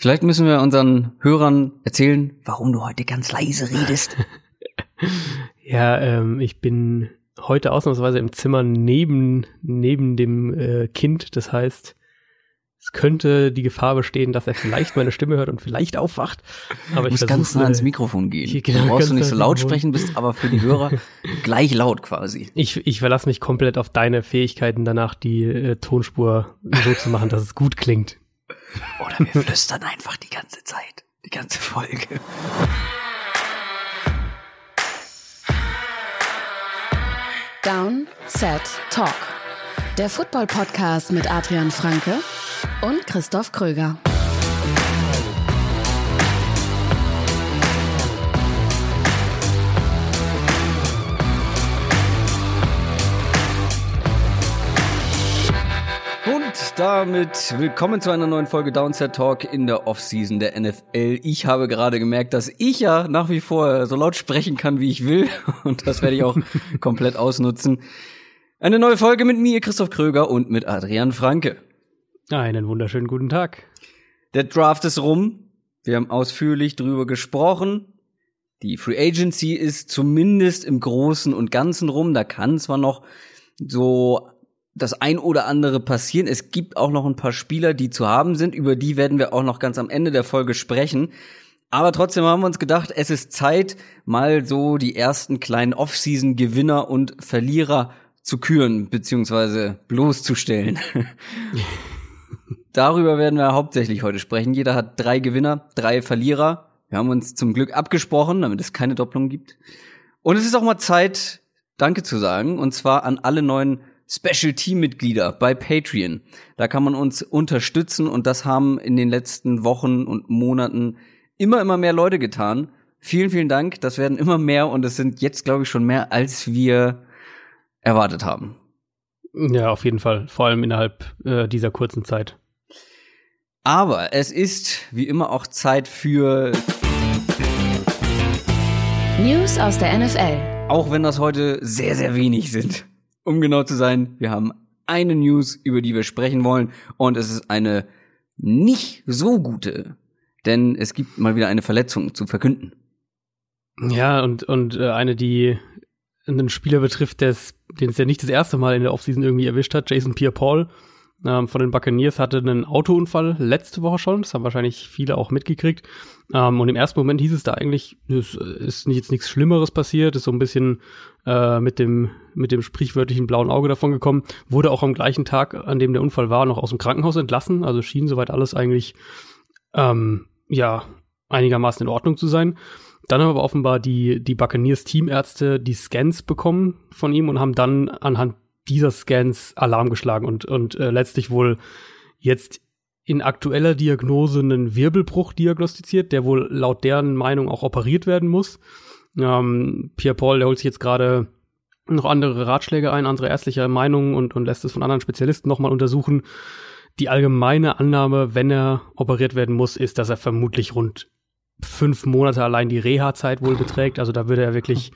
Vielleicht müssen wir unseren Hörern erzählen, warum du heute ganz leise redest. ja, ähm, ich bin heute ausnahmsweise im Zimmer neben, neben dem äh, Kind. Das heißt, es könnte die Gefahr bestehen, dass er vielleicht meine Stimme hört und vielleicht aufwacht. Aber du musst ganz nah ans Mikrofon gehen. Ich, genau, du brauchst du nicht so laut sprechen, bist aber für die Hörer gleich laut quasi. Ich, ich verlasse mich komplett auf deine Fähigkeiten danach, die äh, Tonspur so zu machen, dass es gut klingt. Oder wir flüstern einfach die ganze Zeit, die ganze Folge. Down, Set, Talk. Der Football-Podcast mit Adrian Franke und Christoph Kröger. Damit willkommen zu einer neuen Folge Downset Talk in der Offseason der NFL. Ich habe gerade gemerkt, dass ich ja nach wie vor so laut sprechen kann, wie ich will. Und das werde ich auch komplett ausnutzen. Eine neue Folge mit mir, Christoph Kröger und mit Adrian Franke. Einen wunderschönen guten Tag. Der Draft ist rum. Wir haben ausführlich drüber gesprochen. Die Free Agency ist zumindest im Großen und Ganzen rum. Da kann zwar noch so das ein oder andere passieren. Es gibt auch noch ein paar Spieler, die zu haben sind. Über die werden wir auch noch ganz am Ende der Folge sprechen. Aber trotzdem haben wir uns gedacht, es ist Zeit, mal so die ersten kleinen Off-Season-Gewinner und Verlierer zu küren, beziehungsweise bloßzustellen. Darüber werden wir hauptsächlich heute sprechen. Jeder hat drei Gewinner, drei Verlierer. Wir haben uns zum Glück abgesprochen, damit es keine Doppelung gibt. Und es ist auch mal Zeit, Danke zu sagen, und zwar an alle neuen Special Team Mitglieder bei Patreon. Da kann man uns unterstützen und das haben in den letzten Wochen und Monaten immer, immer mehr Leute getan. Vielen, vielen Dank. Das werden immer mehr und es sind jetzt, glaube ich, schon mehr, als wir erwartet haben. Ja, auf jeden Fall. Vor allem innerhalb äh, dieser kurzen Zeit. Aber es ist wie immer auch Zeit für News aus der NFL. Auch wenn das heute sehr, sehr wenig sind um genau zu sein. Wir haben eine News, über die wir sprechen wollen. Und es ist eine nicht so gute. Denn es gibt mal wieder eine Verletzung zu verkünden. Ja, und, und äh, eine, die einen Spieler betrifft, den es ja nicht das erste Mal in der Offseason irgendwie erwischt hat, Jason Pierre-Paul ähm, von den Buccaneers hatte einen Autounfall letzte Woche schon. Das haben wahrscheinlich viele auch mitgekriegt. Ähm, und im ersten Moment hieß es da eigentlich, es ist jetzt nichts Schlimmeres passiert, ist so ein bisschen äh, mit dem mit dem sprichwörtlichen blauen Auge davon gekommen. Wurde auch am gleichen Tag, an dem der Unfall war, noch aus dem Krankenhaus entlassen. Also schien soweit alles eigentlich ähm, ja einigermaßen in Ordnung zu sein. Dann haben aber offenbar die, die Buccaneers Teamärzte die Scans bekommen von ihm und haben dann anhand dieser Scans Alarm geschlagen und, und äh, letztlich wohl jetzt in aktueller Diagnose einen Wirbelbruch diagnostiziert, der wohl laut deren Meinung auch operiert werden muss. Ähm, Pierre Paul, der holt sich jetzt gerade noch andere Ratschläge ein, andere ärztliche Meinungen und, und lässt es von anderen Spezialisten nochmal untersuchen. Die allgemeine Annahme, wenn er operiert werden muss, ist, dass er vermutlich rund fünf Monate allein die Reha-Zeit wohl beträgt. Also da würde er wirklich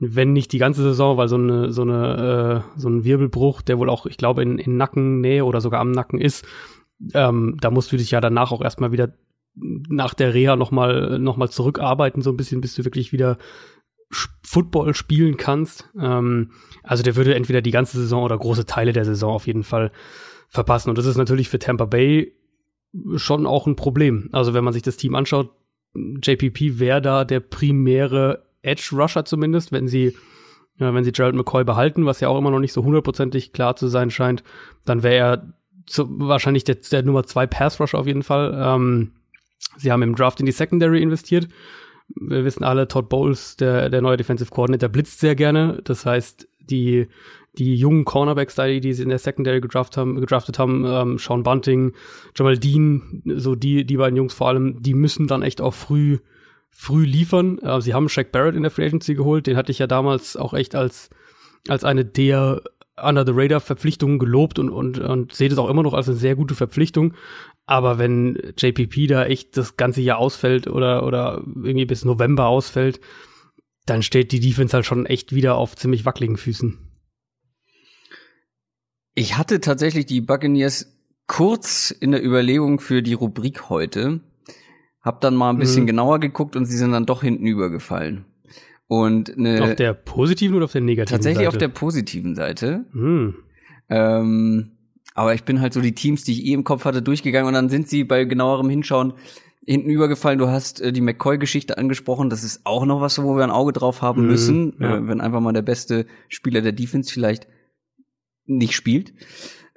wenn nicht die ganze Saison, weil so eine so eine äh, so ein Wirbelbruch, der wohl auch, ich glaube, in, in Nackennähe oder sogar am Nacken ist, ähm, da musst du dich ja danach auch erstmal wieder nach der Reha nochmal noch mal zurückarbeiten, so ein bisschen, bis du wirklich wieder Football spielen kannst. Ähm, also der würde entweder die ganze Saison oder große Teile der Saison auf jeden Fall verpassen. Und das ist natürlich für Tampa Bay schon auch ein Problem. Also wenn man sich das Team anschaut, JPP wäre da der primäre Edge Rusher zumindest, wenn sie, ja, wenn sie Gerald McCoy behalten, was ja auch immer noch nicht so hundertprozentig klar zu sein scheint, dann wäre er zu, wahrscheinlich der, der Nummer zwei Pass Rusher auf jeden Fall. Ähm, sie haben im Draft in die Secondary investiert. Wir wissen alle, Todd Bowles, der, der neue Defensive Coordinator, blitzt sehr gerne. Das heißt, die, die jungen Cornerbacks da, die sie in der Secondary gedraft haben, gedraftet haben, ähm, Sean Bunting, Jamal Dean, so die, die beiden Jungs vor allem, die müssen dann echt auch früh früh liefern. Äh, sie haben Shaq Barrett in der Free Agency geholt, den hatte ich ja damals auch echt als, als eine der Under the Radar Verpflichtungen gelobt und, und, und sehe das auch immer noch als eine sehr gute Verpflichtung. Aber wenn JPP da echt das ganze Jahr ausfällt oder, oder irgendwie bis November ausfällt, dann steht die Defense halt schon echt wieder auf ziemlich wackeligen Füßen. Ich hatte tatsächlich die Buccaneers kurz in der Überlegung für die Rubrik heute, hab dann mal ein bisschen mhm. genauer geguckt und sie sind dann doch hinten übergefallen. Und eine, auf der positiven oder auf der negativen tatsächlich Seite? Tatsächlich auf der positiven Seite. Mhm. Ähm, aber ich bin halt so die Teams, die ich eh im Kopf hatte, durchgegangen und dann sind sie bei genauerem Hinschauen hinten übergefallen. Du hast äh, die McCoy-Geschichte angesprochen. Das ist auch noch was, wo wir ein Auge drauf haben mhm, müssen, ja. äh, wenn einfach mal der beste Spieler der Defense vielleicht nicht spielt.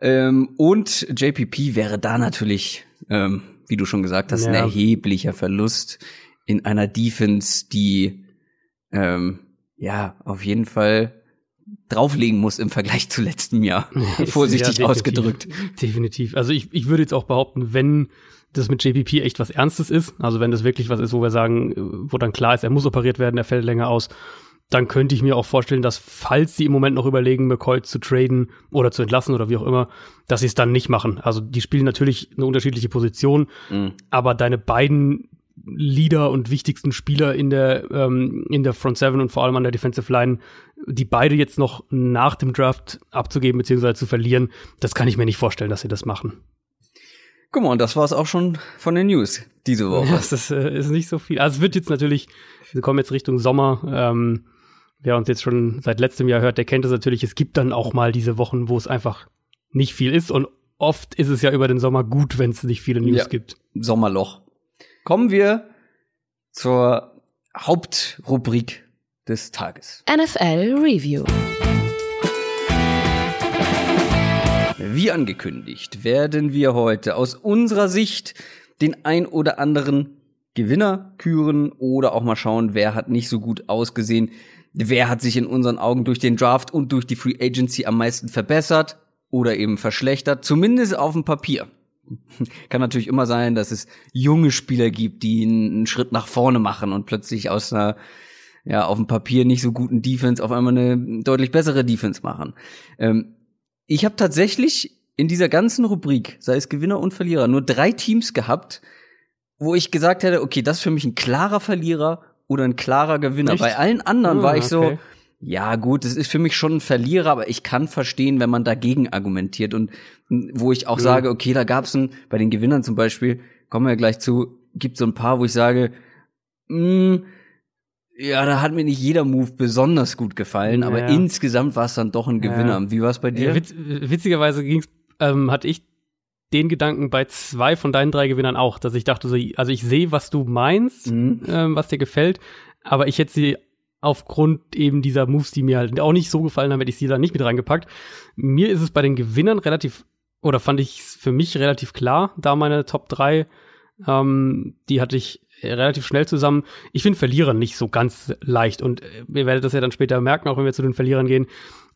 Ähm, und JPP wäre da natürlich, ähm, wie du schon gesagt hast, ja. ein erheblicher Verlust in einer Defense, die ähm, ja auf jeden Fall drauflegen muss im Vergleich zu letztem Jahr. Vorsichtig ja, definitiv, ausgedrückt. Definitiv. Also ich, ich würde jetzt auch behaupten, wenn das mit JPP echt was Ernstes ist, also wenn das wirklich was ist, wo wir sagen, wo dann klar ist, er muss operiert werden, er fällt länger aus, dann könnte ich mir auch vorstellen, dass falls sie im Moment noch überlegen, McCoy zu traden oder zu entlassen oder wie auch immer, dass sie es dann nicht machen. Also die spielen natürlich eine unterschiedliche Position, mhm. aber deine beiden Leader und wichtigsten Spieler in der ähm, in der Front Seven und vor allem an der Defensive Line, die beide jetzt noch nach dem Draft abzugeben bzw. zu verlieren, das kann ich mir nicht vorstellen, dass sie das machen. Guck mal, und das war es auch schon von den News diese Woche. Ja, das ist, äh, ist nicht so viel. Also es wird jetzt natürlich, wir kommen jetzt Richtung Sommer. Ähm, wer uns jetzt schon seit letztem Jahr hört, der kennt es natürlich. Es gibt dann auch mal diese Wochen, wo es einfach nicht viel ist. Und oft ist es ja über den Sommer gut, wenn es nicht viele News ja, gibt. Sommerloch. Kommen wir zur Hauptrubrik des Tages. NFL Review. Wie angekündigt, werden wir heute aus unserer Sicht den ein oder anderen Gewinner küren oder auch mal schauen, wer hat nicht so gut ausgesehen, wer hat sich in unseren Augen durch den Draft und durch die Free Agency am meisten verbessert oder eben verschlechtert, zumindest auf dem Papier. Kann natürlich immer sein, dass es junge Spieler gibt, die einen Schritt nach vorne machen und plötzlich aus einer ja auf dem Papier nicht so guten Defense auf einmal eine deutlich bessere Defense machen. Ähm, ich habe tatsächlich in dieser ganzen Rubrik, sei es Gewinner und Verlierer, nur drei Teams gehabt, wo ich gesagt hätte, okay, das ist für mich ein klarer Verlierer oder ein klarer Gewinner. Echt? Bei allen anderen ah, war ich okay. so, ja gut, es ist für mich schon ein Verlierer, aber ich kann verstehen, wenn man dagegen argumentiert und wo ich auch ja. sage, okay, da gab's ein, bei den Gewinnern zum Beispiel, kommen wir gleich zu, gibt so ein paar, wo ich sage, mh, mm, ja, da hat mir nicht jeder Move besonders gut gefallen, ja, aber insgesamt war es dann doch ein Gewinner. Ja. Wie war es bei dir? Witz, witzigerweise ging's, ähm, hatte ich den Gedanken bei zwei von deinen drei Gewinnern auch, dass ich dachte so, also ich sehe, was du meinst, mhm. ähm, was dir gefällt, aber ich hätte sie aufgrund eben dieser Moves, die mir halt auch nicht so gefallen haben, hätte ich sie da nicht mit reingepackt. Mir ist es bei den Gewinnern relativ, oder fand ich es für mich relativ klar, da meine Top 3, ähm, die hatte ich relativ schnell zusammen. Ich finde Verlierer nicht so ganz leicht und äh, ihr werdet das ja dann später merken, auch wenn wir zu den Verlierern gehen.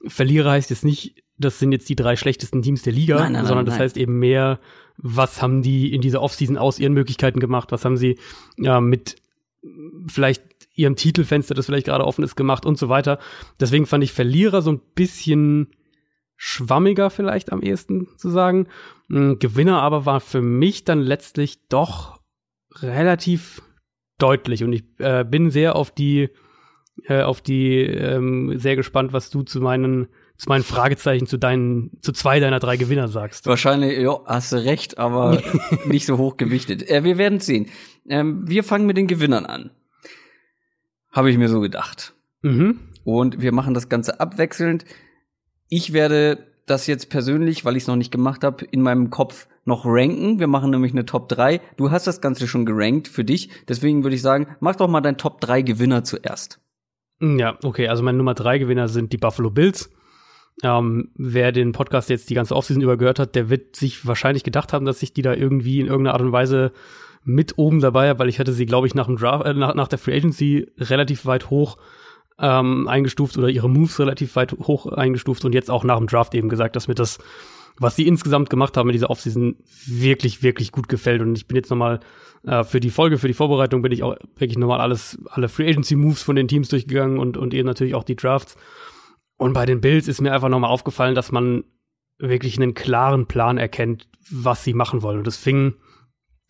Verlierer heißt jetzt nicht, das sind jetzt die drei schlechtesten Teams der Liga, nein, nein, sondern nein, das heißt eben mehr, was haben die in dieser Offseason aus ihren Möglichkeiten gemacht, was haben sie ja, mit vielleicht ihrem Titelfenster, das vielleicht gerade offen ist, gemacht und so weiter. Deswegen fand ich Verlierer so ein bisschen schwammiger vielleicht am ehesten zu sagen. Gewinner aber war für mich dann letztlich doch relativ deutlich und ich äh, bin sehr auf die äh, auf die ähm, sehr gespannt, was du zu meinen zu meinen Fragezeichen zu deinen zu zwei deiner drei Gewinner sagst. Wahrscheinlich, ja, hast du recht, aber nicht so hoch gewichtet. Äh, wir werden sehen. Ähm, wir fangen mit den Gewinnern an. Habe ich mir so gedacht. Mhm. Und wir machen das Ganze abwechselnd. Ich werde das jetzt persönlich, weil ich es noch nicht gemacht habe, in meinem Kopf noch ranken. Wir machen nämlich eine Top 3. Du hast das Ganze schon gerankt für dich. Deswegen würde ich sagen, mach doch mal dein Top 3 Gewinner zuerst. Ja, okay. Also meine Nummer 3 Gewinner sind die Buffalo Bills. Ähm, wer den Podcast jetzt die ganze Offseason über gehört hat, der wird sich wahrscheinlich gedacht haben, dass ich die da irgendwie in irgendeiner Art und Weise mit oben dabei habe, weil ich hatte sie, glaube ich, nach dem Draft, äh, nach, nach der Free Agency relativ weit hoch ähm, eingestuft oder ihre Moves relativ weit hoch eingestuft und jetzt auch nach dem Draft eben gesagt, dass mir das, was sie insgesamt gemacht haben in dieser Offseason, wirklich, wirklich gut gefällt. Und ich bin jetzt nochmal äh, für die Folge, für die Vorbereitung bin ich auch wirklich nochmal alles, alle Free Agency Moves von den Teams durchgegangen und, und eben natürlich auch die Drafts. Und bei den Bills ist mir einfach nochmal aufgefallen, dass man wirklich einen klaren Plan erkennt, was sie machen wollen. Und das fing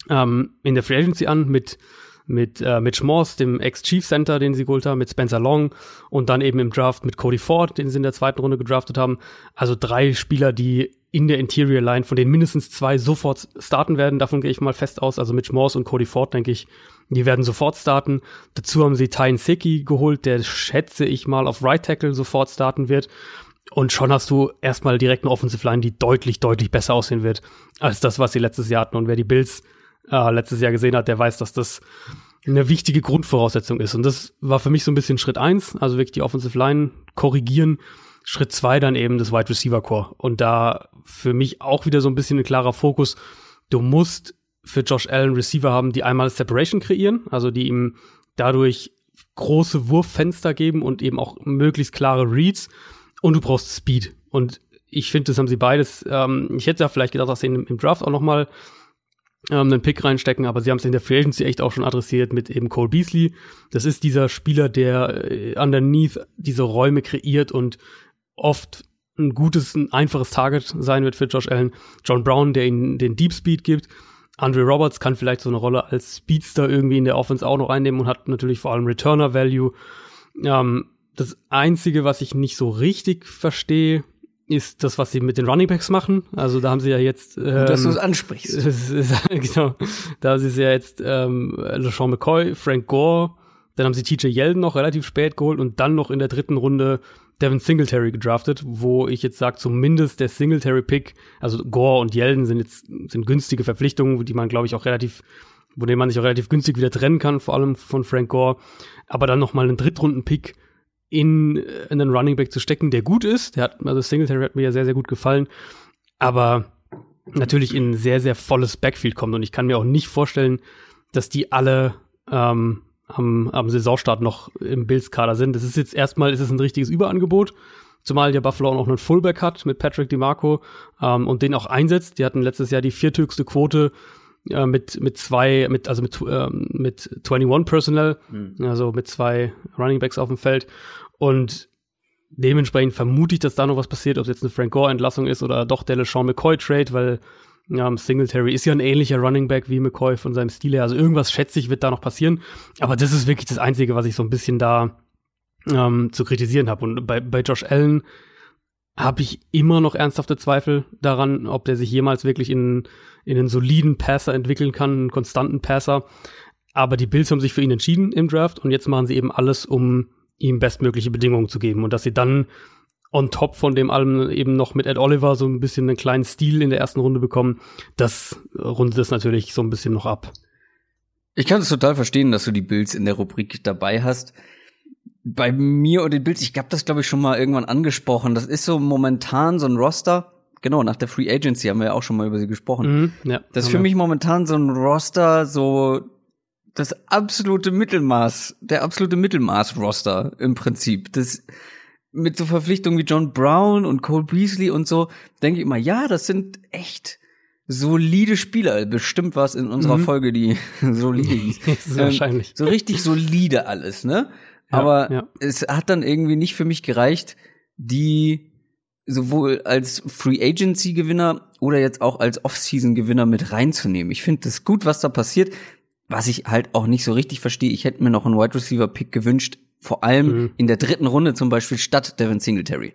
ähm, in der Free Agency an mit mit äh, Mitch Morse, dem Ex-Chief Center, den sie geholt haben, mit Spencer Long und dann eben im Draft mit Cody Ford, den sie in der zweiten Runde gedraftet haben. Also drei Spieler, die in der Interior Line, von denen mindestens zwei sofort starten werden. Davon gehe ich mal fest aus. Also Mitch Morse und Cody Ford, denke ich, die werden sofort starten. Dazu haben sie Tyne Seki geholt, der schätze ich mal auf Right Tackle sofort starten wird. Und schon hast du erstmal direkt eine Offensive Line, die deutlich, deutlich besser aussehen wird als das, was sie letztes Jahr hatten. Und wer die Bills äh, letztes Jahr gesehen hat, der weiß, dass das eine wichtige Grundvoraussetzung ist. Und das war für mich so ein bisschen Schritt eins, also wirklich die Offensive Line korrigieren. Schritt zwei dann eben das Wide Receiver Core. Und da für mich auch wieder so ein bisschen ein klarer Fokus. Du musst für Josh Allen Receiver haben, die einmal Separation kreieren, also die ihm dadurch große Wurffenster geben und eben auch möglichst klare Reads. Und du brauchst Speed. Und ich finde, das haben sie beides. Ähm, ich hätte ja vielleicht gedacht, dass sie im, Draft auch noch mal ähm, einen Pick reinstecken, aber sie haben es in der Free Agency echt auch schon adressiert mit eben Cole Beasley. Das ist dieser Spieler, der äh, underneath diese Räume kreiert und oft ein gutes, ein einfaches Target sein wird für Josh Allen. John Brown, der ihnen den Deep Speed gibt. Andre Roberts kann vielleicht so eine Rolle als Speedster irgendwie in der Offense auch noch einnehmen und hat natürlich vor allem Returner Value. Ähm, das einzige, was ich nicht so richtig verstehe, ist das, was sie mit den Running Backs machen. Also da haben sie ja jetzt. Ähm, Dass du es ansprichst. genau. Da haben sie ja jetzt ähm, LeSean McCoy, Frank Gore, dann haben sie TJ Yeldon noch relativ spät geholt und dann noch in der dritten Runde Devin Singletary gedraftet, wo ich jetzt sage, zumindest der Singletary-Pick, also Gore und Yeldon sind jetzt sind günstige Verpflichtungen, die man, glaube ich, auch relativ, wo dem man sich auch relativ günstig wieder trennen kann, vor allem von Frank Gore. Aber dann noch mal einen Drittrunden-Pick in, in einen Running Back zu stecken, der gut ist. Der hat, also Singletary hat mir ja sehr, sehr gut gefallen. Aber natürlich in ein sehr, sehr volles Backfield kommt. Und ich kann mir auch nicht vorstellen, dass die alle ähm, am, am Saisonstart noch im Bills-Kader sind. Das ist jetzt erstmal, ist es ein richtiges Überangebot. Zumal ja Buffalo auch noch einen Fullback hat mit Patrick DiMarco ähm, und den auch einsetzt. Die hatten letztes Jahr die vierthöchste Quote äh, mit, mit zwei, mit, also mit, ähm, mit 21 Personnel, mhm. also mit zwei Running Backs auf dem Feld. Und dementsprechend vermute ich, dass da noch was passiert, ob es jetzt eine Frank Gore-Entlassung ist oder doch der LeSean McCoy-Trade, weil ja, Singletary ist ja ein ähnlicher Running Back wie McCoy von seinem Stil her. Also irgendwas schätze ich, wird da noch passieren. Aber das ist wirklich das Einzige, was ich so ein bisschen da ähm, zu kritisieren habe. Und bei, bei Josh Allen habe ich immer noch ernsthafte Zweifel daran, ob der sich jemals wirklich in, in einen soliden Passer entwickeln kann, einen konstanten Passer. Aber die Bills haben sich für ihn entschieden im Draft und jetzt machen sie eben alles, um ihm bestmögliche Bedingungen zu geben. Und dass sie dann on top von dem allem eben noch mit Ed Oliver so ein bisschen einen kleinen Stil in der ersten Runde bekommen, das rundet es natürlich so ein bisschen noch ab. Ich kann es total verstehen, dass du die Bills in der Rubrik dabei hast. Bei mir und den Bills, ich habe das glaube ich schon mal irgendwann angesprochen. Das ist so momentan so ein Roster. Genau, nach der Free Agency haben wir ja auch schon mal über sie gesprochen. Mhm, ja, das ist für mich momentan so ein Roster, so das absolute Mittelmaß, der absolute Mittelmaß-Roster im Prinzip. Das mit so Verpflichtungen wie John Brown und Cole Beasley und so, denke ich immer, ja, das sind echt solide Spieler. Bestimmt was in unserer mhm. Folge, die solide hieß. ähm, wahrscheinlich. So richtig solide alles, ne? Ja, Aber ja. es hat dann irgendwie nicht für mich gereicht, die sowohl als Free Agency Gewinner oder jetzt auch als Off-Season Gewinner mit reinzunehmen. Ich finde das gut, was da passiert. Was ich halt auch nicht so richtig verstehe, ich hätte mir noch einen Wide Receiver Pick gewünscht, vor allem mhm. in der dritten Runde zum Beispiel statt Devin Singletary.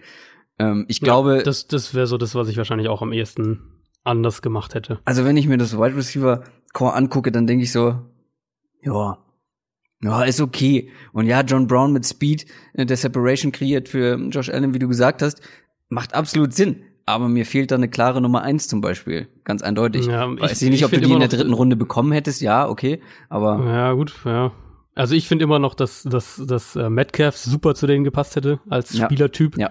Ähm, ich glaube. Ja, das das wäre so das, was ich wahrscheinlich auch am ehesten anders gemacht hätte. Also wenn ich mir das Wide Receiver Core angucke, dann denke ich so, ja, ja, ist okay. Und ja, John Brown mit Speed, äh, der Separation kreiert für Josh Allen, wie du gesagt hast, macht absolut Sinn. Aber mir fehlt da eine klare Nummer eins zum Beispiel. Ganz eindeutig. Ja, Weiß ich, ich nicht, ob du die in der dritten Runde bekommen hättest. Ja, okay. Aber. Ja, gut, ja. Also ich finde immer noch, dass, dass, dass äh, Metcalf super zu denen gepasst hätte als ja. Spielertyp. Ja.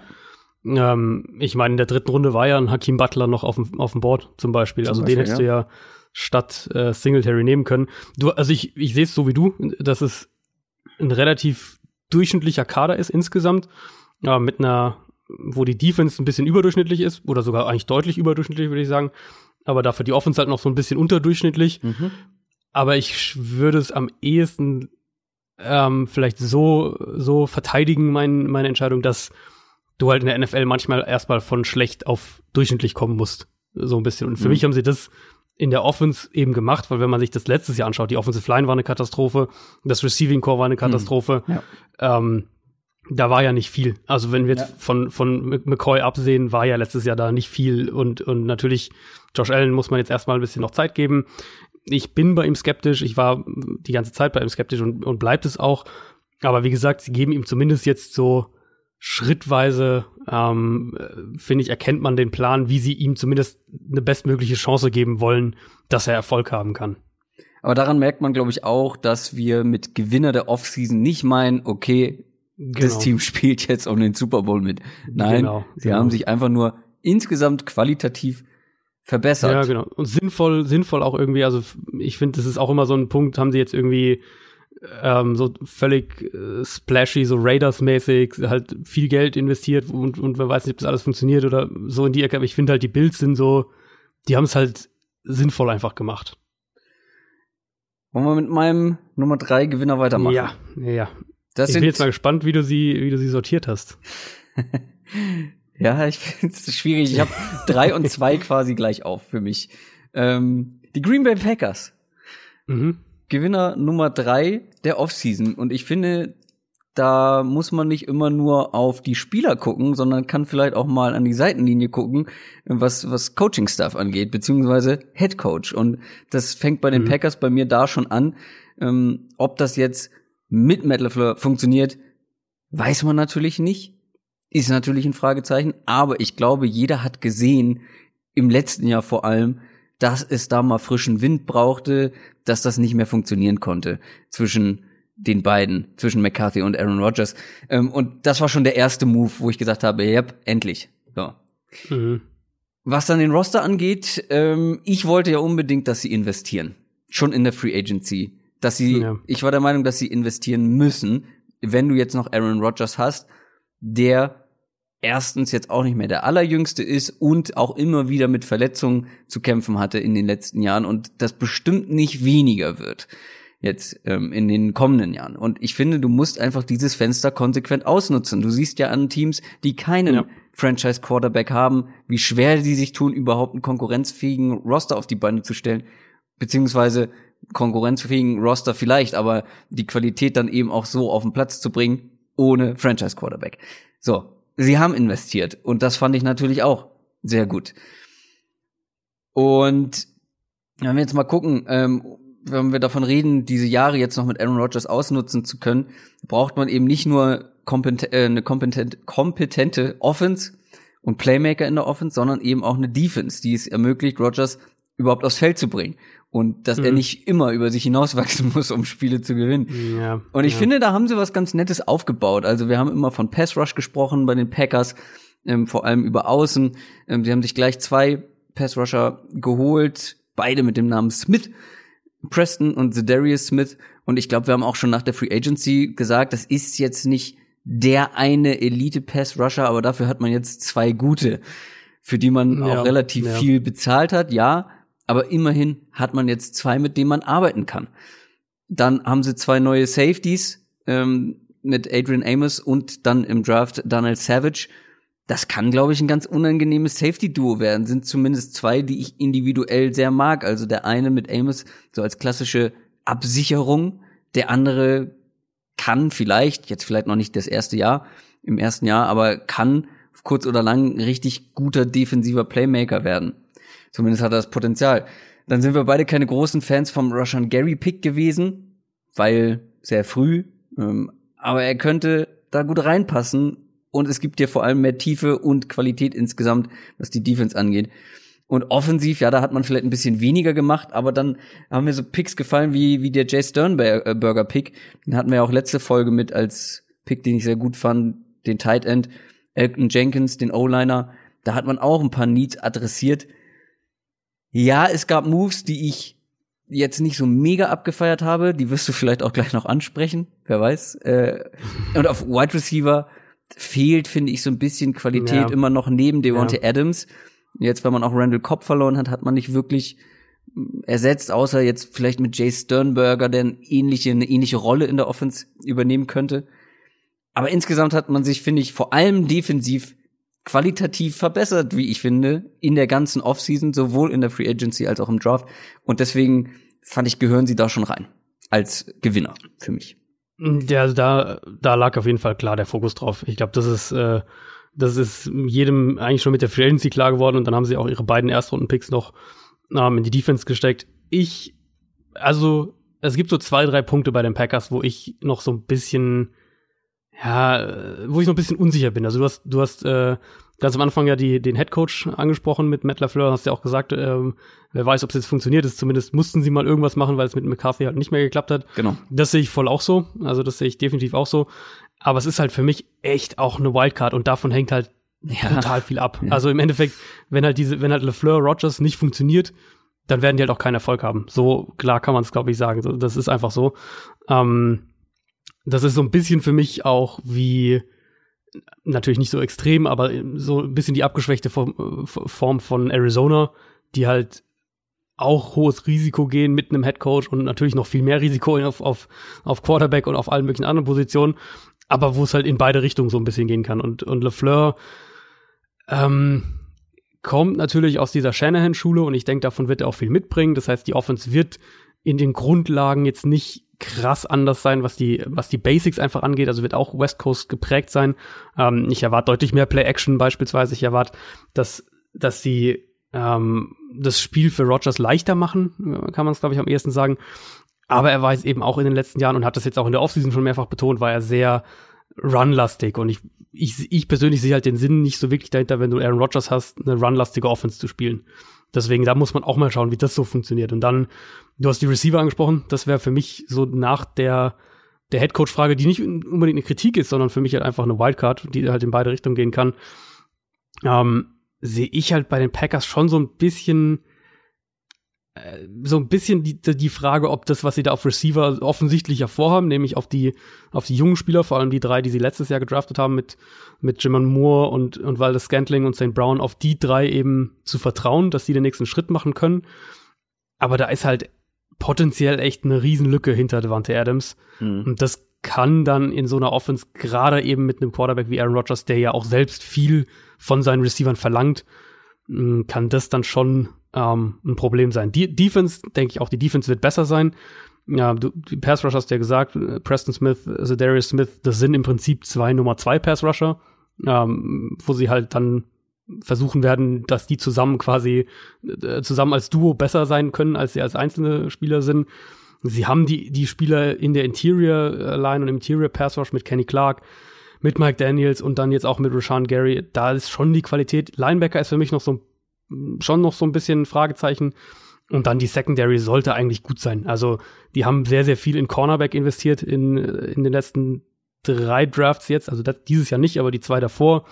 Ähm, ich meine, in der dritten Runde war ja ein Hakim Butler noch auf dem, auf dem Board zum Beispiel. Zum also Beispiel, den hättest ja. du ja statt äh, Singletary nehmen können. Du, also ich, ich sehe es so wie du, dass es ein relativ durchschnittlicher Kader ist insgesamt. Ja, mit einer, wo die Defense ein bisschen überdurchschnittlich ist, oder sogar eigentlich deutlich überdurchschnittlich, würde ich sagen. Aber dafür die Offense halt noch so ein bisschen unterdurchschnittlich. Mhm. Aber ich würde es am ehesten ähm, vielleicht so, so verteidigen, mein, meine Entscheidung, dass du halt in der NFL manchmal erstmal von schlecht auf durchschnittlich kommen musst. So ein bisschen. Und für mhm. mich haben sie das in der Offense eben gemacht, weil wenn man sich das letztes Jahr anschaut, die Offensive Line war eine Katastrophe, das Receiving Core war eine mhm. Katastrophe. Mhm. Ja. Ähm, da war ja nicht viel. Also wenn wir jetzt ja. von, von McCoy absehen, war ja letztes Jahr da nicht viel. Und, und natürlich, Josh Allen muss man jetzt erstmal ein bisschen noch Zeit geben. Ich bin bei ihm skeptisch. Ich war die ganze Zeit bei ihm skeptisch und, und bleibt es auch. Aber wie gesagt, sie geben ihm zumindest jetzt so schrittweise, ähm, finde ich, erkennt man den Plan, wie sie ihm zumindest eine bestmögliche Chance geben wollen, dass er Erfolg haben kann. Aber daran merkt man, glaube ich, auch, dass wir mit Gewinner der Offseason nicht meinen, okay, genau. das Team spielt jetzt um den Super Bowl mit. Nein, genau, sie genau. haben sich einfach nur insgesamt qualitativ verbessert. Ja, genau. Und sinnvoll, sinnvoll auch irgendwie, also ich finde, das ist auch immer so ein Punkt, haben sie jetzt irgendwie ähm, so völlig äh, splashy, so Raiders-mäßig, halt viel Geld investiert und, und wer weiß nicht, ob das alles funktioniert oder so in die Ecke, aber ich finde halt, die Bills sind so, die haben es halt sinnvoll einfach gemacht. Wollen wir mit meinem Nummer drei Gewinner weitermachen? Ja, ja. Das ich bin jetzt mal gespannt, wie du sie, wie du sie sortiert hast. ja, ich finde es schwierig. Ich habe drei und zwei quasi gleich auf für mich. Ähm, die Green Bay Packers. Mhm. Gewinner Nummer drei der Offseason. Und ich finde, da muss man nicht immer nur auf die Spieler gucken, sondern kann vielleicht auch mal an die Seitenlinie gucken, was, was Coaching-Stuff angeht, beziehungsweise Head Coach. Und das fängt bei den mhm. Packers bei mir da schon an. Ähm, ob das jetzt mit LaFleur funktioniert, weiß man natürlich nicht. Ist natürlich ein Fragezeichen. Aber ich glaube, jeder hat gesehen, im letzten Jahr vor allem, dass es da mal frischen Wind brauchte, dass das nicht mehr funktionieren konnte zwischen den beiden, zwischen McCarthy und Aaron Rodgers. Ähm, und das war schon der erste Move, wo ich gesagt habe, ja, endlich. So. Mhm. Was dann den Roster angeht, ähm, ich wollte ja unbedingt, dass sie investieren. Schon in der Free Agency. Dass sie, ja. ich war der Meinung, dass sie investieren müssen, wenn du jetzt noch Aaron Rodgers hast, der erstens jetzt auch nicht mehr der allerjüngste ist und auch immer wieder mit Verletzungen zu kämpfen hatte in den letzten Jahren und das bestimmt nicht weniger wird jetzt ähm, in den kommenden Jahren. Und ich finde, du musst einfach dieses Fenster konsequent ausnutzen. Du siehst ja an Teams, die keinen ja. Franchise Quarterback haben, wie schwer die sich tun, überhaupt einen konkurrenzfähigen Roster auf die Beine zu stellen, beziehungsweise konkurrenzfähigen Roster vielleicht, aber die Qualität dann eben auch so auf den Platz zu bringen, ohne Franchise Quarterback. So, sie haben investiert und das fand ich natürlich auch sehr gut. Und wenn wir jetzt mal gucken, ähm, wenn wir davon reden, diese Jahre jetzt noch mit Aaron Rodgers ausnutzen zu können, braucht man eben nicht nur kompetent, äh, eine kompetent, kompetente Offense und Playmaker in der Offense, sondern eben auch eine Defense, die es ermöglicht, Rodgers überhaupt aufs Feld zu bringen. Und dass mhm. er nicht immer über sich hinauswachsen muss, um Spiele zu gewinnen. Ja, und ich ja. finde, da haben sie was ganz Nettes aufgebaut. Also wir haben immer von Pass Rush gesprochen bei den Packers, ähm, vor allem über Außen. Ähm, sie haben sich gleich zwei Pass Rusher geholt, beide mit dem Namen Smith. Preston und Zedarius Smith. Und ich glaube, wir haben auch schon nach der Free Agency gesagt, das ist jetzt nicht der eine Elite-Pass-Rusher, aber dafür hat man jetzt zwei gute, für die man ja, auch relativ ja. viel bezahlt hat, ja. Aber immerhin hat man jetzt zwei, mit denen man arbeiten kann. Dann haben sie zwei neue Safeties ähm, mit Adrian Amos und dann im Draft Donald Savage das kann, glaube ich, ein ganz unangenehmes Safety-Duo werden. Sind zumindest zwei, die ich individuell sehr mag. Also der eine mit Amos so als klassische Absicherung, der andere kann vielleicht, jetzt vielleicht noch nicht das erste Jahr, im ersten Jahr, aber kann kurz oder lang richtig guter defensiver Playmaker werden. Zumindest hat er das Potenzial. Dann sind wir beide keine großen Fans vom Russian Gary Pick gewesen, weil sehr früh. Ähm, aber er könnte da gut reinpassen und es gibt dir vor allem mehr Tiefe und Qualität insgesamt, was die Defense angeht. Und offensiv, ja, da hat man vielleicht ein bisschen weniger gemacht, aber dann haben mir so Picks gefallen wie, wie der Jay Sternberger Pick. Den hatten wir ja auch letzte Folge mit als Pick, den ich sehr gut fand, den Tight End, Elton Jenkins, den O-Liner. Da hat man auch ein paar Needs adressiert. Ja, es gab Moves, die ich jetzt nicht so mega abgefeiert habe. Die wirst du vielleicht auch gleich noch ansprechen, wer weiß. Äh, und auf Wide Receiver fehlt, finde ich, so ein bisschen Qualität ja. immer noch neben Devontae ja. Adams. Jetzt, wenn man auch Randall Cobb verloren hat, hat man nicht wirklich mm, ersetzt, außer jetzt vielleicht mit Jay Sternberger, der eine ähnliche, eine ähnliche Rolle in der Offense übernehmen könnte. Aber insgesamt hat man sich, finde ich, vor allem defensiv qualitativ verbessert, wie ich finde, in der ganzen Offseason, sowohl in der Free Agency als auch im Draft. Und deswegen fand ich, gehören sie da schon rein. Als Gewinner für mich. Ja, also da, da lag auf jeden Fall klar der Fokus drauf. Ich glaube, das ist, äh, das ist jedem eigentlich schon mit der Free Agency klar geworden und dann haben sie auch ihre beiden Erstrunden-Picks noch ähm, in die Defense gesteckt. Ich, also, es gibt so zwei, drei Punkte bei den Packers, wo ich noch so ein bisschen, ja, wo ich noch ein bisschen unsicher bin. Also du hast, du hast äh, ganz am Anfang ja die, den Head Coach angesprochen mit Matt LaFleur, hast ja auch gesagt, ähm, wer weiß, ob es jetzt funktioniert ist. Zumindest mussten sie mal irgendwas machen, weil es mit McCarthy halt nicht mehr geklappt hat. Genau. Das sehe ich voll auch so. Also das sehe ich definitiv auch so. Aber es ist halt für mich echt auch eine Wildcard und davon hängt halt ja. total viel ab. Ja. Also im Endeffekt, wenn halt diese, wenn halt LeFleur Rogers nicht funktioniert, dann werden die halt auch keinen Erfolg haben. So klar kann man es, glaube ich, sagen. Das ist einfach so. Ähm, das ist so ein bisschen für mich auch wie natürlich nicht so extrem, aber so ein bisschen die abgeschwächte Form, Form von Arizona, die halt auch hohes Risiko gehen mit einem Headcoach und natürlich noch viel mehr Risiko auf, auf, auf Quarterback und auf allen möglichen anderen Positionen, aber wo es halt in beide Richtungen so ein bisschen gehen kann. Und, und LeFleur ähm, kommt natürlich aus dieser Shanahan-Schule und ich denke, davon wird er auch viel mitbringen. Das heißt, die Offense wird in den Grundlagen jetzt nicht krass anders sein, was die, was die Basics einfach angeht. Also wird auch West Coast geprägt sein. Ähm, ich erwarte deutlich mehr Play-Action beispielsweise. Ich erwarte, dass, dass sie ähm, das Spiel für Rogers leichter machen, kann man es, glaube ich, am ehesten sagen. Aber er weiß eben auch in den letzten Jahren und hat das jetzt auch in der Offseason schon mehrfach betont, war er sehr runlastig. Und ich, ich, ich persönlich sehe halt den Sinn nicht so wirklich dahinter, wenn du Aaron Rodgers hast, eine runlastige Offense zu spielen. Deswegen, da muss man auch mal schauen, wie das so funktioniert. Und dann, du hast die Receiver angesprochen, das wäre für mich so nach der, der Headcoach-Frage, die nicht unbedingt eine Kritik ist, sondern für mich halt einfach eine Wildcard, die halt in beide Richtungen gehen kann. Ähm, sehe ich halt bei den Packers schon so ein bisschen äh, so ein bisschen die, die Frage, ob das, was sie da auf Receiver offensichtlich hervorhaben, nämlich auf die, auf die jungen Spieler, vor allem die drei, die sie letztes Jahr gedraftet haben mit, mit Jimon Moore und, und Waldes Scantling und St. Brown, auf die drei eben zu vertrauen, dass sie den nächsten Schritt machen können. Aber da ist halt potenziell echt eine Riesenlücke hinter Devante Adams. Mhm. Und das kann dann in so einer Offense, gerade eben mit einem Quarterback wie Aaron Rodgers, der ja auch selbst viel von seinen Receivern verlangt, kann das dann schon ähm, ein Problem sein. Die Defense, denke ich auch, die Defense wird besser sein. Ja, du, die Pass Rusher hast ja gesagt, äh, Preston Smith, Darius Smith, das sind im Prinzip zwei Nummer zwei Pass Rusher, ähm, wo sie halt dann versuchen werden, dass die zusammen quasi äh, zusammen als Duo besser sein können, als sie als einzelne Spieler sind. Sie haben die, die Spieler in der Interior Line und im Interior Pass Rush mit Kenny Clark, mit Mike Daniels und dann jetzt auch mit Rashawn Gary. Da ist schon die Qualität. Linebacker ist für mich noch so ein schon noch so ein bisschen Fragezeichen. Und dann die Secondary sollte eigentlich gut sein. Also die haben sehr, sehr viel in Cornerback investiert in, in den letzten drei Drafts jetzt. Also das, dieses Jahr nicht, aber die zwei davor.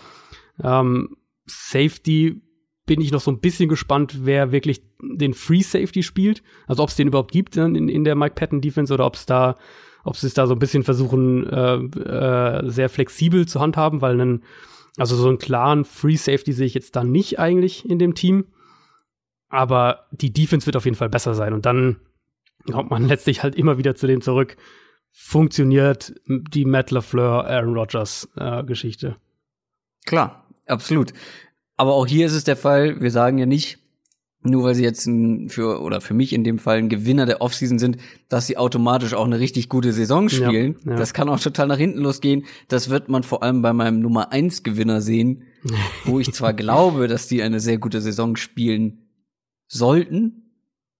Ähm, Safety bin ich noch so ein bisschen gespannt, wer wirklich den Free Safety spielt. Also ob es den überhaupt gibt in, in der Mike Patton Defense oder ob es da, ob sie es da so ein bisschen versuchen, äh, äh, sehr flexibel zu handhaben, weil ein also so einen klaren Free Safety sehe ich jetzt da nicht eigentlich in dem Team. Aber die Defense wird auf jeden Fall besser sein. Und dann kommt man letztlich halt immer wieder zu dem zurück. Funktioniert die Matt LaFleur, Aaron Rodgers äh, Geschichte? Klar, absolut. Aber auch hier ist es der Fall, wir sagen ja nicht, nur weil sie jetzt ein, für oder für mich in dem Fall ein Gewinner der Offseason sind, dass sie automatisch auch eine richtig gute Saison spielen. Ja, ja. Das kann auch total nach hinten losgehen. Das wird man vor allem bei meinem Nummer eins Gewinner sehen, wo ich zwar glaube, dass die eine sehr gute Saison spielen sollten,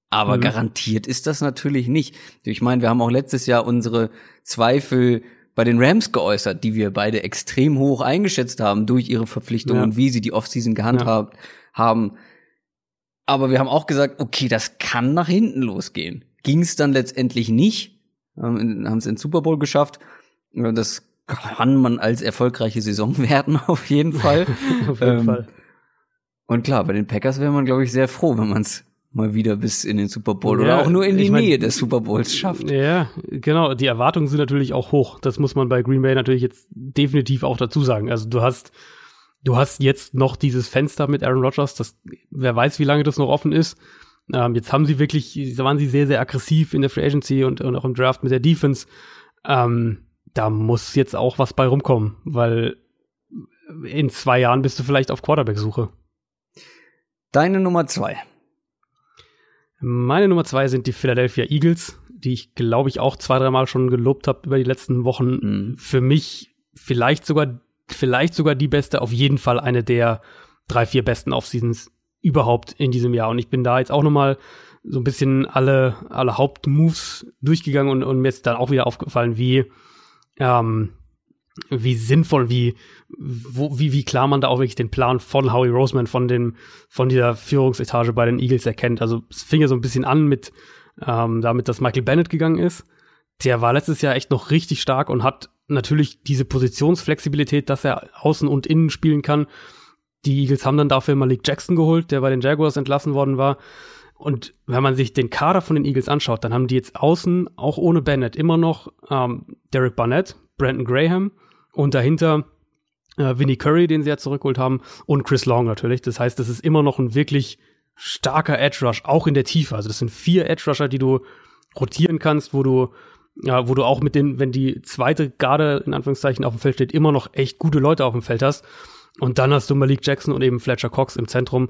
aber mhm. garantiert ist das natürlich nicht. Ich meine, wir haben auch letztes Jahr unsere Zweifel bei den Rams geäußert, die wir beide extrem hoch eingeschätzt haben durch ihre Verpflichtungen ja. und wie sie die Offseason gehandhabt haben aber wir haben auch gesagt, okay, das kann nach hinten losgehen. Ging es dann letztendlich nicht. Ähm, haben es in den Super Bowl geschafft. Das kann man als erfolgreiche Saison werten, auf jeden Fall. auf jeden ähm, Fall. Und klar, bei den Packers wäre man, glaube ich, sehr froh, wenn man es mal wieder bis in den Super Bowl ja, oder auch nur in die mein, Nähe des Super Bowls schafft. Ja, genau. Die Erwartungen sind natürlich auch hoch. Das muss man bei Green Bay natürlich jetzt definitiv auch dazu sagen. Also du hast du hast jetzt noch dieses Fenster mit Aaron Rodgers, das, wer weiß, wie lange das noch offen ist. Ähm, jetzt haben sie wirklich, waren sie sehr, sehr aggressiv in der Free Agency und, und auch im Draft mit der Defense. Ähm, da muss jetzt auch was bei rumkommen, weil in zwei Jahren bist du vielleicht auf Quarterback-Suche. Deine Nummer zwei. Meine Nummer zwei sind die Philadelphia Eagles, die ich glaube ich auch zwei, dreimal schon gelobt habe über die letzten Wochen. Mhm. Für mich vielleicht sogar, vielleicht sogar die beste, auf jeden Fall eine der drei, vier besten Offseasons überhaupt in diesem Jahr. Und ich bin da jetzt auch nochmal so ein bisschen alle, alle Hauptmoves durchgegangen und, und mir ist dann auch wieder aufgefallen, wie, ähm, wie sinnvoll, wie, wo, wie, wie klar man da auch wirklich den Plan von Howie Roseman, von dem, von dieser Führungsetage bei den Eagles erkennt. Also es fing ja so ein bisschen an mit, ähm, damit, dass Michael Bennett gegangen ist. Der war letztes Jahr echt noch richtig stark und hat natürlich diese Positionsflexibilität, dass er außen und innen spielen kann. Die Eagles haben dann dafür Malik Jackson geholt, der bei den Jaguars entlassen worden war. Und wenn man sich den Kader von den Eagles anschaut, dann haben die jetzt außen, auch ohne Bennett, immer noch ähm, Derek Barnett, Brandon Graham und dahinter äh, Vinnie Curry, den sie ja zurückgeholt haben, und Chris Long natürlich. Das heißt, das ist immer noch ein wirklich starker Edge Rush, auch in der Tiefe. Also das sind vier Edge Rusher, die du rotieren kannst, wo du ja, wo du auch mit den, wenn die zweite Garde in Anführungszeichen auf dem Feld steht, immer noch echt gute Leute auf dem Feld hast. Und dann hast du Malik Jackson und eben Fletcher Cox im Zentrum.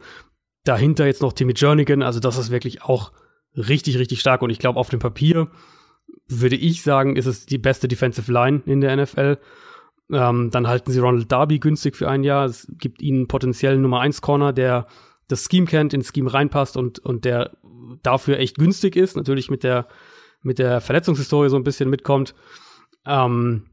Dahinter jetzt noch Timmy Jernigan. Also das ist wirklich auch richtig, richtig stark. Und ich glaube, auf dem Papier würde ich sagen, ist es die beste Defensive Line in der NFL. Ähm, dann halten sie Ronald Darby günstig für ein Jahr. Es gibt ihnen potenziell Nummer 1 Corner, der das Scheme kennt, ins Scheme reinpasst und, und der dafür echt günstig ist. Natürlich mit der, mit der Verletzungshistorie so ein bisschen mitkommt. Ähm,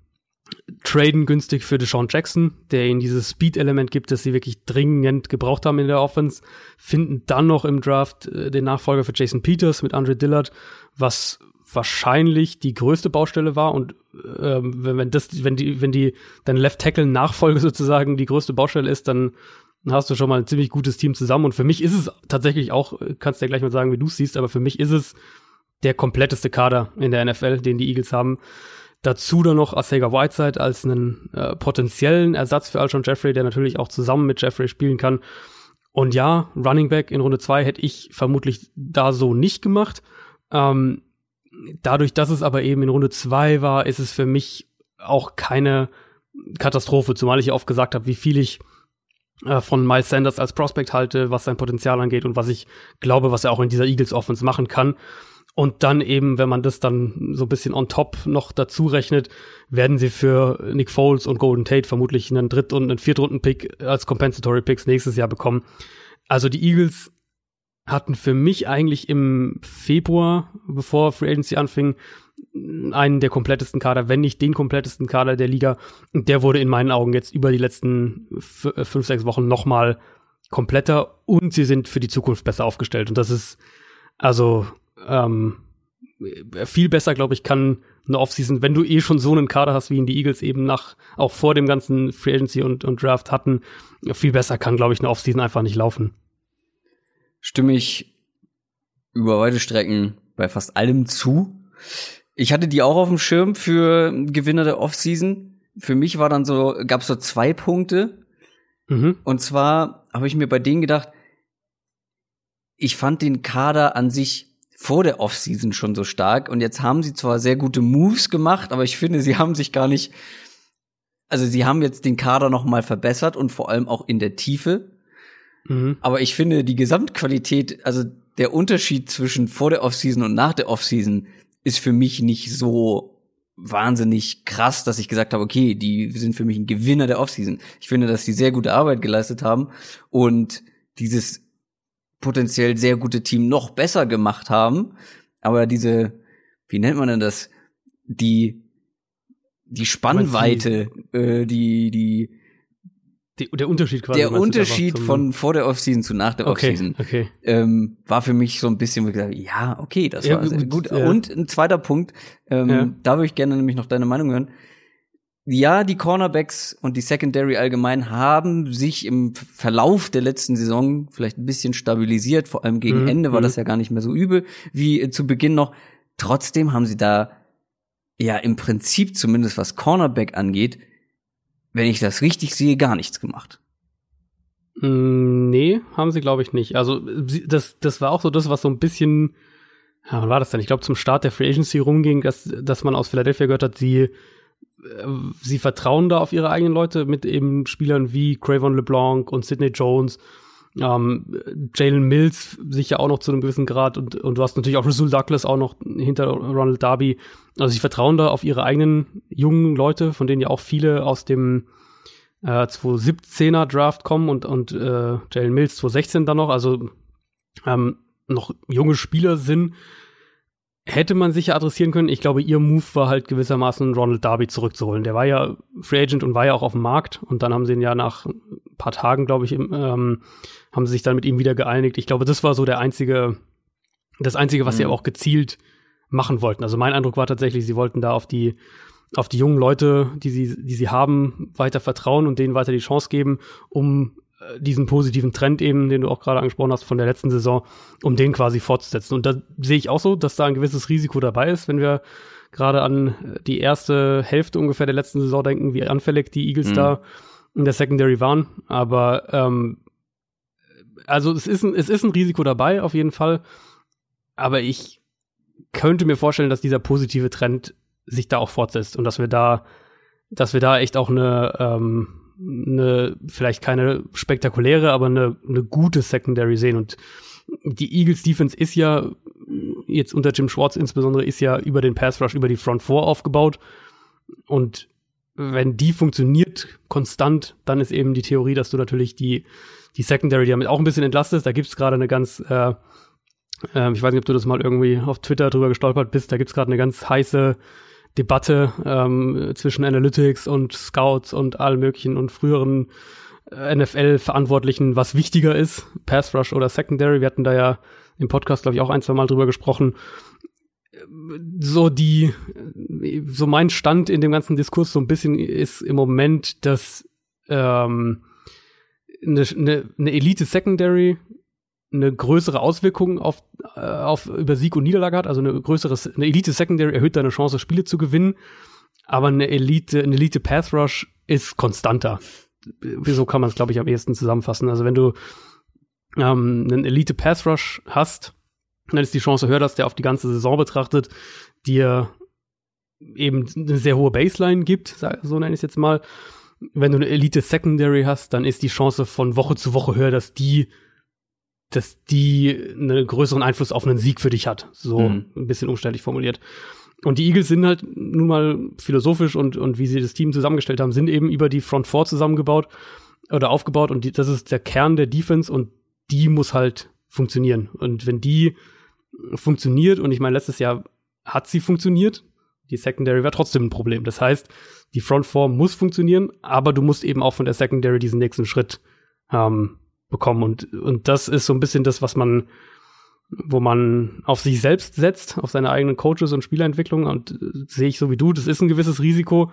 traden günstig für Deshaun Jackson, der ihnen dieses Speed-Element gibt, das sie wirklich dringend gebraucht haben in der Offense. Finden dann noch im Draft äh, den Nachfolger für Jason Peters mit Andre Dillard, was wahrscheinlich die größte Baustelle war und ähm, wenn, wenn das, wenn die, wenn die deine Left Tackle Nachfolge sozusagen die größte Baustelle ist, dann hast du schon mal ein ziemlich gutes Team zusammen. Und für mich ist es tatsächlich auch, kannst du ja gleich mal sagen, wie du es siehst, aber für mich ist es der kompletteste Kader in der NFL, den die Eagles haben. Dazu dann noch Asega Whiteside als einen äh, potenziellen Ersatz für Alshon Jeffrey, der natürlich auch zusammen mit Jeffrey spielen kann. Und ja, Running Back in Runde 2 hätte ich vermutlich da so nicht gemacht. Ähm, dadurch, dass es aber eben in Runde 2 war, ist es für mich auch keine Katastrophe, zumal ich ja oft gesagt habe, wie viel ich äh, von Miles Sanders als Prospect halte, was sein Potenzial angeht und was ich glaube, was er auch in dieser Eagles Offense machen kann. Und dann eben, wenn man das dann so ein bisschen on top noch dazu rechnet, werden sie für Nick Foles und Golden Tate vermutlich einen Dritt- und einen Viertrunden-Pick als Compensatory Picks nächstes Jahr bekommen. Also die Eagles hatten für mich eigentlich im Februar, bevor Free Agency anfing, einen der komplettesten Kader, wenn nicht den komplettesten Kader der Liga. Und der wurde in meinen Augen jetzt über die letzten äh, fünf, sechs Wochen nochmal kompletter und sie sind für die Zukunft besser aufgestellt. Und das ist also ähm, viel besser, glaube ich, kann eine Offseason, wenn du eh schon so einen Kader hast, wie ihn die Eagles eben nach, auch vor dem ganzen Free Agency und, und Draft hatten, viel besser kann, glaube ich, eine Offseason einfach nicht laufen. Stimme ich über weite Strecken bei fast allem zu. Ich hatte die auch auf dem Schirm für Gewinner der Offseason. Für mich war dann so, gab es so zwei Punkte. Mhm. Und zwar habe ich mir bei denen gedacht, ich fand den Kader an sich vor der Offseason schon so stark und jetzt haben sie zwar sehr gute Moves gemacht, aber ich finde, sie haben sich gar nicht also sie haben jetzt den Kader noch mal verbessert und vor allem auch in der Tiefe. Mhm. Aber ich finde die Gesamtqualität, also der Unterschied zwischen vor der Offseason und nach der Offseason ist für mich nicht so wahnsinnig krass, dass ich gesagt habe, okay, die sind für mich ein Gewinner der Offseason. Ich finde, dass die sehr gute Arbeit geleistet haben und dieses potenziell sehr gute Team noch besser gemacht haben. Aber diese, wie nennt man denn das? Die, die Spannweite, äh, die, die, die, der Unterschied quasi. Der Unterschied von vor der Offseason zu nach der okay, Offseason okay. Ähm, war für mich so ein bisschen, wo ich gesagt, ja, okay, das ja, war gut. gut. Ja. Und ein zweiter Punkt, ähm, ja. da würde ich gerne nämlich noch deine Meinung hören ja, die Cornerbacks und die Secondary allgemein haben sich im Verlauf der letzten Saison vielleicht ein bisschen stabilisiert. Vor allem gegen mhm. Ende war das mhm. ja gar nicht mehr so übel wie zu Beginn noch. Trotzdem haben sie da ja im Prinzip zumindest was Cornerback angeht, wenn ich das richtig sehe, gar nichts gemacht. Mm, nee, haben sie glaube ich nicht. Also das, das war auch so das, was so ein bisschen, ja, wann war das denn? Ich glaube zum Start der Free Agency rumging, dass, dass man aus Philadelphia gehört hat, sie sie vertrauen da auf ihre eigenen Leute mit eben Spielern wie Cravon LeBlanc und Sidney Jones, Ähm, Jalen Mills sicher auch noch zu einem gewissen Grad und, und du hast natürlich auch Rasul Douglas auch noch hinter Ronald Darby. Also sie vertrauen da auf ihre eigenen jungen Leute, von denen ja auch viele aus dem äh, 2017er Draft kommen und, und äh, Jalen Mills 2016 dann noch, also ähm, noch junge Spieler sind hätte man sicher adressieren können. Ich glaube, ihr Move war halt gewissermaßen Ronald Darby zurückzuholen. Der war ja Free Agent und war ja auch auf dem Markt und dann haben sie ihn ja nach ein paar Tagen, glaube ich, ähm, haben sie sich dann mit ihm wieder geeinigt. Ich glaube, das war so der einzige, das einzige, was mhm. sie auch gezielt machen wollten. Also mein Eindruck war tatsächlich, sie wollten da auf die auf die jungen Leute, die sie, die sie haben, weiter vertrauen und denen weiter die Chance geben, um diesen positiven Trend eben, den du auch gerade angesprochen hast von der letzten Saison, um den quasi fortzusetzen. Und da sehe ich auch so, dass da ein gewisses Risiko dabei ist, wenn wir gerade an die erste Hälfte ungefähr der letzten Saison denken, wie anfällig die Eagles mhm. da in der Secondary waren. Aber ähm, also es ist, ein, es ist ein Risiko dabei, auf jeden Fall. Aber ich könnte mir vorstellen, dass dieser positive Trend sich da auch fortsetzt und dass wir da, dass wir da echt auch eine ähm, eine, vielleicht keine spektakuläre, aber eine, eine gute Secondary sehen. Und die Eagles Defense ist ja, jetzt unter Jim Schwartz insbesondere, ist ja über den Pass Rush, über die Front Four aufgebaut. Und wenn die funktioniert konstant, dann ist eben die Theorie, dass du natürlich die, die Secondary damit auch ein bisschen entlastest. Da gibt es gerade eine ganz, äh, äh, ich weiß nicht, ob du das mal irgendwie auf Twitter drüber gestolpert bist, da gibt es gerade eine ganz heiße Debatte ähm, zwischen Analytics und Scouts und allen möglichen und früheren äh, NFL-Verantwortlichen, was wichtiger ist, Pass Rush oder Secondary. Wir hatten da ja im Podcast, glaube ich, auch ein, zwei Mal drüber gesprochen. So die, so mein Stand in dem ganzen Diskurs so ein bisschen ist im Moment, dass ähm, eine, eine, eine Elite Secondary eine größere Auswirkung auf, äh, auf über Sieg und Niederlage hat. Also eine größere, eine Elite Secondary erhöht deine Chance, Spiele zu gewinnen. Aber eine Elite, eine Elite Path Rush ist konstanter. Wieso kann man es, glaube ich, am ehesten zusammenfassen? Also wenn du ähm, einen Elite Path Rush hast, dann ist die Chance höher, dass der auf die ganze Saison betrachtet dir eben eine sehr hohe Baseline gibt, so nenne ich es jetzt mal. Wenn du eine Elite Secondary hast, dann ist die Chance von Woche zu Woche höher, dass die dass die einen größeren Einfluss auf einen Sieg für dich hat. So mhm. ein bisschen umständlich formuliert. Und die Eagles sind halt nun mal philosophisch und, und wie sie das Team zusammengestellt haben, sind eben über die Front Four zusammengebaut oder aufgebaut und die, das ist der Kern der Defense und die muss halt funktionieren. Und wenn die funktioniert, und ich meine, letztes Jahr hat sie funktioniert, die Secondary wäre trotzdem ein Problem. Das heißt, die Front Four muss funktionieren, aber du musst eben auch von der Secondary diesen nächsten Schritt ähm, bekommen. Und, und das ist so ein bisschen das, was man, wo man auf sich selbst setzt, auf seine eigenen Coaches und Spielerentwicklung. Und äh, sehe ich so wie du, das ist ein gewisses Risiko.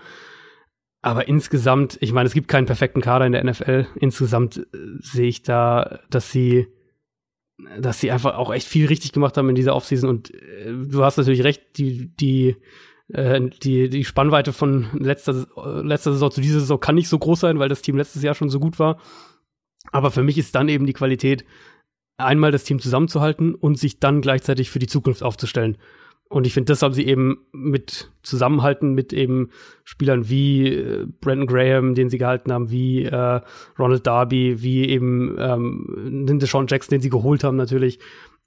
Aber insgesamt, ich meine, es gibt keinen perfekten Kader in der NFL. Insgesamt äh, sehe ich da, dass sie, dass sie einfach auch echt viel richtig gemacht haben in dieser Offseason. Und äh, du hast natürlich recht, die, die, äh, die, die Spannweite von letzter, letzter Saison zu dieser Saison kann nicht so groß sein, weil das Team letztes Jahr schon so gut war. Aber für mich ist dann eben die Qualität, einmal das Team zusammenzuhalten und sich dann gleichzeitig für die Zukunft aufzustellen. Und ich finde, das haben sie eben mit Zusammenhalten mit eben Spielern wie äh, Brandon Graham, den sie gehalten haben, wie äh, Ronald Darby, wie eben ähm, Deshaun Jackson, den sie geholt haben natürlich,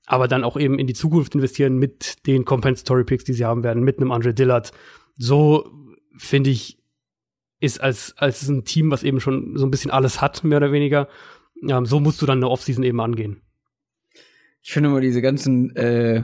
aber dann auch eben in die Zukunft investieren mit den Compensatory Picks, die sie haben werden, mit einem Andre Dillard. So finde ich, ist als, als ein Team, was eben schon so ein bisschen alles hat, mehr oder weniger. Ja, so musst du dann eine Offseason eben angehen. Ich finde immer diese ganzen, äh,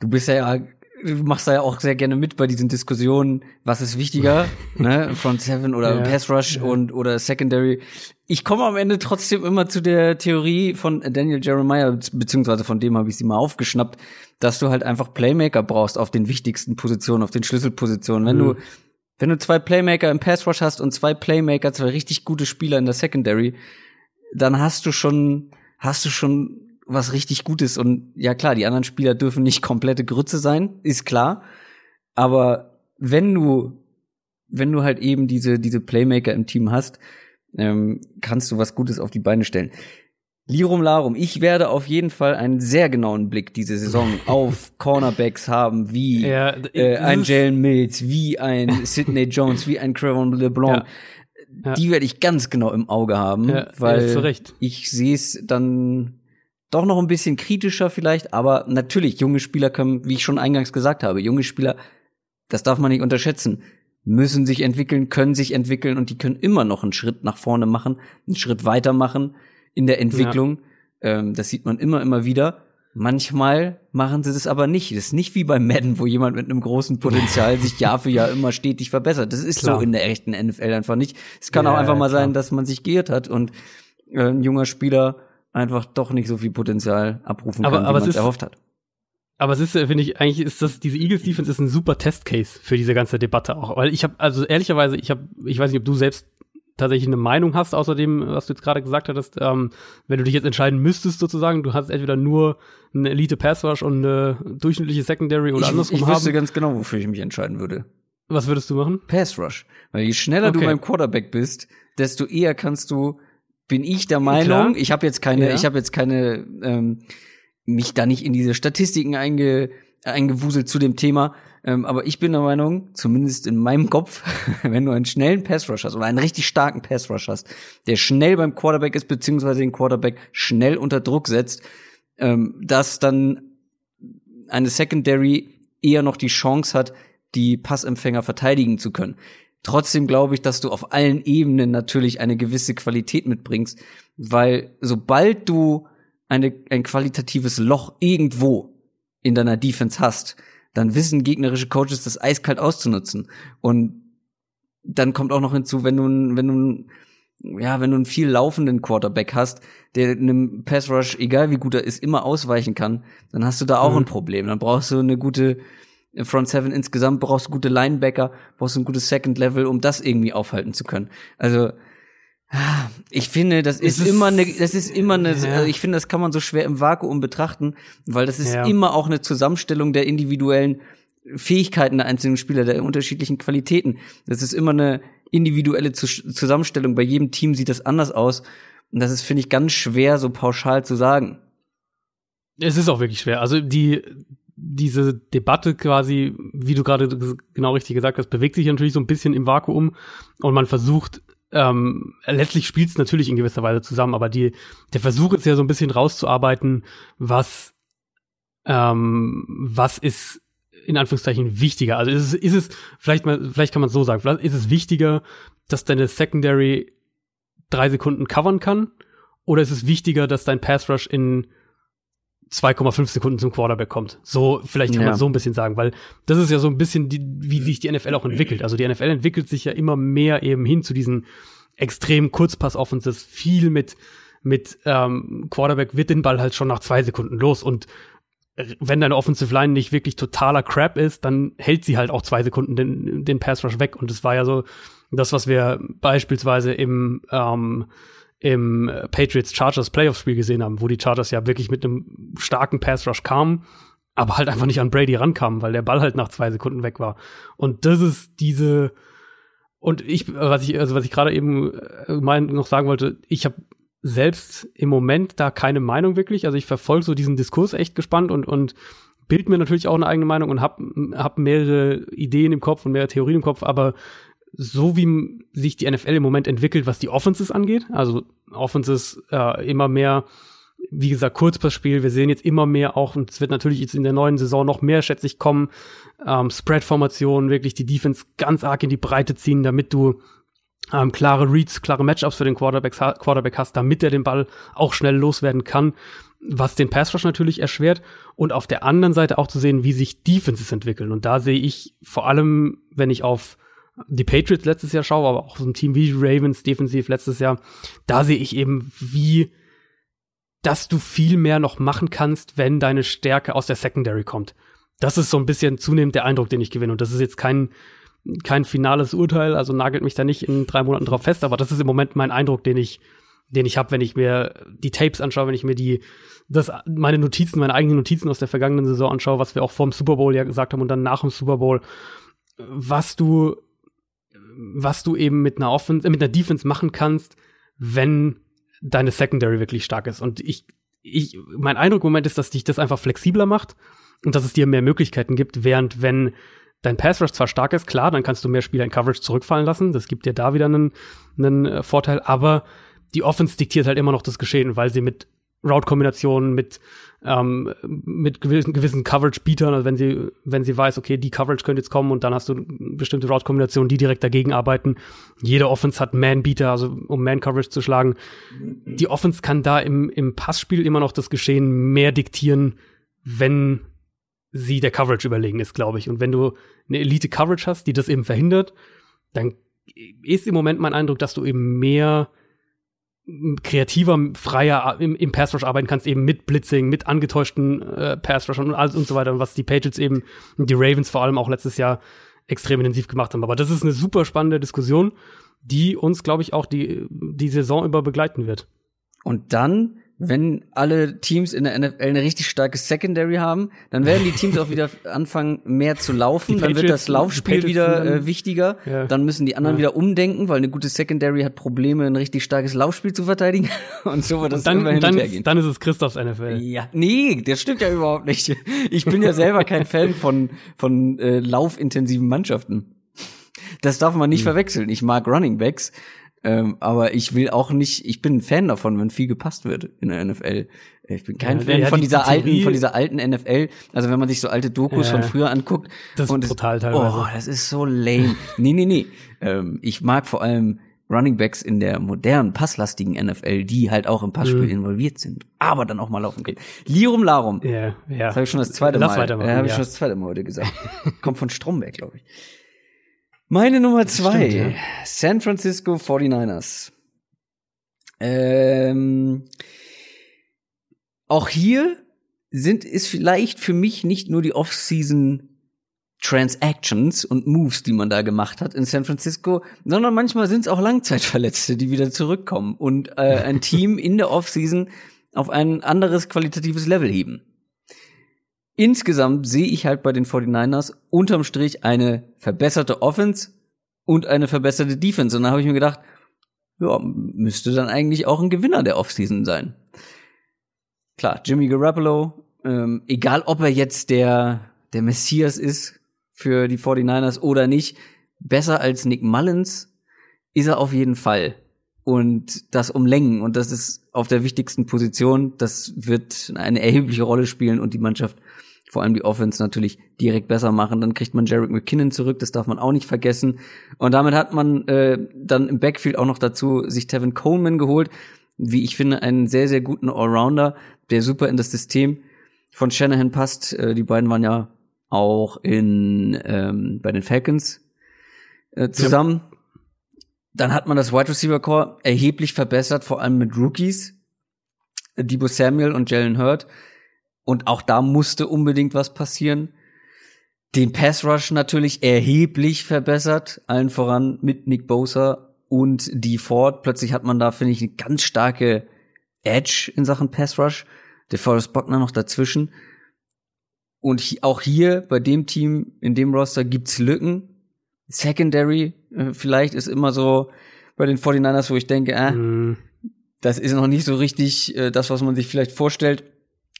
du bist ja, du machst da ja auch sehr gerne mit bei diesen Diskussionen, was ist wichtiger, ne, Front Seven oder ja, Pass Rush ja. und oder Secondary. Ich komme am Ende trotzdem immer zu der Theorie von Daniel Jeremiah, beziehungsweise von dem habe ich sie mal aufgeschnappt, dass du halt einfach Playmaker brauchst auf den wichtigsten Positionen, auf den Schlüsselpositionen. Wenn mhm. du wenn du zwei Playmaker im Pass Rush hast und zwei Playmaker, zwei richtig gute Spieler in der Secondary, dann hast du schon, hast du schon was richtig Gutes. Und ja klar, die anderen Spieler dürfen nicht komplette Grütze sein, ist klar. Aber wenn du, wenn du halt eben diese, diese Playmaker im Team hast, ähm, kannst du was Gutes auf die Beine stellen. Lirum Larum, ich werde auf jeden Fall einen sehr genauen Blick diese Saison auf Cornerbacks haben, wie ja, äh, ein Jalen Mills, wie ein Sidney Jones, wie ein Crevon LeBlanc. Ja. Ja. die werde ich ganz genau im Auge haben, ja, weil ja, ich sehe es dann doch noch ein bisschen kritischer vielleicht, aber natürlich, junge Spieler können, wie ich schon eingangs gesagt habe, junge Spieler, das darf man nicht unterschätzen, müssen sich entwickeln, können sich entwickeln und die können immer noch einen Schritt nach vorne machen, einen Schritt weiter machen in der Entwicklung. Ähm, das sieht man immer, immer wieder. Manchmal machen sie das aber nicht. Das ist nicht wie bei Madden, wo jemand mit einem großen Potenzial sich Jahr für Jahr immer stetig verbessert. Das ist klar. so in der echten NFL einfach nicht. Es kann ja, auch einfach mal klar. sein, dass man sich geirrt hat und äh, ein junger Spieler einfach doch nicht so viel Potenzial abrufen aber, kann, aber wie man es erhofft hat. Aber es ist, äh, finde ich, eigentlich ist das, diese Eagles Defense ist ein super Testcase für diese ganze Debatte auch. Weil ich habe, also ehrlicherweise, ich habe, ich weiß nicht, ob du selbst tatsächlich eine Meinung hast, außer dem, was du jetzt gerade gesagt hattest, ähm, wenn du dich jetzt entscheiden müsstest, sozusagen, du hast entweder nur eine Elite Pass Rush und eine durchschnittliche Secondary oder ich, andersrum Ich wüsste haben. ganz genau, wofür ich mich entscheiden würde. Was würdest du machen? Pass Rush. Weil je schneller okay. du beim Quarterback bist, desto eher kannst du, bin ich der Meinung, Klar. ich habe jetzt keine, ja. ich habe jetzt keine, ähm, mich da nicht in diese Statistiken einge, eingewuselt zu dem Thema, ähm, aber ich bin der Meinung, zumindest in meinem Kopf, wenn du einen schnellen Pass Rush hast oder einen richtig starken Pass Rush hast, der schnell beim Quarterback ist, beziehungsweise den Quarterback schnell unter Druck setzt, ähm, dass dann eine Secondary eher noch die Chance hat, die Passempfänger verteidigen zu können. Trotzdem glaube ich, dass du auf allen Ebenen natürlich eine gewisse Qualität mitbringst, weil sobald du eine, ein qualitatives Loch irgendwo in deiner Defense hast, dann wissen gegnerische Coaches das eiskalt auszunutzen. Und dann kommt auch noch hinzu, wenn du, wenn du, ja, wenn du einen viel laufenden Quarterback hast, der einem Pass Rush, egal wie gut er ist, immer ausweichen kann, dann hast du da auch mhm. ein Problem. Dann brauchst du eine gute Front Seven insgesamt, brauchst du gute Linebacker, brauchst du ein gutes Second Level, um das irgendwie aufhalten zu können. Also, ich finde, das ist, ist immer eine, das ist immer eine, ja. also ich finde, das kann man so schwer im Vakuum betrachten, weil das ist ja. immer auch eine Zusammenstellung der individuellen Fähigkeiten der einzelnen Spieler, der unterschiedlichen Qualitäten. Das ist immer eine individuelle Zusammenstellung. Bei jedem Team sieht das anders aus. Und das ist, finde ich, ganz schwer, so pauschal zu sagen. Es ist auch wirklich schwer. Also die, diese Debatte quasi, wie du gerade genau richtig gesagt hast, bewegt sich natürlich so ein bisschen im Vakuum und man versucht ähm, letztlich spielt es natürlich in gewisser Weise zusammen, aber die, der Versuch ist ja so ein bisschen rauszuarbeiten, was, ähm, was ist in Anführungszeichen wichtiger. Also ist es, ist es vielleicht mal, vielleicht kann man es so sagen, ist es wichtiger, dass deine Secondary drei Sekunden covern kann, oder ist es wichtiger, dass dein Pass Rush in 2,5 Sekunden zum Quarterback kommt. So, vielleicht kann ja. man so ein bisschen sagen, weil das ist ja so ein bisschen, die, wie sich die NFL auch entwickelt. Also die NFL entwickelt sich ja immer mehr eben hin zu diesen extremen Kurzpass-Offenses, viel mit, mit ähm, Quarterback wird den Ball halt schon nach zwei Sekunden los und wenn deine Offensive Line nicht wirklich totaler Crap ist, dann hält sie halt auch zwei Sekunden den, den Pass Rush weg. Und das war ja so das, was wir beispielsweise im ähm, im Patriots Chargers Playoff Spiel gesehen haben, wo die Chargers ja wirklich mit einem starken Pass Rush kamen, aber halt einfach nicht an Brady rankamen, weil der Ball halt nach zwei Sekunden weg war. Und das ist diese und ich, was ich, also was ich gerade eben äh, mein, noch sagen wollte, ich habe selbst im Moment da keine Meinung wirklich. Also ich verfolge so diesen Diskurs echt gespannt und und bild mir natürlich auch eine eigene Meinung und hab, hab mehrere Ideen im Kopf und mehrere Theorien im Kopf, aber so wie sich die NFL im Moment entwickelt, was die Offenses angeht, also Offenses äh, immer mehr, wie gesagt, Kurzpassspiel, wir sehen jetzt immer mehr auch, und es wird natürlich jetzt in der neuen Saison noch mehr, schätze ich, kommen, ähm, Spread-Formationen, wirklich die Defense ganz arg in die Breite ziehen, damit du ähm, klare Reads, klare Matchups für den Quarterback, Quarterback hast, damit er den Ball auch schnell loswerden kann, was den Pass Rush natürlich erschwert. Und auf der anderen Seite auch zu sehen, wie sich Defenses entwickeln. Und da sehe ich vor allem, wenn ich auf die Patriots letztes Jahr schaue, aber auch so ein Team wie Ravens defensiv letztes Jahr, da sehe ich eben, wie dass du viel mehr noch machen kannst, wenn deine Stärke aus der Secondary kommt. Das ist so ein bisschen zunehmend der Eindruck, den ich gewinne. Und das ist jetzt kein, kein finales Urteil, also nagelt mich da nicht in drei Monaten drauf fest, aber das ist im Moment mein Eindruck, den ich, den ich habe, wenn ich mir die Tapes anschaue, wenn ich mir die, das, meine Notizen, meine eigenen Notizen aus der vergangenen Saison anschaue, was wir auch vorm Super Bowl ja gesagt haben und dann nach dem Super Bowl, was du was du eben mit einer Offense, mit einer Defense machen kannst, wenn deine Secondary wirklich stark ist. Und ich, ich, mein Eindruck im Moment ist, dass dich das einfach flexibler macht und dass es dir mehr Möglichkeiten gibt, während wenn dein Pass Rush zwar stark ist, klar, dann kannst du mehr Spieler in Coverage zurückfallen lassen. Das gibt dir da wieder einen, einen äh, Vorteil, aber die Offense diktiert halt immer noch das Geschehen, weil sie mit Route-Kombinationen, mit, ähm, mit gewissen, gewissen Coverage-Bietern, also wenn sie, wenn sie weiß, okay, die Coverage könnte jetzt kommen und dann hast du bestimmte Route-Kombinationen, die direkt dagegen arbeiten. Jede Offense hat Man-Beater, also um Man-Coverage zu schlagen. Die Offense kann da im, im Passspiel immer noch das Geschehen mehr diktieren, wenn sie der Coverage überlegen ist, glaube ich. Und wenn du eine Elite-Coverage hast, die das eben verhindert, dann ist im Moment mein Eindruck, dass du eben mehr kreativer, freier im, im Pass Rush arbeiten kannst, eben mit Blitzing, mit angetäuschten äh, Pass Rush und alles und so weiter, und was die Patriots eben, die Ravens vor allem auch letztes Jahr extrem intensiv gemacht haben. Aber das ist eine super spannende Diskussion, die uns, glaube ich, auch die, die Saison über begleiten wird. Und dann wenn alle Teams in der NFL eine richtig starke Secondary haben, dann werden die Teams auch wieder anfangen, mehr zu laufen. dann wird das Laufspiel wieder äh, wichtiger. Ja. Dann müssen die anderen ja. wieder umdenken, weil eine gute Secondary hat Probleme, ein richtig starkes Laufspiel zu verteidigen. und so wird das dann, immer dann, gehen. Dann ist es Christophs NFL. Ja, nee, das stimmt ja überhaupt nicht. Ich bin ja selber kein Fan von, von äh, laufintensiven Mannschaften. Das darf man nicht hm. verwechseln. Ich mag Running Backs, ähm, aber ich will auch nicht, ich bin ein Fan davon, wenn viel gepasst wird in der NFL. Ich bin kein ja, Fan ja, von die dieser Theorie, alten, von dieser alten NFL. Also wenn man sich so alte Dokus ja, von früher anguckt. Das ist brutal es, teilweise. Oh, das ist so lame. nee, nee, nee. Ähm, ich mag vor allem Running Backs in der modernen, passlastigen NFL, die halt auch im Passspiel mhm. involviert sind, aber dann auch mal laufen können. Lirum Larum. Ja, ja. Das habe ich schon das zweite Lass Mal. Weitermachen, ja, habe ich schon das zweite Mal heute gesagt. Kommt von Stromberg, glaube ich. Meine Nummer zwei, stimmt, ja. San Francisco 49ers. Ähm, auch hier sind ist vielleicht für mich nicht nur die Off-Season Transactions und Moves, die man da gemacht hat in San Francisco, sondern manchmal sind es auch Langzeitverletzte, die wieder zurückkommen und äh, ein Team in der Off-Season auf ein anderes qualitatives Level heben insgesamt sehe ich halt bei den 49ers unterm Strich eine verbesserte Offense und eine verbesserte Defense. Und da habe ich mir gedacht, ja, müsste dann eigentlich auch ein Gewinner der Offseason sein. Klar, Jimmy Garoppolo, ähm, egal ob er jetzt der, der Messias ist für die 49ers oder nicht, besser als Nick Mullins ist er auf jeden Fall. Und das um Längen. Und das ist auf der wichtigsten Position. Das wird eine erhebliche Rolle spielen und die Mannschaft vor allem die Offense natürlich direkt besser machen. Dann kriegt man Jarek McKinnon zurück, das darf man auch nicht vergessen. Und damit hat man äh, dann im Backfield auch noch dazu sich Tevin Coleman geholt, wie ich finde, einen sehr, sehr guten Allrounder, der super in das System von Shanahan passt. Äh, die beiden waren ja auch in ähm, bei den Falcons äh, zusammen. Ja. Dann hat man das Wide Receiver Core erheblich verbessert, vor allem mit Rookies. Debo Samuel und Jalen Hurd und auch da musste unbedingt was passieren. Den Pass Rush natürlich erheblich verbessert, allen voran mit Nick Bosa und die Ford. Plötzlich hat man da, finde ich, eine ganz starke Edge in Sachen Pass Rush. Der Forrest Buckner noch dazwischen. Und auch hier bei dem Team, in dem Roster gibt's Lücken. Secondary äh, vielleicht ist immer so bei den 49ers, wo ich denke, äh, mm. das ist noch nicht so richtig äh, das, was man sich vielleicht vorstellt.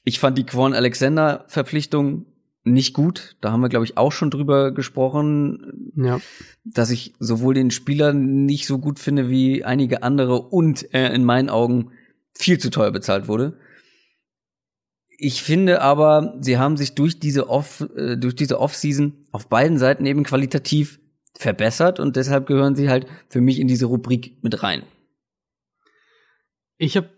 Ich fand die Quan Alexander Verpflichtung nicht gut. Da haben wir, glaube ich, auch schon drüber gesprochen, ja. dass ich sowohl den Spieler nicht so gut finde wie einige andere und er in meinen Augen viel zu teuer bezahlt wurde. Ich finde aber, sie haben sich durch diese Off, äh, durch diese Off-Season auf beiden Seiten eben qualitativ verbessert und deshalb gehören sie halt für mich in diese Rubrik mit rein. Ich habe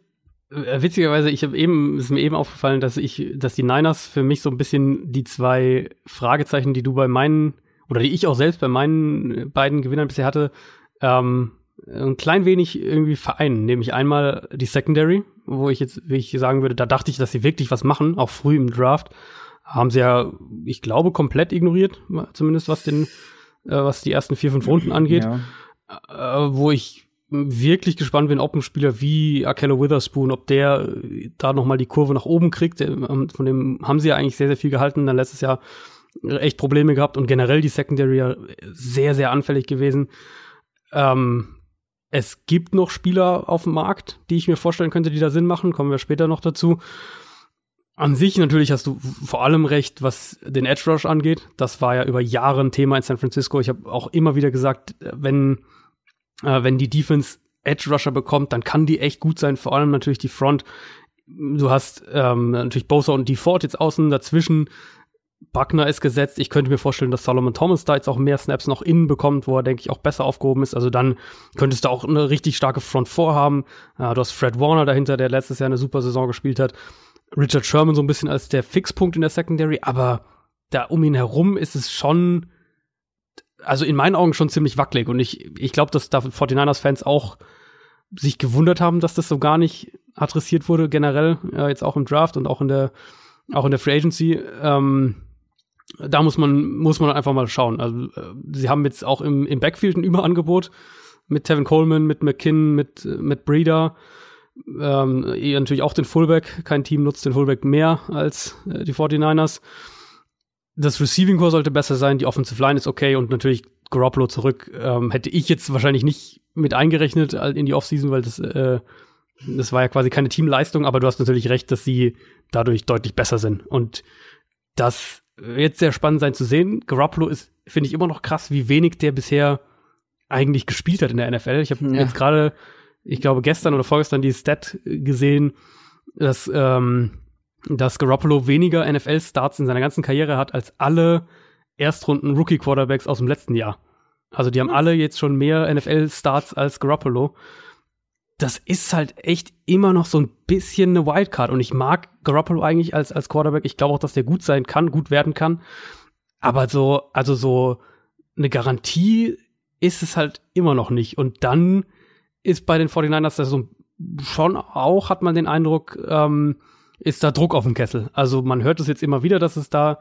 witzigerweise, ich habe eben, ist mir eben aufgefallen, dass ich, dass die Niners für mich so ein bisschen die zwei Fragezeichen, die du bei meinen, oder die ich auch selbst bei meinen beiden Gewinnern bisher hatte, ähm, ein klein wenig irgendwie vereinen. Nämlich einmal die Secondary, wo ich jetzt, wie ich sagen würde, da dachte ich, dass sie wirklich was machen, auch früh im Draft. Haben sie ja, ich glaube, komplett ignoriert, zumindest was den, äh, was die ersten vier, fünf Runden angeht. Ja. Äh, wo ich wirklich gespannt bin, ob ein Spieler wie Akello Witherspoon, ob der äh, da nochmal die Kurve nach oben kriegt. Ähm, von dem haben sie ja eigentlich sehr, sehr viel gehalten. Dann letztes Jahr echt Probleme gehabt und generell die Secondary ja sehr, sehr anfällig gewesen. Ähm, es gibt noch Spieler auf dem Markt, die ich mir vorstellen könnte, die da Sinn machen. Kommen wir später noch dazu. An sich natürlich hast du vor allem recht, was den Edge Rush angeht. Das war ja über Jahre ein Thema in San Francisco. Ich habe auch immer wieder gesagt, wenn, äh, wenn die Defense Edge Rusher bekommt, dann kann die echt gut sein. Vor allem natürlich die Front. Du hast ähm, natürlich Bosa und DeFord jetzt außen dazwischen. Buckner ist gesetzt. Ich könnte mir vorstellen, dass Solomon Thomas da jetzt auch mehr Snaps noch innen bekommt, wo er, denke ich, auch besser aufgehoben ist. Also dann könntest du auch eine richtig starke Front vorhaben. Äh, du hast Fred Warner dahinter, der letztes Jahr eine super Saison gespielt hat. Richard Sherman so ein bisschen als der Fixpunkt in der Secondary, aber da um ihn herum ist es schon, also in meinen Augen schon ziemlich wackelig. Und ich, ich glaube, dass da 49ers-Fans auch sich gewundert haben, dass das so gar nicht adressiert wurde, generell, äh, jetzt auch im Draft und auch in der, auch in der Free Agency. Ähm, da muss man, muss man einfach mal schauen. Also, äh, sie haben jetzt auch im, im Backfield ein Überangebot mit Tevin Coleman, mit McKinn, mit, mit Breeder. Ähm, natürlich auch den Fullback. Kein Team nutzt den Fullback mehr als äh, die 49ers. Das Receiving Core sollte besser sein, die Offensive Line ist okay und natürlich Garoppolo zurück. Ähm, hätte ich jetzt wahrscheinlich nicht mit eingerechnet in die Offseason, weil das, äh, das war ja quasi keine Teamleistung, aber du hast natürlich recht, dass sie dadurch deutlich besser sind. Und das wird sehr spannend sein zu sehen. Garoppolo ist, finde ich, immer noch krass, wie wenig der bisher eigentlich gespielt hat in der NFL. Ich habe ja. jetzt gerade ich glaube, gestern oder vorgestern die Stat gesehen, dass, ähm, dass Garoppolo weniger NFL-Starts in seiner ganzen Karriere hat als alle Erstrunden-Rookie-Quarterbacks aus dem letzten Jahr. Also die haben alle jetzt schon mehr NFL-Starts als Garoppolo. Das ist halt echt immer noch so ein bisschen eine Wildcard. Und ich mag Garoppolo eigentlich als, als Quarterback. Ich glaube auch, dass der gut sein kann, gut werden kann. Aber so, also so eine Garantie ist es halt immer noch nicht. Und dann ist bei den 49ers das so schon auch, hat man den Eindruck, ähm, ist da Druck auf dem Kessel. Also man hört es jetzt immer wieder, dass es da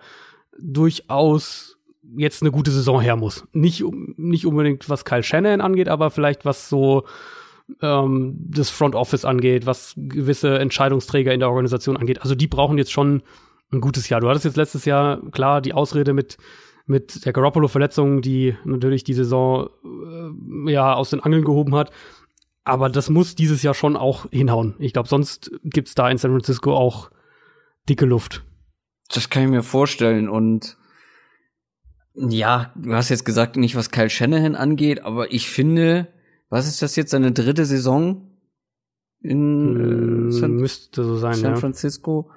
durchaus jetzt eine gute Saison her muss. Nicht, nicht unbedingt, was Kyle Shannon angeht, aber vielleicht was so ähm, das Front Office angeht, was gewisse Entscheidungsträger in der Organisation angeht. Also die brauchen jetzt schon ein gutes Jahr. Du hattest jetzt letztes Jahr klar die Ausrede mit mit der Garoppolo-Verletzung, die natürlich die Saison äh, ja aus den Angeln gehoben hat. Aber das muss dieses Jahr schon auch hinhauen. Ich glaube, sonst gibt's da in San Francisco auch dicke Luft. Das kann ich mir vorstellen. Und ja, du hast jetzt gesagt, nicht was Kyle Shanahan angeht, aber ich finde, was ist das jetzt, seine dritte Saison in äh, San, Müsste so sein, San Francisco?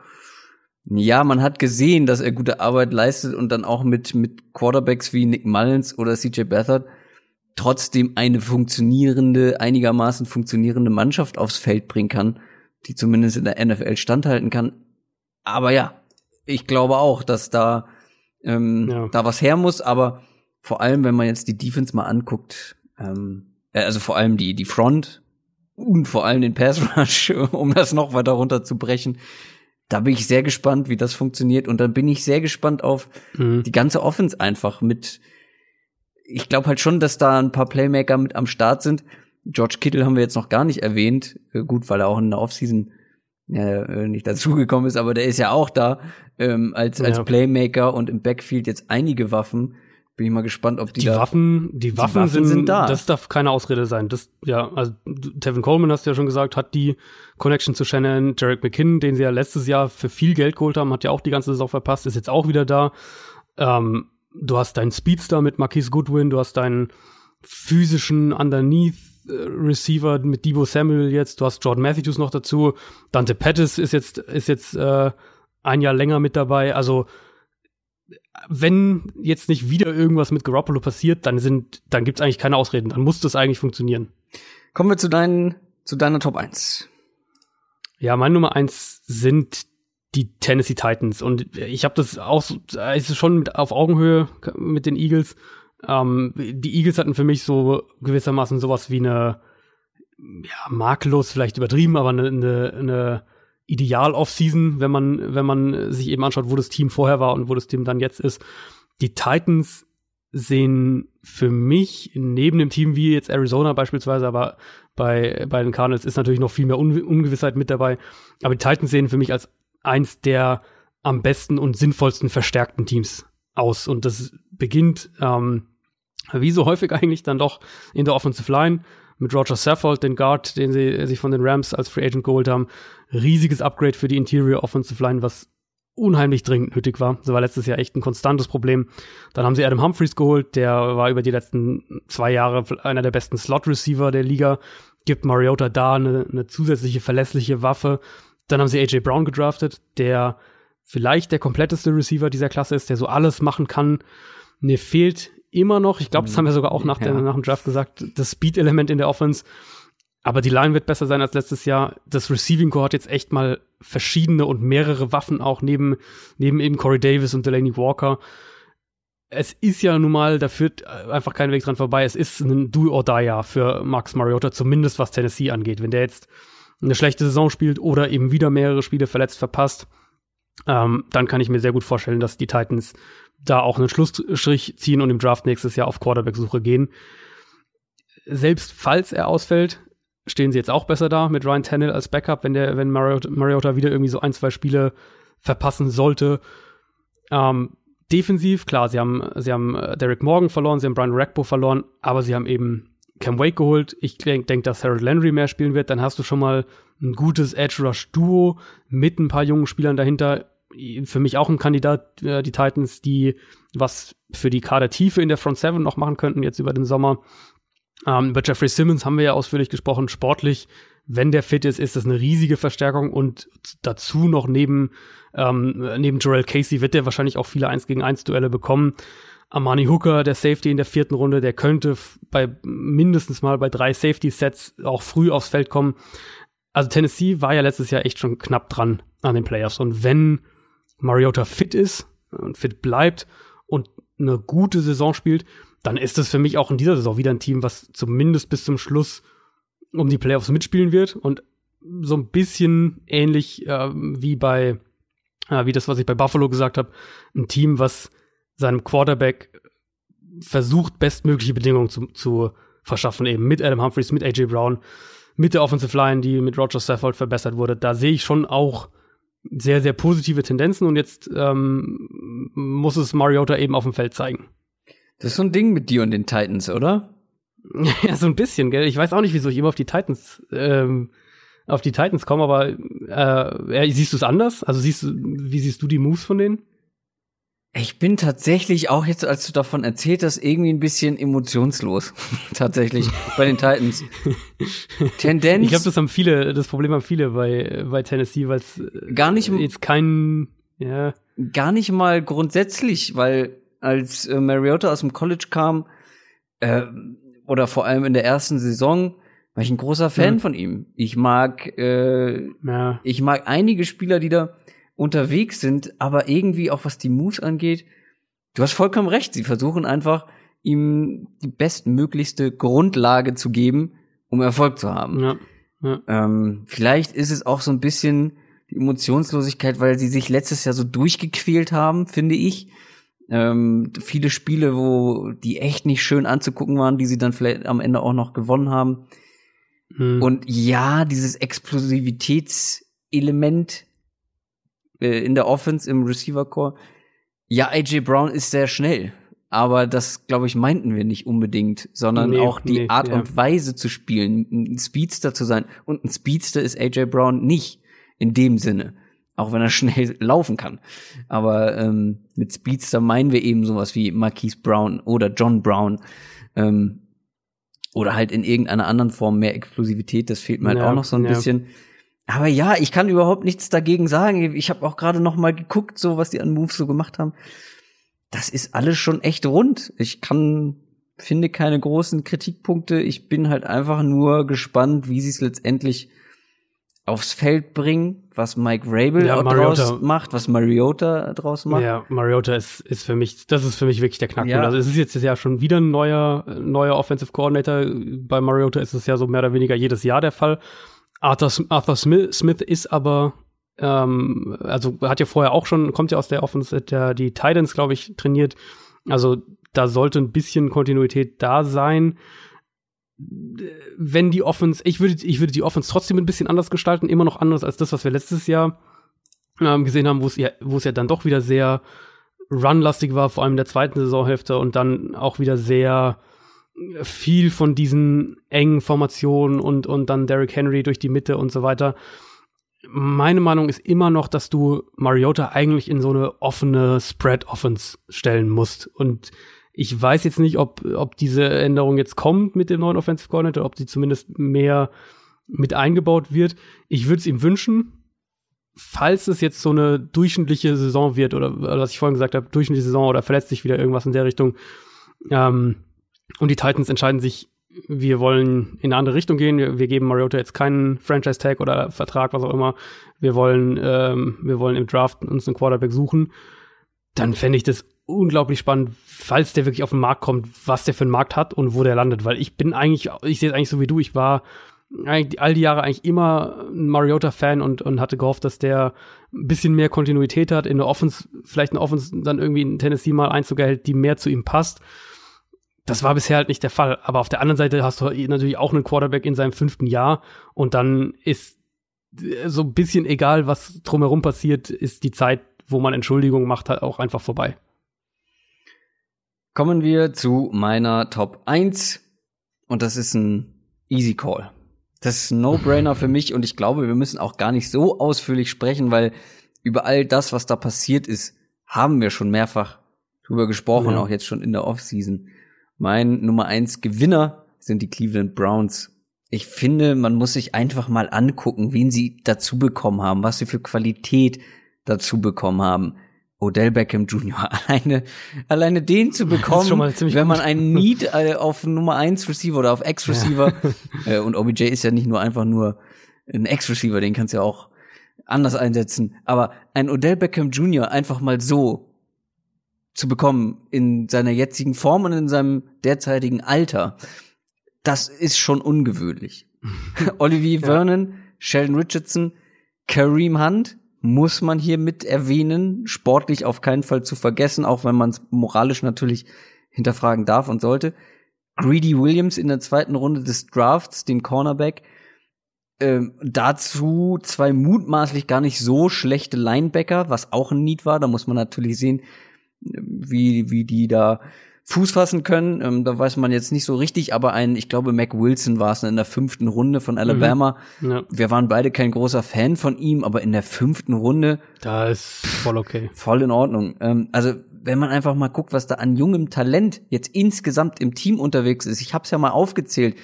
Ja. ja, man hat gesehen, dass er gute Arbeit leistet und dann auch mit, mit Quarterbacks wie Nick Mullins oder CJ Beathard trotzdem eine funktionierende, einigermaßen funktionierende Mannschaft aufs Feld bringen kann, die zumindest in der NFL standhalten kann. Aber ja, ich glaube auch, dass da, ähm, ja. da was her muss, aber vor allem, wenn man jetzt die Defense mal anguckt, ähm, äh, also vor allem die, die Front und vor allem den Pass Rush, um das noch weiter runterzubrechen, da bin ich sehr gespannt, wie das funktioniert. Und dann bin ich sehr gespannt auf mhm. die ganze Offense einfach mit, ich glaube halt schon, dass da ein paar Playmaker mit am Start sind. George Kittle haben wir jetzt noch gar nicht erwähnt. Äh, gut, weil er auch in der Offseason äh, nicht dazugekommen ist, aber der ist ja auch da ähm, als, als ja. Playmaker und im Backfield jetzt einige Waffen. Bin ich mal gespannt, ob die, die da Waffen, die, die Waffen, Waffen sind, sind, da. Das darf keine Ausrede sein. Das, ja, also Tevin Coleman hast du ja schon gesagt, hat die Connection zu Shannon. Jarek McKinnon, den sie ja letztes Jahr für viel Geld geholt haben, hat ja auch die ganze Saison verpasst, ist jetzt auch wieder da. Ähm, du hast deinen Speedster mit Marquise Goodwin, du hast deinen physischen Underneath äh, Receiver mit Debo Samuel jetzt, du hast Jordan Matthews noch dazu, Dante Pettis ist jetzt ist jetzt äh, ein Jahr länger mit dabei, also wenn jetzt nicht wieder irgendwas mit Garoppolo passiert, dann sind dann gibt's eigentlich keine Ausreden, dann muss das eigentlich funktionieren. Kommen wir zu deinen zu deiner Top 1. Ja, mein Nummer 1 sind die Tennessee Titans. Und ich habe das auch so, es ist schon auf Augenhöhe mit den Eagles. Ähm, die Eagles hatten für mich so gewissermaßen sowas wie eine, ja, makellos vielleicht übertrieben, aber eine, eine, eine Ideal-Off-Season, wenn man, wenn man sich eben anschaut, wo das Team vorher war und wo das Team dann jetzt ist. Die Titans sehen für mich neben dem Team wie jetzt Arizona beispielsweise, aber bei, bei den Cardinals ist natürlich noch viel mehr Un Ungewissheit mit dabei. Aber die Titans sehen für mich als eins der am besten und sinnvollsten verstärkten Teams aus. Und das beginnt, ähm, wie so häufig eigentlich, dann doch in der Offensive Line. mit Roger Saffold, den Guard, den sie sich von den Rams als Free Agent geholt haben. Riesiges Upgrade für die Interior Offensive Line, was unheimlich dringend nötig war. Das war letztes Jahr echt ein konstantes Problem. Dann haben sie Adam Humphreys geholt, der war über die letzten zwei Jahre einer der besten Slot-Receiver der Liga, gibt Mariota da eine, eine zusätzliche verlässliche Waffe. Dann haben sie AJ Brown gedraftet, der vielleicht der kompletteste Receiver dieser Klasse ist, der so alles machen kann. Mir fehlt immer noch, ich glaube, das haben wir sogar auch nach, ja. der, nach dem Draft gesagt, das Speed-Element in der Offense. Aber die Line wird besser sein als letztes Jahr. Das Receiving Core hat jetzt echt mal verschiedene und mehrere Waffen auch neben, neben eben Corey Davis und Delaney Walker. Es ist ja nun mal, da führt einfach kein Weg dran vorbei. Es ist ein Do-or-Die-Jahr für Max Mariota, zumindest was Tennessee angeht. Wenn der jetzt eine schlechte Saison spielt oder eben wieder mehrere Spiele verletzt verpasst, ähm, dann kann ich mir sehr gut vorstellen, dass die Titans da auch einen Schlussstrich ziehen und im Draft nächstes Jahr auf Quarterback-Suche gehen. Selbst falls er ausfällt, stehen sie jetzt auch besser da mit Ryan Tannehill als Backup, wenn der, wenn Mariota, Mariota wieder irgendwie so ein, zwei Spiele verpassen sollte. Ähm, defensiv, klar, sie haben, sie haben äh, Derek Morgan verloren, sie haben Brian Rackbo verloren, aber sie haben eben Cam Wake geholt. Ich denke, denk, dass Harold Landry mehr spielen wird. Dann hast du schon mal ein gutes Edge Rush Duo mit ein paar jungen Spielern dahinter. Für mich auch ein Kandidat, äh, die Titans, die was für die Kadertiefe in der Front Seven noch machen könnten jetzt über den Sommer. Ähm, über Jeffrey Simmons haben wir ja ausführlich gesprochen. Sportlich, wenn der fit ist, ist das eine riesige Verstärkung und dazu noch neben, ähm, neben Jarrell Casey wird der wahrscheinlich auch viele 1 gegen 1 Duelle bekommen. Amani Hooker, der Safety in der vierten Runde, der könnte bei mindestens mal bei drei Safety-Sets auch früh aufs Feld kommen. Also Tennessee war ja letztes Jahr echt schon knapp dran an den Playoffs. Und wenn Mariota fit ist und fit bleibt und eine gute Saison spielt, dann ist es für mich auch in dieser Saison wieder ein Team, was zumindest bis zum Schluss um die Playoffs mitspielen wird und so ein bisschen ähnlich äh, wie bei äh, wie das, was ich bei Buffalo gesagt habe, ein Team, was seinem Quarterback versucht, bestmögliche Bedingungen zu, zu verschaffen, eben mit Adam Humphreys, mit AJ Brown, mit der Offensive Line, die mit Roger Saffold verbessert wurde. Da sehe ich schon auch sehr, sehr positive Tendenzen und jetzt ähm, muss es Mariota eben auf dem Feld zeigen. Das ist so ein Ding mit dir und den Titans, oder? ja, so ein bisschen, gell? Ich weiß auch nicht, wieso ich immer auf die Titans, ähm, auf die Titans komme, aber äh, siehst du es anders? Also siehst du, wie siehst du die Moves von denen? Ich bin tatsächlich auch jetzt, als du davon erzählt hast, irgendwie ein bisschen emotionslos. tatsächlich bei den Titans. Tendenz. Ich glaube, das haben viele, das Problem haben viele bei, bei Tennessee, weil es gar nicht jetzt kein, ja. Gar nicht mal grundsätzlich, weil als äh, Mariota aus dem College kam, äh, oder vor allem in der ersten Saison, war ich ein großer Fan mhm. von ihm. Ich mag, äh, ja. ich mag einige Spieler, die da unterwegs sind, aber irgendwie auch was die Moves angeht, du hast vollkommen recht. Sie versuchen einfach, ihm die bestmöglichste Grundlage zu geben, um Erfolg zu haben. Ja. Ja. Ähm, vielleicht ist es auch so ein bisschen die Emotionslosigkeit, weil sie sich letztes Jahr so durchgequält haben, finde ich. Ähm, viele Spiele, wo die echt nicht schön anzugucken waren, die sie dann vielleicht am Ende auch noch gewonnen haben. Hm. Und ja, dieses Explosivitätselement äh, in der Offense im Receiver Core, ja, AJ Brown ist sehr schnell. Aber das, glaube ich, meinten wir nicht unbedingt, sondern nee, auch die nee, Art ja. und Weise zu spielen, ein Speedster zu sein. Und ein Speedster ist AJ Brown nicht in dem Sinne auch wenn er schnell laufen kann. Aber ähm, mit Speedster meinen wir eben sowas wie Marquise Brown oder John Brown. Ähm, oder halt in irgendeiner anderen Form mehr Explosivität, das fehlt mir halt ja, auch noch so ein ja. bisschen. Aber ja, ich kann überhaupt nichts dagegen sagen. Ich habe auch gerade noch mal geguckt, so was die an Moves so gemacht haben. Das ist alles schon echt rund. Ich kann finde keine großen Kritikpunkte. Ich bin halt einfach nur gespannt, wie sie es letztendlich aufs Feld bringen, was Mike Rabel ja, draus macht, was Mariota draus macht. Ja, Mariota ist, ist für mich, das ist für mich wirklich der Knackpunkt. Ja. Also es ist jetzt ja schon wieder ein neuer, neuer Offensive Coordinator. Bei Mariota ist es ja so mehr oder weniger jedes Jahr der Fall. Arthur, Arthur Smith, Smith ist aber, ähm, also hat ja vorher auch schon, kommt ja aus der Offensive, der die Titans, glaube ich, trainiert. Also da sollte ein bisschen Kontinuität da sein wenn die Offense, ich würde, ich würde die Offense trotzdem ein bisschen anders gestalten, immer noch anders als das, was wir letztes Jahr ähm, gesehen haben, wo es ja, wo es ja dann doch wieder sehr runlastig war, vor allem in der zweiten Saisonhälfte und dann auch wieder sehr viel von diesen engen Formationen und, und dann Derrick Henry durch die Mitte und so weiter. Meine Meinung ist immer noch, dass du Mariota eigentlich in so eine offene Spread-Offense stellen musst. Und ich weiß jetzt nicht, ob, ob diese Änderung jetzt kommt mit dem neuen Offensive Coordinator, ob die zumindest mehr mit eingebaut wird. Ich würde es ihm wünschen, falls es jetzt so eine durchschnittliche Saison wird, oder, was ich vorhin gesagt habe, durchschnittliche Saison oder verletzt sich wieder irgendwas in der Richtung, ähm, und die Titans entscheiden sich, wir wollen in eine andere Richtung gehen, wir, wir geben Mariota jetzt keinen Franchise-Tag oder Vertrag, was auch immer, wir wollen, ähm, wir wollen im Draft uns einen Quarterback suchen, dann fände ich das unglaublich spannend, falls der wirklich auf den Markt kommt, was der für einen Markt hat und wo der landet, weil ich bin eigentlich, ich sehe es eigentlich so wie du, ich war all die Jahre eigentlich immer ein Mariota-Fan und, und hatte gehofft, dass der ein bisschen mehr Kontinuität hat, in der Offense, vielleicht eine Offense dann irgendwie in Tennessee mal Einzug erhält, die mehr zu ihm passt. Das war bisher halt nicht der Fall. Aber auf der anderen Seite hast du natürlich auch einen Quarterback in seinem fünften Jahr und dann ist so ein bisschen egal, was drumherum passiert, ist die Zeit, wo man Entschuldigungen macht, halt auch einfach vorbei. Kommen wir zu meiner Top 1 und das ist ein Easy Call. Das ist ein No-Brainer für mich und ich glaube, wir müssen auch gar nicht so ausführlich sprechen, weil über all das, was da passiert ist, haben wir schon mehrfach drüber gesprochen, ja. auch jetzt schon in der Offseason. Mein Nummer eins Gewinner sind die Cleveland Browns. Ich finde, man muss sich einfach mal angucken, wen sie dazu bekommen haben, was sie für Qualität dazu bekommen haben. Odell Beckham Jr. alleine, alleine den zu bekommen, wenn man einen Need äh, auf Nummer 1 Receiver oder auf X Receiver ja. äh, und OBJ ist ja nicht nur einfach nur ein X Receiver, den kannst du ja auch anders einsetzen, aber ein Odell Beckham Jr. einfach mal so zu bekommen in seiner jetzigen Form und in seinem derzeitigen Alter, das ist schon ungewöhnlich. Olivier ja. Vernon, Sheldon Richardson, Kareem Hunt, muss man hier mit erwähnen, sportlich auf keinen Fall zu vergessen, auch wenn man es moralisch natürlich hinterfragen darf und sollte. Greedy Williams in der zweiten Runde des Drafts, den Cornerback. Ähm, dazu zwei mutmaßlich gar nicht so schlechte Linebacker, was auch ein Need war. Da muss man natürlich sehen, wie, wie die da Fuß fassen können. Ähm, da weiß man jetzt nicht so richtig, aber ein, ich glaube, Mac Wilson war es in der fünften Runde von Alabama. Mhm. Ja. Wir waren beide kein großer Fan von ihm, aber in der fünften Runde. Da ist voll okay. Voll in Ordnung. Ähm, also, wenn man einfach mal guckt, was da an jungem Talent jetzt insgesamt im Team unterwegs ist. Ich habe es ja mal aufgezählt,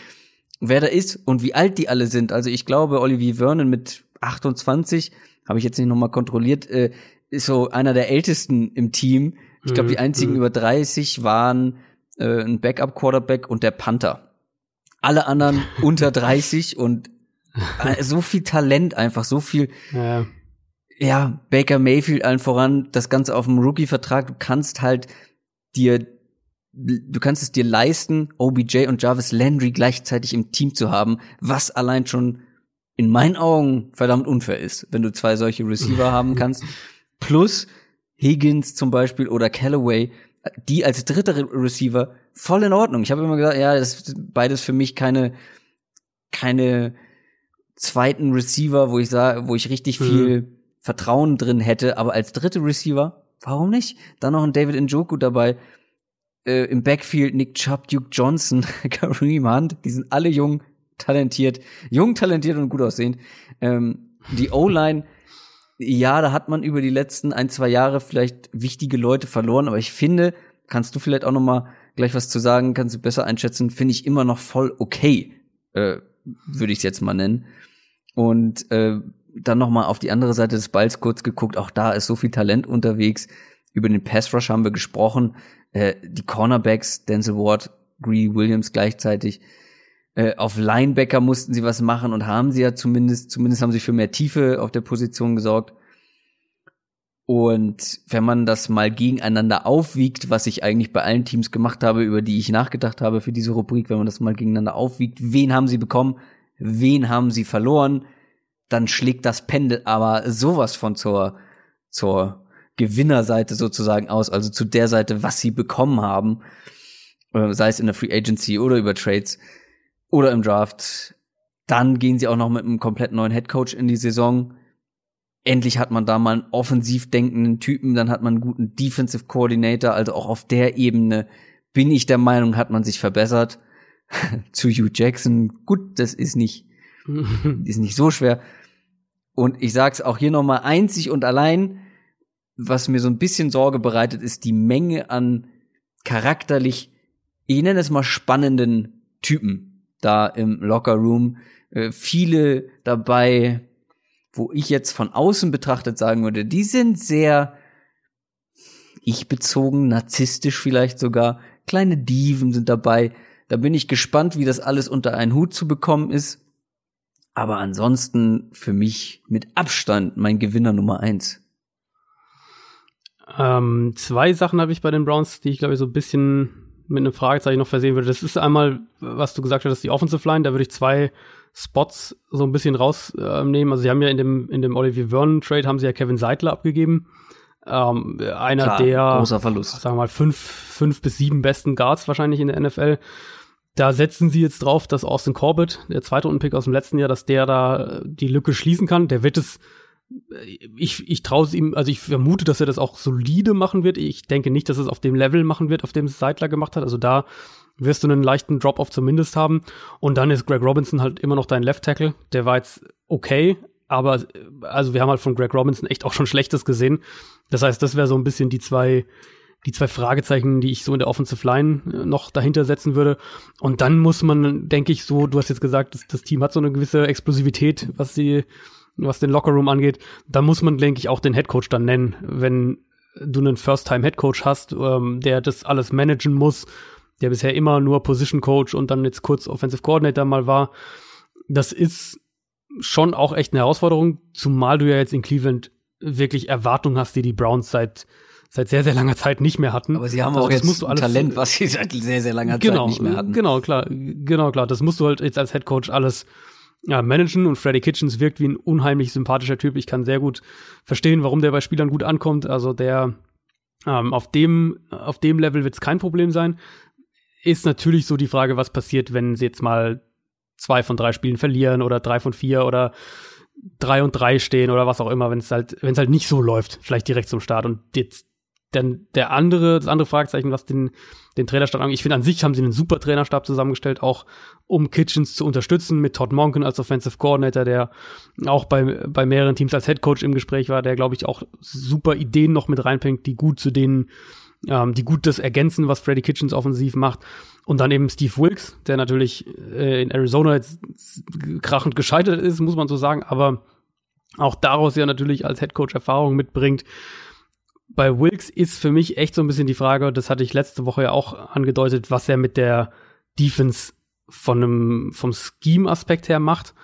wer da ist und wie alt die alle sind. Also ich glaube, Olivier Vernon mit 28, habe ich jetzt nicht nochmal kontrolliert, äh, ist so einer der ältesten im Team ich glaube, die mhm, einzigen mhm. über 30 waren äh, ein Backup-Quarterback und der Panther. Alle anderen unter 30 und äh, so viel Talent einfach, so viel. Ja. ja, Baker Mayfield allen voran, das Ganze auf dem Rookie-Vertrag. Du kannst halt dir, du kannst es dir leisten, OBJ und Jarvis Landry gleichzeitig im Team zu haben, was allein schon in meinen Augen verdammt unfair ist, wenn du zwei solche Receiver haben kannst. Plus, Higgins zum Beispiel oder Callaway, die als dritter Receiver voll in Ordnung. Ich habe immer gesagt, ja, das ist beides für mich keine keine zweiten Receiver, wo ich sage, wo ich richtig mhm. viel Vertrauen drin hätte, aber als dritte Receiver, warum nicht? Dann noch ein David Njoku dabei. Äh, Im Backfield Nick Chubb, Duke Johnson, Kareem Hunt, die sind alle jung, talentiert, jung, talentiert und gut aussehend. Ähm, die O-Line ja, da hat man über die letzten ein, zwei Jahre vielleicht wichtige Leute verloren, aber ich finde, kannst du vielleicht auch noch mal gleich was zu sagen, kannst du besser einschätzen, finde ich immer noch voll okay, äh, würde ich es jetzt mal nennen. Und äh, dann noch mal auf die andere Seite des Balls kurz geguckt, auch da ist so viel Talent unterwegs. Über den Pass Rush haben wir gesprochen, äh, die Cornerbacks, Denzel Ward, Greedy Williams gleichzeitig. Äh, auf Linebacker mussten sie was machen und haben sie ja zumindest, zumindest haben sie für mehr Tiefe auf der Position gesorgt. Und wenn man das mal gegeneinander aufwiegt, was ich eigentlich bei allen Teams gemacht habe, über die ich nachgedacht habe für diese Rubrik, wenn man das mal gegeneinander aufwiegt, wen haben sie bekommen, wen haben sie verloren, dann schlägt das Pendel aber sowas von zur, zur Gewinnerseite sozusagen aus, also zu der Seite, was sie bekommen haben, äh, sei es in der Free Agency oder über Trades oder im Draft. Dann gehen sie auch noch mit einem komplett neuen Headcoach in die Saison. Endlich hat man da mal einen offensiv denkenden Typen, dann hat man einen guten Defensive Coordinator, also auch auf der Ebene bin ich der Meinung, hat man sich verbessert. Zu Hugh Jackson, gut, das ist nicht, ist nicht so schwer. Und ich sag's auch hier nochmal einzig und allein, was mir so ein bisschen Sorge bereitet, ist die Menge an charakterlich, ich nenne es mal spannenden Typen da im Locker Room. Äh, viele dabei, wo ich jetzt von außen betrachtet sagen würde, die sind sehr ich-bezogen, narzisstisch vielleicht sogar. Kleine Diven sind dabei. Da bin ich gespannt, wie das alles unter einen Hut zu bekommen ist. Aber ansonsten für mich mit Abstand mein Gewinner Nummer eins. Ähm, zwei Sachen habe ich bei den Browns, die ich glaube ich so ein bisschen mit einem Fragezeichen noch versehen würde. Das ist einmal, was du gesagt hast, die Offensive Line. Da würde ich zwei Spots so ein bisschen rausnehmen. Äh, also sie haben ja in dem in dem Olivier Vernon Trade haben sie ja Kevin Seidler abgegeben. Ähm, einer Klar, der großer Verlust. sagen wir mal fünf fünf bis sieben besten Guards wahrscheinlich in der NFL. Da setzen sie jetzt drauf, dass Austin Corbett, der zweite Unpick aus dem letzten Jahr, dass der da die Lücke schließen kann. Der wird es ich, ich traue es ihm, also ich vermute, dass er das auch solide machen wird. Ich denke nicht, dass es auf dem Level machen wird, auf dem es Seidler gemacht hat. Also da wirst du einen leichten Drop-off zumindest haben. Und dann ist Greg Robinson halt immer noch dein Left Tackle. Der war jetzt okay, aber also wir haben halt von Greg Robinson echt auch schon Schlechtes gesehen. Das heißt, das wäre so ein bisschen die zwei, die zwei Fragezeichen, die ich so in der Offensive Line äh, noch dahinter setzen würde. Und dann muss man, denke ich, so, du hast jetzt gesagt, das, das Team hat so eine gewisse Explosivität, was die, was den Lockerroom angeht. Da muss man, denke ich, auch den Headcoach dann nennen, wenn du einen First-Time-Headcoach hast, ähm, der das alles managen muss, der bisher immer nur Position Coach und dann jetzt kurz Offensive Coordinator mal war. Das ist schon auch echt eine Herausforderung, zumal du ja jetzt in Cleveland wirklich Erwartungen hast, die die Browns seit seit sehr, sehr langer Zeit nicht mehr hatten. Aber sie haben also auch jetzt ein Talent, was sie seit sehr, sehr langer genau, Zeit nicht mehr hatten. Genau, klar, genau, klar. Das musst du halt jetzt als Head Coach alles ja, managen und Freddy Kitchens wirkt wie ein unheimlich sympathischer Typ. Ich kann sehr gut verstehen, warum der bei Spielern gut ankommt. Also der ähm, auf dem auf dem Level wird es kein Problem sein. Ist natürlich so die Frage, was passiert, wenn sie jetzt mal zwei von drei Spielen verlieren oder drei von vier oder drei und drei stehen oder was auch immer, wenn es halt wenn es halt nicht so läuft, vielleicht direkt zum Start und jetzt denn der andere, das andere Fragezeichen, was den, den Trainerstab angeht, ich finde an sich haben sie einen super Trainerstab zusammengestellt, auch um Kitchens zu unterstützen, mit Todd Monken als Offensive Coordinator, der auch bei, bei mehreren Teams als Head Coach im Gespräch war, der, glaube ich, auch super Ideen noch mit reinbringt, die gut zu denen, ähm, die gut das ergänzen, was Freddy Kitchens offensiv macht. Und dann eben Steve Wilkes, der natürlich äh, in Arizona jetzt krachend gescheitert ist, muss man so sagen, aber auch daraus ja natürlich als Head Coach Erfahrung mitbringt bei Wilkes ist für mich echt so ein bisschen die Frage, das hatte ich letzte Woche ja auch angedeutet, was er mit der Defense von einem, vom Scheme-Aspekt her macht.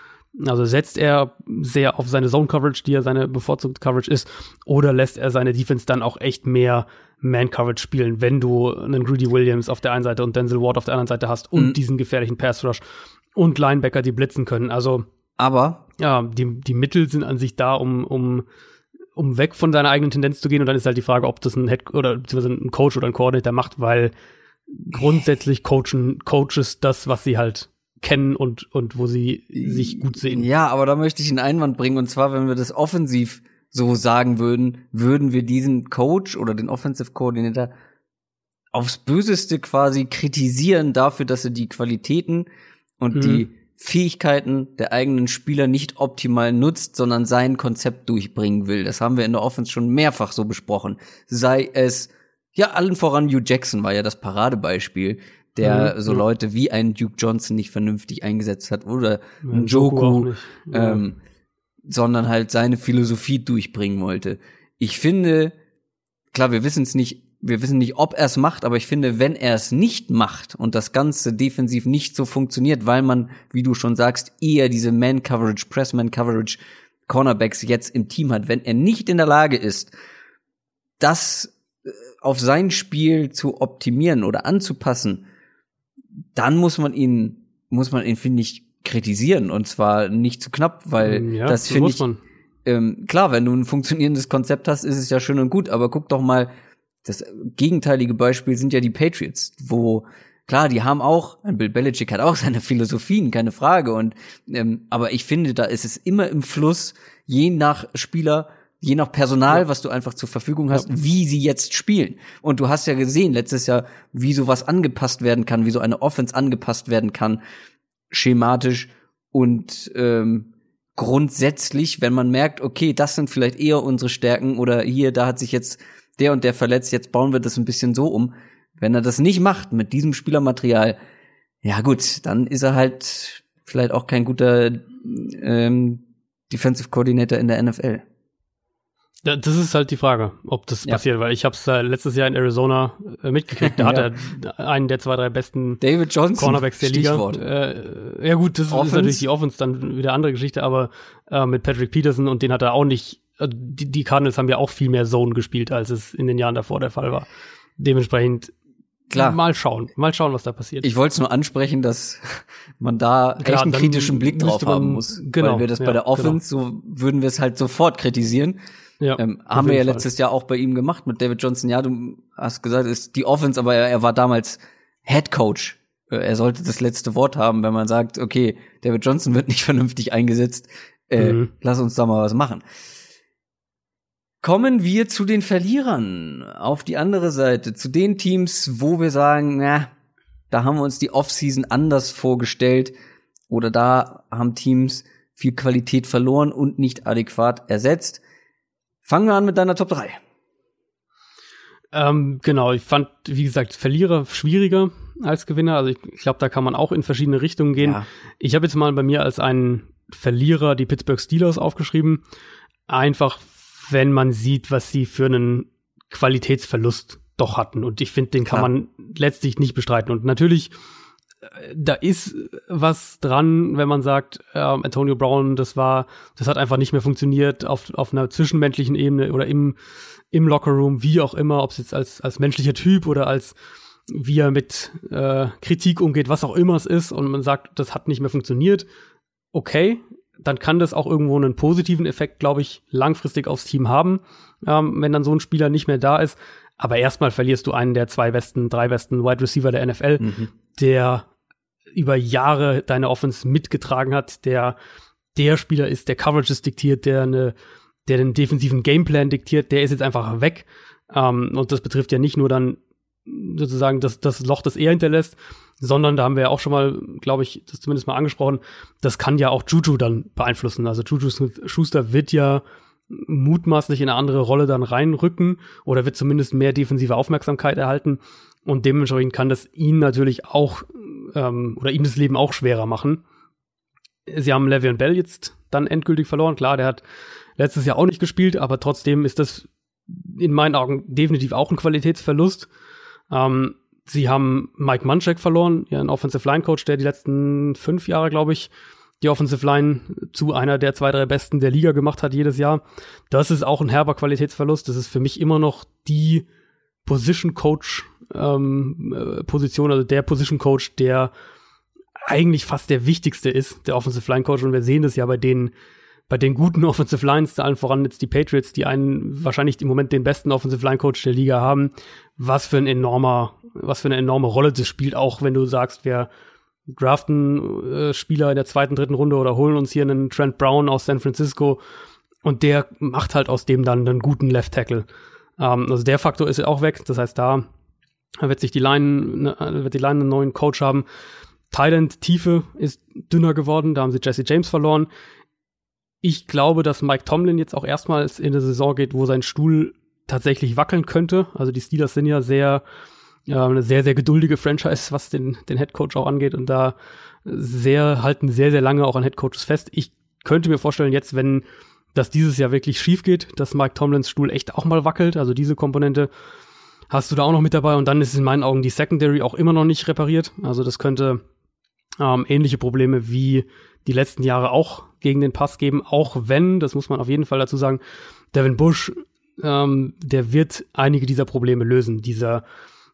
Also setzt er sehr auf seine Zone-Coverage, die ja seine bevorzugte Coverage ist, oder lässt er seine Defense dann auch echt mehr Man-Coverage spielen, wenn du einen Greedy Williams auf der einen Seite und Denzel Ward auf der anderen Seite hast und mhm. diesen gefährlichen Pass-Rush und Linebacker, die blitzen können. Also, aber ja, die, die Mittel sind an sich da, um, um um weg von seiner eigenen Tendenz zu gehen. Und dann ist halt die Frage, ob das ein Head oder beziehungsweise ein Coach oder ein Coordinator macht, weil grundsätzlich coachen Coaches das, was sie halt kennen und, und wo sie sich gut sehen. Ja, aber da möchte ich einen Einwand bringen. Und zwar, wenn wir das offensiv so sagen würden, würden wir diesen Coach oder den Offensive Coordinator aufs Böseste quasi kritisieren dafür, dass er die Qualitäten und mhm. die Fähigkeiten der eigenen Spieler nicht optimal nutzt, sondern sein Konzept durchbringen will. Das haben wir in der Offense schon mehrfach so besprochen. Sei es, ja, allen voran Hugh Jackson war ja das Paradebeispiel, der mhm, so. Leute wie ein Duke Johnson nicht vernünftig eingesetzt hat oder ja, ein Joku, ja. ähm, sondern halt seine Philosophie durchbringen wollte. Ich finde, klar, wir wissen es nicht wir wissen nicht, ob er es macht, aber ich finde, wenn er es nicht macht und das Ganze defensiv nicht so funktioniert, weil man, wie du schon sagst, eher diese Man-Coverage, Press-Man-Coverage Cornerbacks jetzt im Team hat, wenn er nicht in der Lage ist, das äh, auf sein Spiel zu optimieren oder anzupassen, dann muss man ihn, muss man ihn, finde ich, kritisieren und zwar nicht zu knapp, weil ja, das finde ich, ähm, klar, wenn du ein funktionierendes Konzept hast, ist es ja schön und gut, aber guck doch mal, das gegenteilige Beispiel sind ja die Patriots, wo klar, die haben auch, Bill Belichick hat auch seine Philosophien, keine Frage. Und ähm, aber ich finde, da ist es immer im Fluss, je nach Spieler je nach Personal, ja. was du einfach zur Verfügung hast, ja. wie sie jetzt spielen. Und du hast ja gesehen letztes Jahr, wie sowas angepasst werden kann, wie so eine Offense angepasst werden kann, schematisch und ähm, grundsätzlich, wenn man merkt, okay, das sind vielleicht eher unsere Stärken oder hier, da hat sich jetzt der und der verletzt, jetzt bauen wir das ein bisschen so um. Wenn er das nicht macht mit diesem Spielermaterial, ja gut, dann ist er halt vielleicht auch kein guter ähm, Defensive Coordinator in der NFL. Ja, das ist halt die Frage, ob das ja. passiert, weil ich habe es äh, letztes Jahr in Arizona äh, mitgekriegt. Da ja. hat er einen der zwei, drei besten David Johnson, Cornerbacks der Liga. Äh, ja gut, das Offense. ist natürlich die Offense dann wieder andere Geschichte, aber äh, mit Patrick Peterson und den hat er auch nicht. Äh, die, die Cardinals haben ja auch viel mehr Zone gespielt, als es in den Jahren davor der Fall war. Dementsprechend Klar. Mal schauen, mal schauen, was da passiert. Ich wollte es nur ansprechen, dass man da Klar, echt einen kritischen Blick drauf haben muss. Genau. Weil wir das ja, bei der Offense, genau. so würden wir es halt sofort kritisieren. Ja, ähm, haben wir ja Fall. letztes Jahr auch bei ihm gemacht mit David Johnson. Ja, du hast gesagt, ist die Offense, aber er, er war damals Head Coach. Äh, er sollte das letzte Wort haben, wenn man sagt, okay, David Johnson wird nicht vernünftig eingesetzt. Äh, mhm. Lass uns da mal was machen. Kommen wir zu den Verlierern auf die andere Seite, zu den Teams, wo wir sagen, na, da haben wir uns die Offseason anders vorgestellt oder da haben Teams viel Qualität verloren und nicht adäquat ersetzt. Fangen wir an mit deiner Top 3. Ähm, genau, ich fand, wie gesagt, Verlierer schwieriger als Gewinner. Also ich, ich glaube, da kann man auch in verschiedene Richtungen gehen. Ja. Ich habe jetzt mal bei mir als einen Verlierer die Pittsburgh Steelers aufgeschrieben. Einfach wenn man sieht, was sie für einen Qualitätsverlust doch hatten. Und ich finde, den kann ja. man letztlich nicht bestreiten. Und natürlich, äh, da ist was dran, wenn man sagt, äh, Antonio Brown, das war, das hat einfach nicht mehr funktioniert auf, auf einer zwischenmenschlichen Ebene oder im, im Lockerroom, wie auch immer, ob es jetzt als, als menschlicher Typ oder als wie er mit äh, Kritik umgeht, was auch immer es ist, und man sagt, das hat nicht mehr funktioniert. Okay, dann kann das auch irgendwo einen positiven Effekt, glaube ich, langfristig aufs Team haben, ähm, wenn dann so ein Spieler nicht mehr da ist. Aber erstmal verlierst du einen der zwei besten, drei besten Wide Receiver der NFL, mhm. der über Jahre deine Offense mitgetragen hat, der der Spieler ist, der Coverages diktiert, der eine, der den defensiven Gameplan diktiert, der ist jetzt einfach weg. Ähm, und das betrifft ja nicht nur dann sozusagen das, das Loch, das er hinterlässt, sondern da haben wir ja auch schon mal, glaube ich, das zumindest mal angesprochen, das kann ja auch Juju dann beeinflussen. Also Juju Schuster wird ja mutmaßlich in eine andere Rolle dann reinrücken oder wird zumindest mehr defensive Aufmerksamkeit erhalten und dementsprechend kann das ihn natürlich auch ähm, oder ihm das Leben auch schwerer machen. Sie haben Le'Veon Bell jetzt dann endgültig verloren. Klar, der hat letztes Jahr auch nicht gespielt, aber trotzdem ist das in meinen Augen definitiv auch ein Qualitätsverlust. Ähm, Sie haben Mike Munchak verloren, ihren Offensive Line Coach, der die letzten fünf Jahre, glaube ich, die Offensive Line zu einer der zwei, drei besten der Liga gemacht hat jedes Jahr. Das ist auch ein herber Qualitätsverlust. Das ist für mich immer noch die Position Coach ähm, äh, Position, also der Position Coach, der eigentlich fast der wichtigste ist, der Offensive Line Coach. Und wir sehen das ja bei den bei den guten Offensive Lines, allen voran jetzt die Patriots, die einen wahrscheinlich im Moment den besten Offensive Line Coach der Liga haben, was für ein enormer, was für eine enorme Rolle das spielt, auch wenn du sagst, wir draften äh, Spieler in der zweiten, dritten Runde oder holen uns hier einen Trent Brown aus San Francisco und der macht halt aus dem dann einen guten Left Tackle. Ähm, also der Faktor ist auch weg. Das heißt, da wird sich die Line, ne, wird die Line einen neuen Coach haben. Thailand Tiefe ist dünner geworden. Da haben sie Jesse James verloren ich glaube, dass Mike Tomlin jetzt auch erstmals in der Saison geht, wo sein Stuhl tatsächlich wackeln könnte. Also die Steelers sind ja sehr, äh, eine sehr, sehr geduldige Franchise, was den, den Head Coach auch angeht und da sehr, halten sehr, sehr lange auch an Head Coaches fest. Ich könnte mir vorstellen, jetzt, wenn das dieses Jahr wirklich schief geht, dass Mike Tomlins Stuhl echt auch mal wackelt, also diese Komponente hast du da auch noch mit dabei und dann ist in meinen Augen die Secondary auch immer noch nicht repariert. Also das könnte ähm, ähnliche Probleme wie die letzten Jahre auch gegen den Pass geben, auch wenn, das muss man auf jeden Fall dazu sagen, Devin Bush, ähm, der wird einige dieser Probleme lösen. Dieser,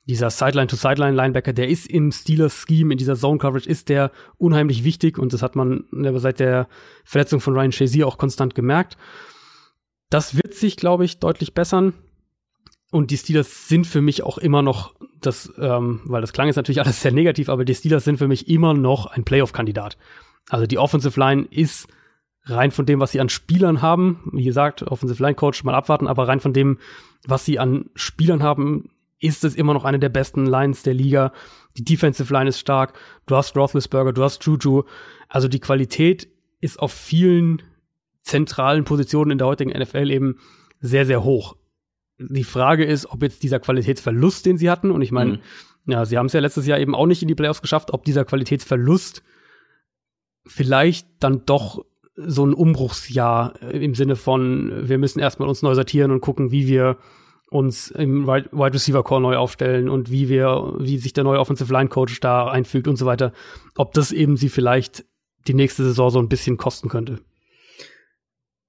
dieser Sideline-to-Sideline-Linebacker, der ist im Steelers-Scheme, in dieser Zone-Coverage, ist der unheimlich wichtig und das hat man seit der Verletzung von Ryan Shazier auch konstant gemerkt. Das wird sich, glaube ich, deutlich bessern. Und die Steelers sind für mich auch immer noch das, ähm, weil das klang jetzt natürlich alles sehr negativ, aber die Steelers sind für mich immer noch ein Playoff-Kandidat. Also die Offensive Line ist rein von dem, was sie an Spielern haben, wie gesagt, Offensive Line Coach mal abwarten, aber rein von dem, was sie an Spielern haben, ist es immer noch eine der besten Lines der Liga. Die Defensive Line ist stark. Du hast Roethlisberger, du hast Juju. Also die Qualität ist auf vielen zentralen Positionen in der heutigen NFL eben sehr, sehr hoch. Die Frage ist, ob jetzt dieser Qualitätsverlust, den sie hatten, und ich meine, mhm. ja, sie haben es ja letztes Jahr eben auch nicht in die Playoffs geschafft, ob dieser Qualitätsverlust vielleicht dann doch so ein Umbruchsjahr äh, im Sinne von, wir müssen erstmal uns neu sortieren und gucken, wie wir uns im Wide Receiver Core neu aufstellen und wie wir, wie sich der neue Offensive Line Coach da einfügt und so weiter, ob das eben sie vielleicht die nächste Saison so ein bisschen kosten könnte.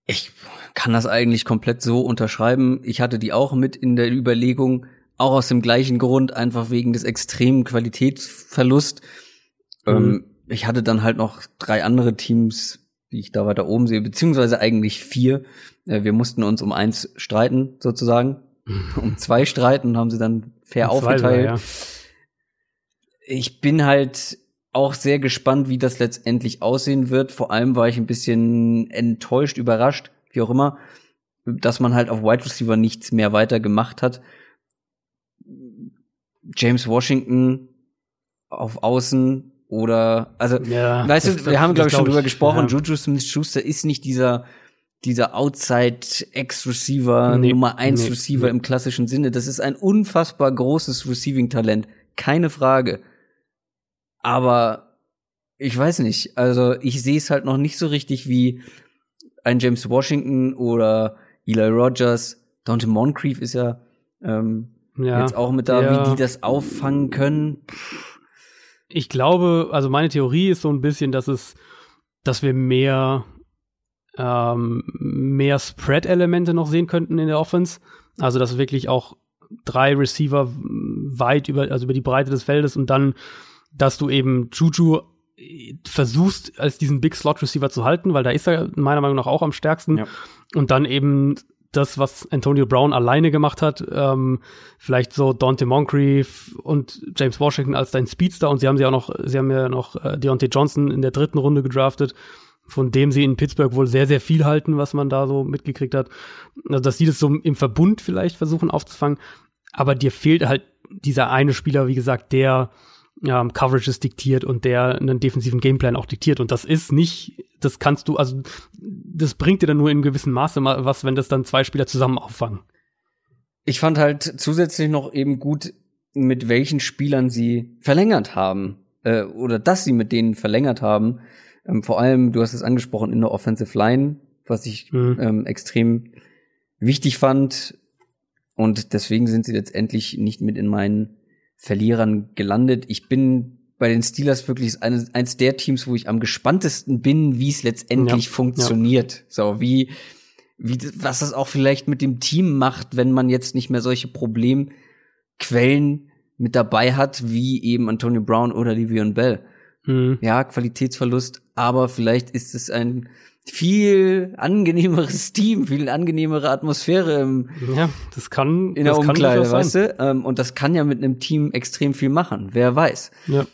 Ich kann das eigentlich komplett so unterschreiben. Ich hatte die auch mit in der Überlegung, auch aus dem gleichen Grund, einfach wegen des extremen Qualitätsverlust. Mhm. Ähm, ich hatte dann halt noch drei andere Teams, die ich da weiter oben sehe, beziehungsweise eigentlich vier. Äh, wir mussten uns um eins streiten, sozusagen. um zwei streiten haben sie dann fair um aufgeteilt. Ja. Ich bin halt auch sehr gespannt, wie das letztendlich aussehen wird. Vor allem war ich ein bisschen enttäuscht, überrascht, wie auch immer, dass man halt auf Wide Receiver nichts mehr weiter gemacht hat. James Washington auf Außen oder also ja, weißt das, du, wir haben glaube ich schon drüber gesprochen, ja. Juju Smith-Schuster ist nicht dieser dieser Outside Ex-Receiver, nee, Nummer 1 nee, Receiver nee. im klassischen Sinne. Das ist ein unfassbar großes Receiving-Talent. Keine Frage. Aber ich weiß nicht. Also ich sehe es halt noch nicht so richtig wie ein James Washington oder Eli Rogers. Dante Moncrief ist ja, ähm, ja jetzt auch mit da, ja. wie die das auffangen können. Ich glaube, also meine Theorie ist so ein bisschen, dass es, dass wir mehr ähm, mehr Spread-Elemente noch sehen könnten in der Offense. Also dass wirklich auch drei Receiver weit über, also über die Breite des Feldes und dann dass du eben Juju äh, versuchst, als diesen Big Slot Receiver zu halten, weil da ist er meiner Meinung nach auch am stärksten. Ja. Und dann eben das, was Antonio Brown alleine gemacht hat, ähm, vielleicht so Dante Moncrief und James Washington als dein Speedster und sie haben sie auch noch, sie haben ja noch äh, Deontay Johnson in der dritten Runde gedraftet, von dem sie in Pittsburgh wohl sehr, sehr viel halten, was man da so mitgekriegt hat. Also, dass sie das so im Verbund vielleicht versuchen aufzufangen, aber dir fehlt halt dieser eine Spieler, wie gesagt, der ähm, Coverages diktiert und der einen defensiven Gameplan auch diktiert. Und das ist nicht, das kannst du, also das bringt dir dann nur in gewissem Maße mal was, wenn das dann zwei Spieler zusammen auffangen. Ich fand halt zusätzlich noch eben gut, mit welchen Spielern sie verlängert haben. Äh, oder dass sie mit denen verlängert haben. Ähm, vor allem, du hast es angesprochen, in der Offensive Line, was ich mhm. ähm, extrem wichtig fand. Und deswegen sind sie letztendlich nicht mit in meinen Verlierern gelandet. Ich bin bei den Steelers wirklich eines, eines der Teams, wo ich am gespanntesten bin, wie es letztendlich ja, funktioniert. Ja. So, wie, wie, was das auch vielleicht mit dem Team macht, wenn man jetzt nicht mehr solche Problemquellen mit dabei hat, wie eben Antonio Brown oder Livion Bell. Mhm. Ja, Qualitätsverlust, aber vielleicht ist es ein viel angenehmeres Team, viel angenehmere Atmosphäre im, ja, das kann, in der Umkleide, weißt du? Ähm, und das kann ja mit einem Team extrem viel machen, wer weiß. Ja.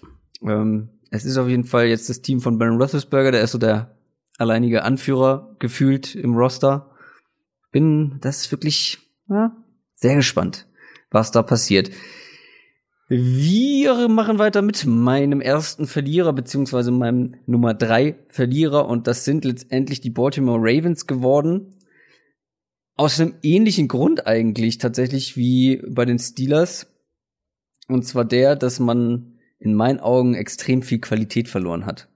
Ähm, es ist auf jeden Fall jetzt das Team von Ben Roethlisberger, der ist so der alleinige Anführer gefühlt im Roster. Bin das ist wirklich ja, sehr gespannt, was da passiert. Wir machen weiter mit meinem ersten Verlierer, beziehungsweise meinem Nummer drei Verlierer, und das sind letztendlich die Baltimore Ravens geworden. Aus einem ähnlichen Grund eigentlich tatsächlich wie bei den Steelers. Und zwar der, dass man in meinen Augen extrem viel Qualität verloren hat.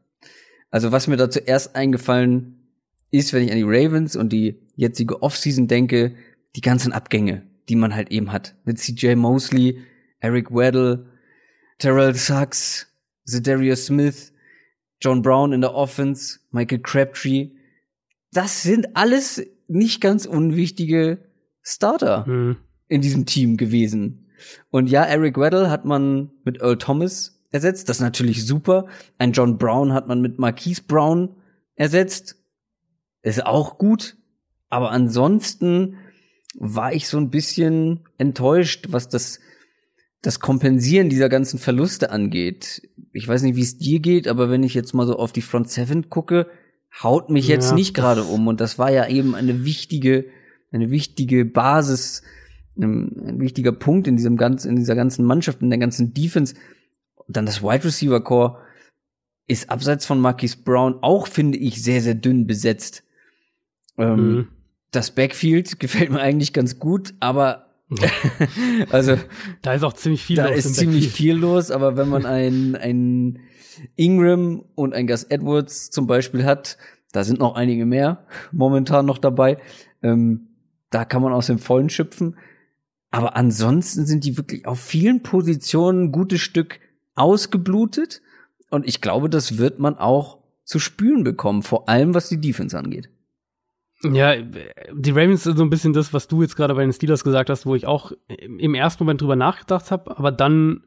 Also was mir da zuerst eingefallen ist, wenn ich an die Ravens und die jetzige Offseason denke, die ganzen Abgänge, die man halt eben hat. Mit CJ Mosley, Eric Weddle, Terrell Sachs, Zedarius Smith, John Brown in der Offense, Michael Crabtree. Das sind alles nicht ganz unwichtige Starter mhm. in diesem Team gewesen. Und ja, Eric Weddle hat man mit Earl Thomas ersetzt. Das ist natürlich super. Ein John Brown hat man mit Marquise Brown ersetzt. Ist auch gut. Aber ansonsten war ich so ein bisschen enttäuscht, was das das Kompensieren dieser ganzen Verluste angeht, ich weiß nicht, wie es dir geht, aber wenn ich jetzt mal so auf die Front Seven gucke, haut mich jetzt Ja. nicht gerade um. Und das war ja eben eine wichtige, eine wichtige Basis, ähm, ein wichtiger Punkt in diesem ganzen, in dieser ganzen Mannschaft, in der ganzen Defense. Und dann das Wide Receiver Core ist abseits von Marquise Brown auch, finde ich, sehr, sehr dünn besetzt. Ähm, Mhm. Das Backfield gefällt mir eigentlich ganz gut, aber also Da ist auch ziemlich viel da los ist im ziemlich viel los, aber wenn man ein, ein Ingram und ein Gus Edwards zum Beispiel hat, da sind noch einige mehr momentan noch dabei, ähm, da kann man aus dem Vollen schöpfen. Aber ansonsten sind die wirklich auf vielen Positionen ein gutes Stück ausgeblutet. Und ich glaube, das wird man auch zu spüren bekommen, vor allem was die Defense angeht. Ja, die Ravens sind so ein bisschen das, was du jetzt gerade bei den Steelers gesagt hast, wo ich auch im ersten Moment drüber nachgedacht habe, aber dann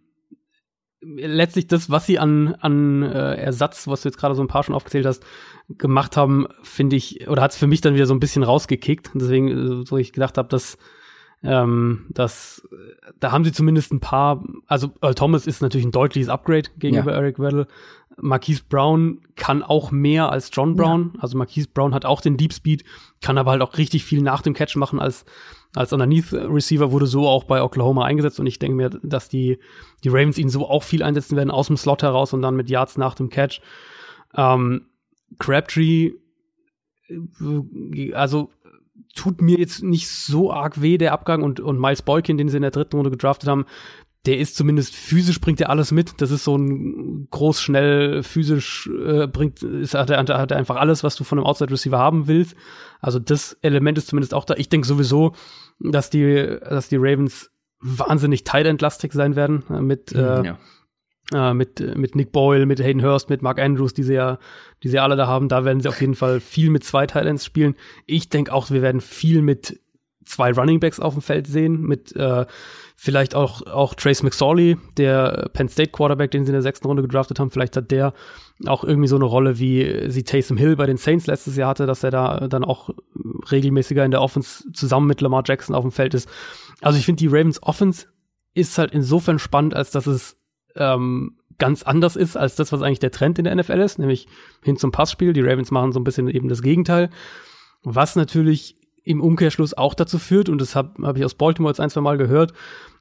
letztlich das, was sie an, an äh, Ersatz, was du jetzt gerade so ein paar schon aufgezählt hast, gemacht haben, finde ich, oder hat es für mich dann wieder so ein bisschen rausgekickt. Deswegen, so ich gedacht habe, dass ähm, dass da haben sie zumindest ein paar, also Earl Thomas ist natürlich ein deutliches Upgrade gegenüber Ja. Eric Weddle. Marquise Brown kann auch mehr als John Brown. Also Marquise Brown hat auch den Deep Speed, kann aber halt auch richtig viel nach dem Catch machen als als Underneath Receiver wurde so auch bei Oklahoma eingesetzt und ich denke mir, dass die die Ravens ihn so auch viel einsetzen werden aus dem Slot heraus und dann mit Yards nach dem Catch. Ähm, Crabtree, äh, also tut mir jetzt nicht so arg weh, der Abgang und, und Miles Boykin, den sie in der dritten Runde gedraftet haben, der ist zumindest physisch bringt er alles mit. Das ist so ein groß, schnell, physisch äh, bringt, ist, hat, er, hat er einfach alles, was du von einem Outside Receiver haben willst. Also das Element ist zumindest auch da. Ich denke sowieso, dass die, dass die Ravens wahnsinnig tight entlastig sein werden äh, mit, äh, ja. äh, mit, mit Nick Boyle, mit Hayden Hurst, mit Mark Andrews, die sie ja, die sie alle da haben. Da werden sie auf jeden Fall viel mit zwei Titans spielen. Ich denke auch, wir werden viel mit zwei Running Backs auf dem Feld sehen, mit äh, vielleicht auch, auch Trace McSorley, der Penn State Quarterback, den sie in der sechsten Runde gedraftet haben. Vielleicht hat der auch irgendwie so eine Rolle, wie sie Taysom Hill bei den Saints letztes Jahr hatte, dass er da dann auch regelmäßiger in der Offense zusammen mit Lamar Jackson auf dem Feld ist. Also ich finde, die Ravens Offense ist halt insofern spannend, als dass es ähm, ganz anders ist als das, was eigentlich der Trend in der NFL ist, nämlich hin zum Passspiel. Die Ravens machen so ein bisschen eben das Gegenteil. Was natürlich im Umkehrschluss auch dazu führt, und das habe hab ich aus Baltimore jetzt ein, zwei Mal gehört,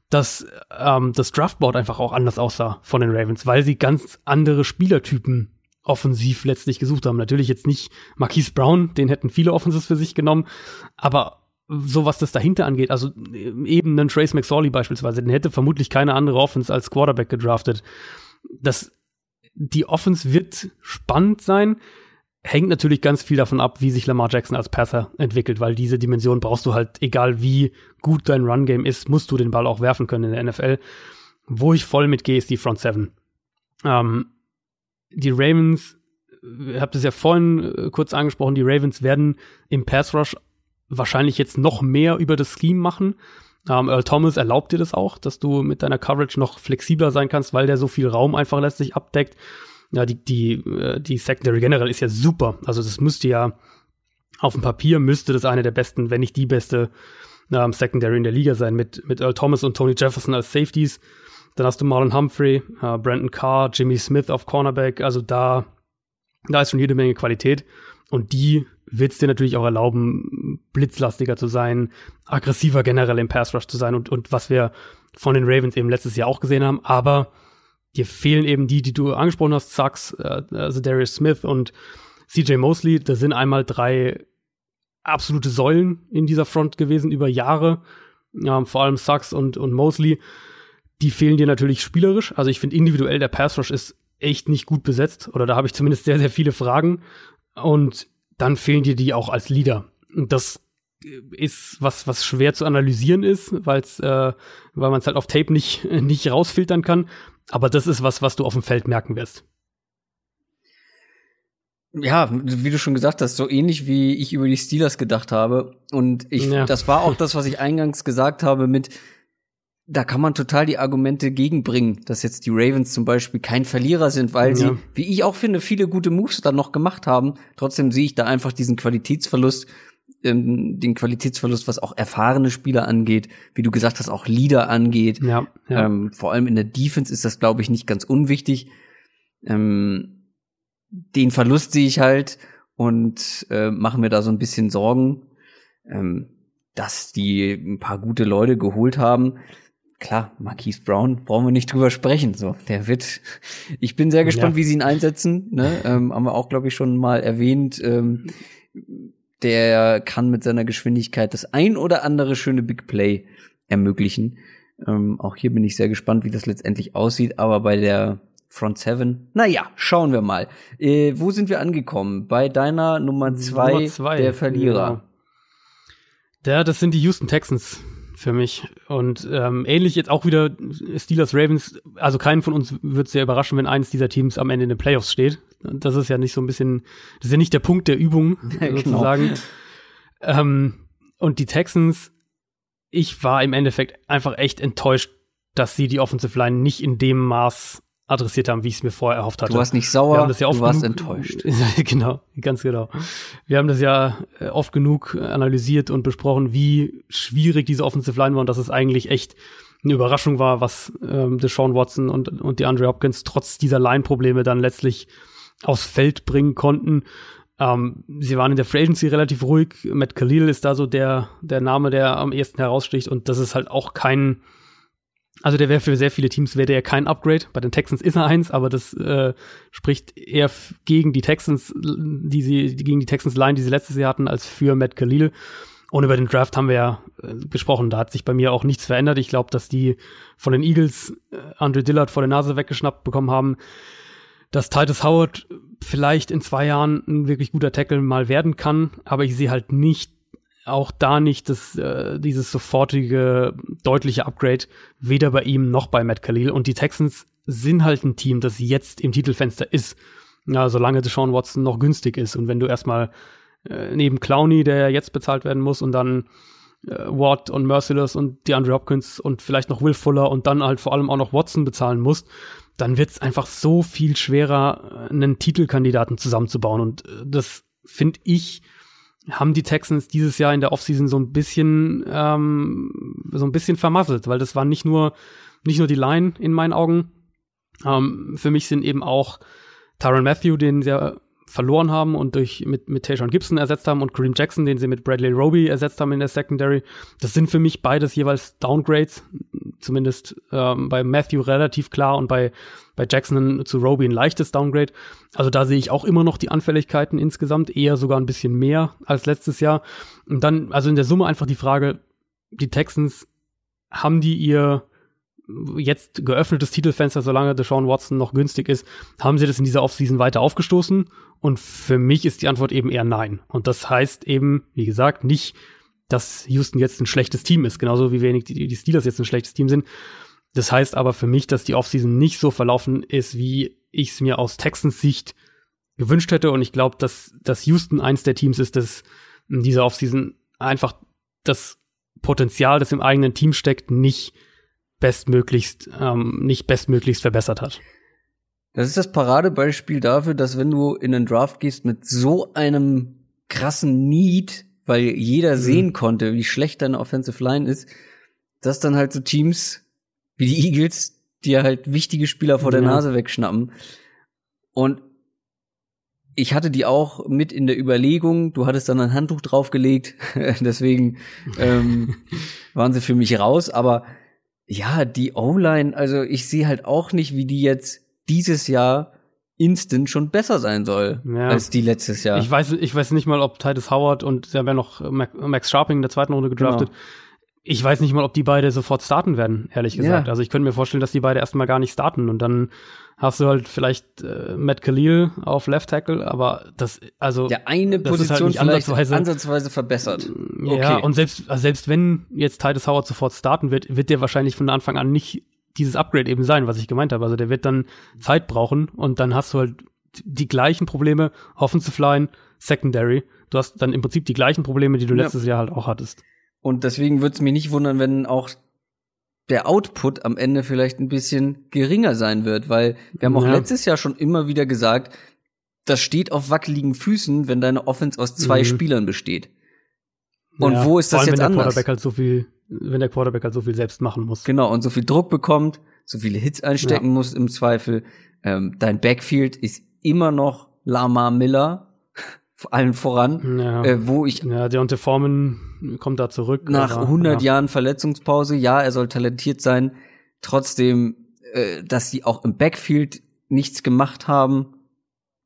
dass ähm, das Draftboard einfach auch anders aussah von den Ravens, weil sie ganz andere Spielertypen offensiv letztlich gesucht haben. Natürlich jetzt nicht Marquise Brown, den hätten viele Offenses für sich genommen, aber so was das dahinter angeht, also eben einen Trace McSorley beispielsweise, den hätte vermutlich keine andere Offense als Quarterback gedraftet. Das, die Offense wird spannend sein, hängt natürlich ganz viel davon ab, wie sich Lamar Jackson als Passer entwickelt, weil diese Dimension brauchst du halt, egal wie gut dein Run-Game ist, musst du den Ball auch werfen können in der NFL. Wo ich voll mitgehe, ist die Front Seven. Ähm, die Ravens, ihr habt es ja vorhin äh, kurz angesprochen, die Ravens werden im Pass Rush wahrscheinlich jetzt noch mehr über das Scheme machen. Ähm, Earl Thomas erlaubt dir das auch, dass du mit deiner Coverage noch flexibler sein kannst, weil der so viel Raum einfach letztlich abdeckt. Ja, die, die, äh, die Secondary generell ist ja super. Also das müsste ja auf dem Papier müsste das eine der besten, wenn nicht die beste ähm, Secondary in der Liga sein, mit, mit Earl Thomas und Tony Jefferson als Safeties. Dann hast du Marlon Humphrey, äh, Brandon Carr, Jimmy Smith auf Cornerback. Also da, da ist schon jede Menge Qualität. Und die wird es dir natürlich auch erlauben, blitzlastiger zu sein, aggressiver generell im Pass Rush zu sein und, und was wir von den Ravens eben letztes Jahr auch gesehen haben. Aber dir fehlen eben die, die du angesprochen hast, Sachs, äh, also Darius Smith und CJ Mosley. Da sind einmal drei absolute Säulen in dieser Front gewesen über Jahre. Ähm, vor allem Sachs und, und Mosley. Die fehlen dir natürlich spielerisch. Also ich finde individuell der Pass Rush ist echt nicht gut besetzt. Oder da habe ich zumindest sehr, sehr viele Fragen. Und dann fehlen dir die auch als Leader. Und das ist was, was schwer zu analysieren ist, äh, weil man es halt auf Tape nicht, nicht rausfiltern kann. Aber das ist was, was du auf dem Feld merken wirst. Ja, wie du schon gesagt hast, so ähnlich wie ich über die Steelers gedacht habe. Und ich, Ja. das war auch das, was ich eingangs gesagt habe mit, da kann man total die Argumente gegenbringen, dass jetzt die Ravens zum Beispiel kein Verlierer sind, weil sie, Ja. wie ich auch finde, viele gute Moves dann noch gemacht haben. Trotzdem sehe ich da einfach diesen Qualitätsverlust, ähm, den Qualitätsverlust, was auch erfahrene Spieler angeht, wie du gesagt hast, auch Leader angeht. Ja, ja. Ähm, vor allem in der Defense ist das, glaube ich, nicht ganz unwichtig. Ähm, den Verlust sehe ich halt und äh, mache mir da so ein bisschen Sorgen, ähm, dass die ein paar gute Leute geholt haben. Klar, Marquise Brown brauchen wir nicht drüber sprechen. So, der wird. Ich bin sehr gespannt, ja. wie sie ihn einsetzen. Ne? Ähm, haben wir auch, glaube ich, schon mal erwähnt. Ähm, der kann mit seiner Geschwindigkeit das ein oder andere schöne Big Play ermöglichen. Ähm, auch hier bin ich sehr gespannt, wie das letztendlich aussieht. Aber bei der Front Seven, naja, schauen wir mal. Äh, wo sind wir angekommen? Bei deiner Nummer zwei, der Verlierer. Genau. Ja, das sind die Houston Texans für mich. Und ähm, ähnlich jetzt auch wieder Steelers Ravens. Also keinen von uns wird sehr überraschen, wenn eines dieser Teams am Ende in den Playoffs steht. Das ist ja nicht so ein bisschen, das ist ja nicht der Punkt der Übung genau. sozusagen. Genau. Ähm, und die Texans, ich war im Endeffekt einfach echt enttäuscht, dass sie die Offensive Line nicht in dem Maß adressiert haben, wie ich es mir vorher erhofft hatte. Du warst nicht sauer, ja du warst enttäuscht. genau, ganz genau. Wir haben das ja äh, oft genug analysiert und besprochen, wie schwierig diese Offensive Line war und dass es eigentlich echt eine Überraschung war, was ähm, Deshaun Watson und, und die Andre Hopkins trotz dieser Line-Probleme dann letztlich aufs Feld bringen konnten. Ähm, sie waren in der Free Agency relativ ruhig. Matt Khalil ist da so der, der Name, der am ehesten heraussticht und das ist halt auch kein also der wäre für sehr viele Teams wäre der kein Upgrade. Bei den Texans ist er eins, aber das äh, spricht eher gegen die Texans, die sie gegen die Texans Line, die sie letztes Jahr hatten, als für Matt Khalil. Und über den Draft haben wir ja äh, gesprochen. Da hat sich bei mir auch nichts verändert. Ich glaube, dass die von den Eagles äh, Andre Dillard vor der Nase weggeschnappt bekommen haben, dass Titus Howard vielleicht in zwei Jahren ein wirklich guter Tackle mal werden kann, aber ich sehe halt nicht auch da nicht das, äh, dieses sofortige, deutliche Upgrade, weder bei ihm noch bei Matt Khalil. Und die Texans sind halt ein Team, das jetzt im Titelfenster ist. Ja, solange Deshaun Watson noch günstig ist. Und wenn du erstmal äh, neben Clowney, der jetzt bezahlt werden muss, und dann äh, Watt und Merciless und DeAndre Hopkins und vielleicht noch Will Fuller und dann halt vor allem auch noch Watson bezahlen musst, dann wird es einfach so viel schwerer, einen Titelkandidaten zusammenzubauen. Und äh, das finde ich haben die Texans dieses Jahr in der Offseason so ein bisschen ähm, so ein bisschen vermasselt, weil das war nicht nur nicht nur die Line in meinen Augen. Ähm, für mich sind eben auch Tyron Matthew, den sie verloren haben und durch mit mit Tayshaun Gibson ersetzt haben und Kareem Jackson, den sie mit Bradley Roby ersetzt haben in der Secondary. Das sind für mich beides jeweils Downgrades, zumindest ähm, bei Matthew relativ klar und bei bei Jackson zu Roby ein leichtes Downgrade. Also da sehe ich auch immer noch die Anfälligkeiten insgesamt, eher sogar ein bisschen mehr als letztes Jahr. Und dann, also in der Summe einfach die Frage, die Texans, haben die ihr jetzt geöffnetes Titelfenster, solange Deshaun Watson noch günstig ist, haben sie das in dieser Offseason weiter aufgestoßen? Und für mich ist die Antwort eben eher nein. Und das heißt eben, wie gesagt, nicht, dass Houston jetzt ein schlechtes Team ist, genauso wie wenig die, die Steelers jetzt ein schlechtes Team sind, das heißt aber für mich, dass die Offseason nicht so verlaufen ist, wie ich es mir aus Texans Sicht gewünscht hätte. Und ich glaube, dass, dass Houston eins der Teams ist, das in dieser Offseason einfach das Potenzial, das im eigenen Team steckt, nicht bestmöglichst, ähm, nicht bestmöglichst verbessert hat. Das ist das Paradebeispiel dafür, dass wenn du in den Draft gehst mit so einem krassen Need, weil jeder mhm. sehen konnte, wie schlecht deine Offensive Line ist, dass dann halt so Teams wie die Eagles, die halt wichtige Spieler vor der ja. Nase wegschnappen. Und ich hatte die auch mit in der Überlegung. Du hattest dann ein Handtuch draufgelegt, deswegen ähm, waren sie für mich raus. Aber ja, die O-Line, also ich sehe halt auch nicht, wie die jetzt dieses Jahr instant schon besser sein soll ja. als die letztes Jahr. Ich weiß, ich weiß nicht mal, ob Titus Howard und sie haben ja noch Max Sharping in der zweiten Runde gedraftet. Genau ich weiß nicht mal, ob die beide sofort starten werden, ehrlich gesagt. Ja. Also ich könnte mir vorstellen, dass die beide erstmal gar nicht starten und dann hast du halt vielleicht äh, Matt Khalil auf Left Tackle, aber das also der eine halt Position halt ansatzweise, ansatzweise verbessert. Okay. Ja, und selbst also selbst wenn jetzt Titus Howard sofort starten wird, wird der wahrscheinlich von Anfang an nicht dieses Upgrade eben sein, was ich gemeint habe. Also der wird dann Zeit brauchen und dann hast du halt die gleichen Probleme Offensive Line, Secondary. Du hast dann im Prinzip die gleichen Probleme, die du letztes ja. Jahr halt auch hattest. Und deswegen würde es mich nicht wundern, wenn auch der Output am Ende vielleicht ein bisschen geringer sein wird, weil wir haben auch ja. letztes Jahr schon immer wieder gesagt, das steht auf wackeligen Füßen, wenn deine Offense aus zwei mhm. Spielern besteht. Und ja, wo ist das jetzt wenn der Quarterback halt so viel, wenn der Quarterback halt so viel selbst machen muss. Genau, und so viel Druck bekommt, so viele Hits einstecken ja. muss im Zweifel. Ähm, dein Backfield ist immer noch Lama Miller allen voran, Ja. äh, wo ich Ja, Deontay Foreman kommt da zurück. nach aber, 100 ja. Jahren Verletzungspause, ja, er soll talentiert sein, trotzdem, äh, dass sie auch im Backfield nichts gemacht haben,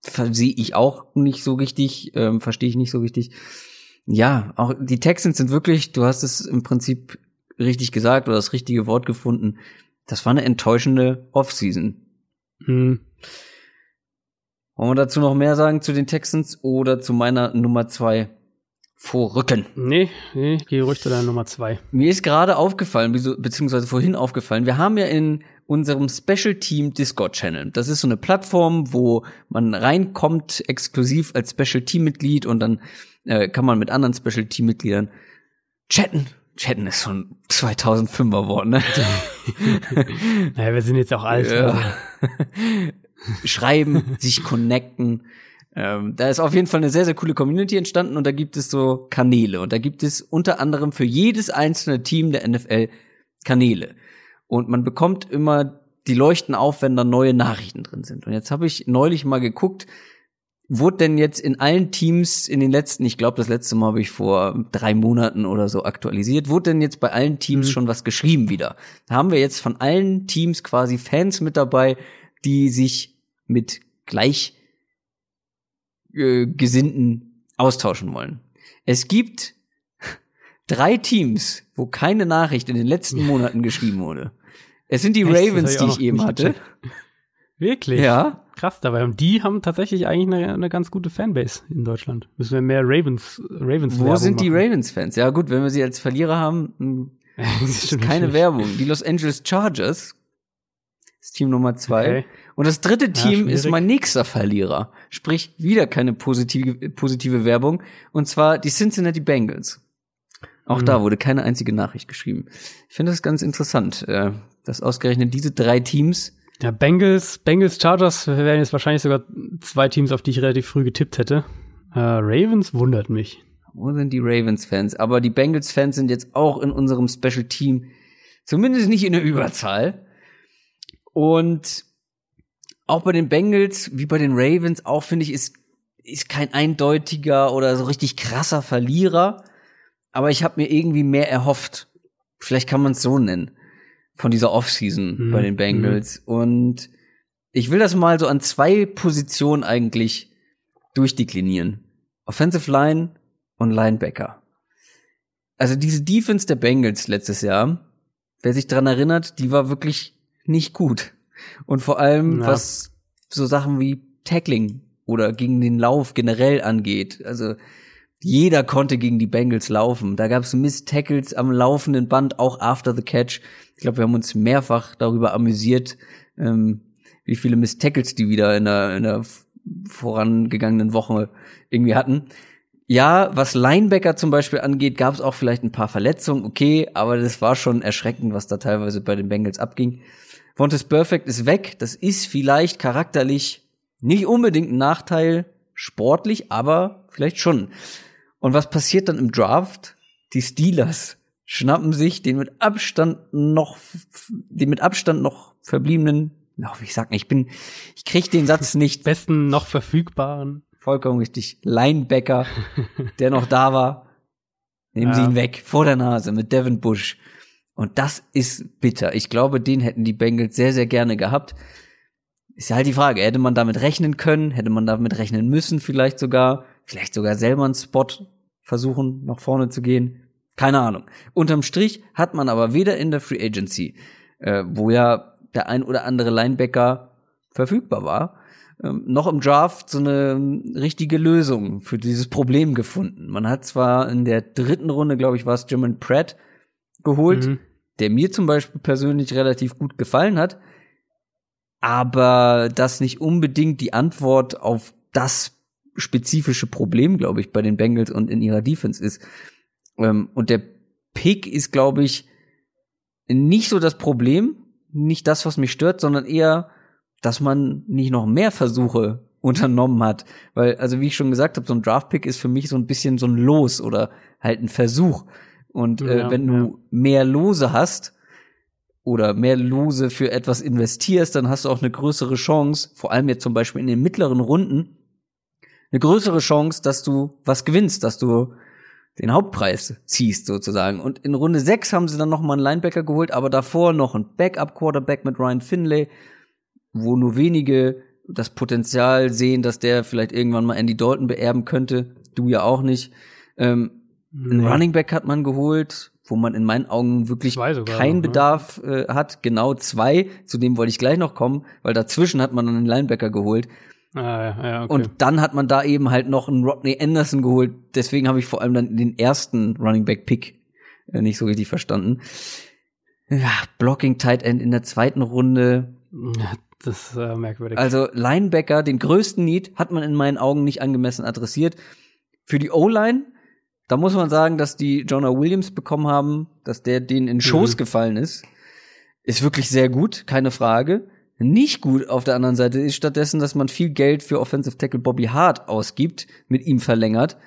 sehe ich auch nicht so richtig, ähm, verstehe ich nicht so richtig. Ja, auch die Texans sind wirklich, du hast es im Prinzip richtig gesagt oder das richtige Wort gefunden. Das war eine enttäuschende Offseason. Hm. Wollen wir dazu noch mehr sagen zu den Texans oder zu meiner Nummer zwei vorrücken? Nee, nee, geh ruhig zu deiner Nummer zwei. Mir ist gerade aufgefallen, beziehungsweise vorhin aufgefallen, wir haben ja in unserem Special Team Discord Channel. Das ist so eine Plattform, wo man reinkommt, exklusiv als Special Team Mitglied und dann äh, kann man mit anderen Special Team Mitgliedern chatten. Chatten ist schon 2005er Wort, ne? Naja, wir sind jetzt auch alt. Ja. also. Schreiben, sich connecten. Ähm, da ist auf jeden Fall eine sehr, sehr coole Community entstanden und da gibt es so Kanäle. Und da gibt es unter anderem für jedes einzelne Team der NFL Kanäle. Und man bekommt immer, die leuchten auf, wenn da neue Nachrichten drin sind. Und jetzt habe ich neulich mal geguckt, wurde denn jetzt in allen Teams in den letzten, ich glaube, das letzte Mal habe ich vor drei Monaten oder so aktualisiert, wurde denn jetzt bei allen Teams Mhm. schon was geschrieben wieder? Da haben wir jetzt von allen Teams quasi Fans mit dabei, die sich mit gleich äh, Gesinnten austauschen wollen. Es gibt drei Teams, wo keine Nachricht in den letzten Monaten geschrieben wurde. Es sind die Echt? Ravens, hab die ich eben hatte. Wirklich? Ja, Krass dabei. Und die haben tatsächlich eigentlich eine, eine ganz gute Fanbase in Deutschland. Müssen wir mehr Ravens, Ravens wo Werbung sind die. Ravens-Fans? Ja gut, wenn wir sie als Verlierer haben, hm, Das ist keine. Werbung. Die Los Angeles Chargers ist Team Nummer zwei. Okay. Und das dritte Team ist schwierig. mein nächster Verlierer. Sprich, wieder keine positive, positive Werbung. Und zwar die Cincinnati Bengals. Auch Mhm. da wurde keine einzige Nachricht geschrieben. Ich finde das ganz interessant, äh, dass ausgerechnet diese drei Teams Ja, Bengals, Bengals, Chargers wären jetzt wahrscheinlich sogar zwei Teams, auf die ich relativ früh getippt hätte. Äh, Ravens wundert mich. Wo sind die Ravens-Fans? Aber die Bengals-Fans sind jetzt auch in unserem Special Team zumindest nicht in der Überzahl. Und auch bei den Bengals, wie bei den Ravens, auch finde ich, ist, ist kein eindeutiger oder so richtig krasser Verlierer. Aber ich habe mir irgendwie mehr erhofft. Vielleicht kann man es so nennen. Von dieser Offseason Mhm, bei den Bengals. Und ich will das mal so an zwei Positionen eigentlich durchdeklinieren. Offensive Line und Linebacker. Also diese Defense der Bengals letztes Jahr, wer sich dran erinnert, die war wirklich nicht gut. Und vor allem, Ja. was so Sachen wie Tackling oder gegen den Lauf generell angeht. Also jeder konnte gegen die Bengals laufen. Da gab es Miss-Tackles am laufenden Band, auch after the catch. Ich glaube, wir haben uns mehrfach darüber amüsiert, ähm, wie viele Miss-Tackles die wieder in der, in der vorangegangenen Woche irgendwie hatten. Ja, was Linebacker zum Beispiel angeht, gab es auch vielleicht ein paar Verletzungen, okay, aber das war schon erschreckend, was da teilweise bei den Bengals abging. Vontaze Perfect ist weg, das ist vielleicht charakterlich nicht unbedingt ein Nachteil, sportlich, aber vielleicht schon. Und was passiert dann im Draft? Die Steelers schnappen sich den mit Abstand noch, den mit Abstand noch verbliebenen, ach, ich sag nicht, ich bin, ich krieg den Satz nicht Besten noch verfügbaren. vollkommen richtig, Linebacker, der noch da war. Nehmen Sie Ja. ihn weg, vor der Nase, mit Devin Bush. Und das ist bitter. Ich glaube, den hätten die Bengals sehr, sehr gerne gehabt. Ist ja halt die Frage, hätte man damit rechnen können, hätte man damit rechnen müssen, vielleicht sogar, vielleicht sogar selber einen Spot versuchen, nach vorne zu gehen. Keine Ahnung. Unterm Strich hat man aber weder in der Free Agency, äh, wo ja der ein oder andere Linebacker verfügbar war, ähm, noch im Draft so eine richtige Lösung für dieses Problem gefunden. Man hat zwar in der dritten Runde, glaube ich, war es Jermaine Pratt geholt, Mhm. der mir zum Beispiel persönlich relativ gut gefallen hat, aber das nicht unbedingt die Antwort auf das spezifische Problem, glaube ich, bei den Bengals und in ihrer Defense ist. Ähm, und der Pick ist, glaube ich, nicht so das Problem, nicht das, was mich stört, sondern eher, dass man nicht noch mehr Versuche unternommen hat. Weil, also wie ich schon gesagt habe, so ein Draft-Pick ist für mich so ein bisschen so ein Los oder halt ein Versuch. Und äh, Ja, wenn du ja. mehr Lose hast oder mehr Lose für etwas investierst, dann hast du auch eine größere Chance, vor allem jetzt zum Beispiel in den mittleren Runden, eine größere Chance, dass du was gewinnst, dass du den Hauptpreis ziehst sozusagen. Und in Runde 6 haben sie dann noch mal einen Linebacker geholt, aber davor noch ein Backup-Quarterback mit Ryan Finlay, wo nur wenige das Potenzial sehen, dass der vielleicht irgendwann mal Andy Dalton beerben könnte. Du ja auch nicht. Ähm, nee. Ein Running Back hat man geholt, wo man in meinen Augen wirklich keinen ne? Bedarf äh, hat. Genau zwei, zu dem wollte ich gleich noch kommen, weil dazwischen hat man dann einen Linebacker geholt. Ah, ja, ja, okay. Und dann hat man da eben halt noch einen Rodney Anderson geholt. Deswegen habe ich vor allem dann den ersten Running Back Pick äh, nicht so richtig verstanden. Ja, Blocking Tight End in der zweiten Runde. Ja, das ist äh, merkwürdig. Also Linebacker, den größten Need, hat man in meinen Augen nicht angemessen adressiert. Für die O-Line, da muss man sagen, dass die Jonah Williams bekommen haben, dass der denen in Schoß mhm. gefallen ist. Ist wirklich sehr gut, keine Frage. Nicht gut auf der anderen Seite ist stattdessen, dass man viel Geld für Offensive Tackle Bobby Hart ausgibt, mit ihm verlängert,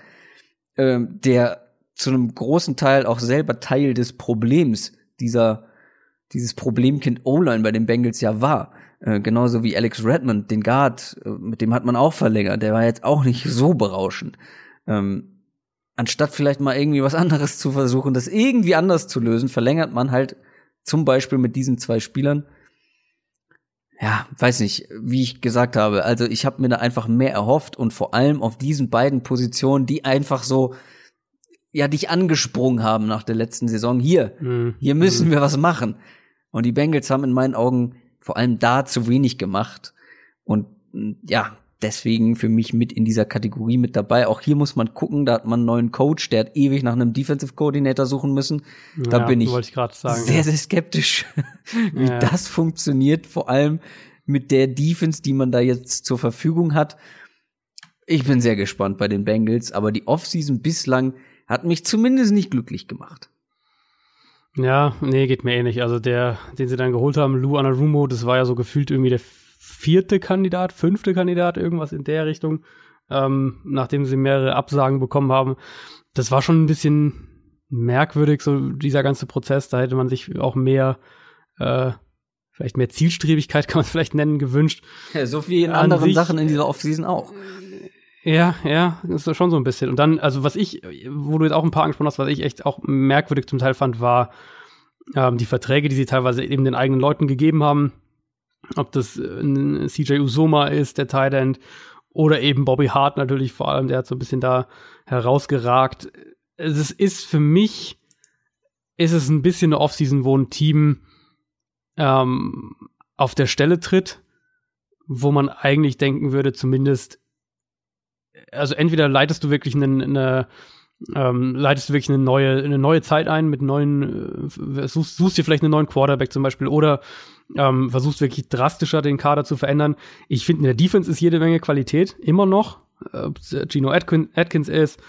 ähm, der zu einem großen Teil auch selber Teil des Problems dieser dieses Problemkind O-Line bei den Bengals ja war. Äh, genauso wie Alex Redmond, den Guard, äh, mit dem hat man auch verlängert. Der war jetzt auch nicht so berauschend. Ähm, anstatt vielleicht mal irgendwie was anderes zu versuchen, das irgendwie anders zu lösen, verlängert man halt zum Beispiel mit diesen zwei Spielern ja, weiß nicht, wie ich gesagt habe. Also ich habe mir da einfach mehr erhofft und vor allem auf diesen beiden Positionen, die einfach so ja dich angesprungen haben nach der letzten Saison. Hier, mhm. hier müssen mhm. wir was machen. Und die Bengals haben in meinen Augen vor allem da zu wenig gemacht. Und ja, deswegen für mich mit in dieser Kategorie mit dabei. Auch hier muss man gucken, da hat man einen neuen Coach, der hat ewig nach einem Defensive Coordinator suchen müssen. Da ja, bin ich, ich sagen, sehr, sehr skeptisch, wie ja. das funktioniert, vor allem mit der Defense, die man da jetzt zur Verfügung hat. Ich bin sehr gespannt bei den Bengals, aber die Offseason bislang hat mich zumindest nicht glücklich gemacht. Ja, nee, geht mir eh nicht. Also der, den sie dann geholt haben, Lou Anarumo, das war ja so gefühlt irgendwie der vierte Kandidat, fünfte Kandidat, irgendwas in der Richtung, ähm, nachdem sie mehrere Absagen bekommen haben. Das war schon ein bisschen merkwürdig, so dieser ganze Prozess. Da hätte man sich auch mehr, äh, vielleicht mehr Zielstrebigkeit, kann man es vielleicht nennen, gewünscht. Ja, so wie in An anderen sich, Sachen in dieser Offseason auch. Ja, ja, das ist schon so ein bisschen. Und dann, also was ich, wo du jetzt auch ein paar angesprochen hast, was ich echt auch merkwürdig zum Teil fand, war ähm, die Verträge, die sie teilweise eben den eigenen Leuten gegeben haben ob das ein CJ Usoma ist, der Tight End, oder eben Bobby Hart natürlich vor allem, der hat so ein bisschen da herausgeragt. Es ist für mich, ist es ein bisschen eine Offseason, wo ein Team ähm, auf der Stelle tritt, wo man eigentlich denken würde, zumindest, also entweder leitest du wirklich eine, eine ähm, leitest du wirklich eine neue, eine neue Zeit ein mit neuen, äh, suchst, suchst dir vielleicht einen neuen Quarterback zum Beispiel oder ähm, versuchst wirklich drastischer den Kader zu verändern. Ich finde, in der Defense ist jede Menge Qualität, immer noch. Ob es äh, Gino Atkin, Atkins ist,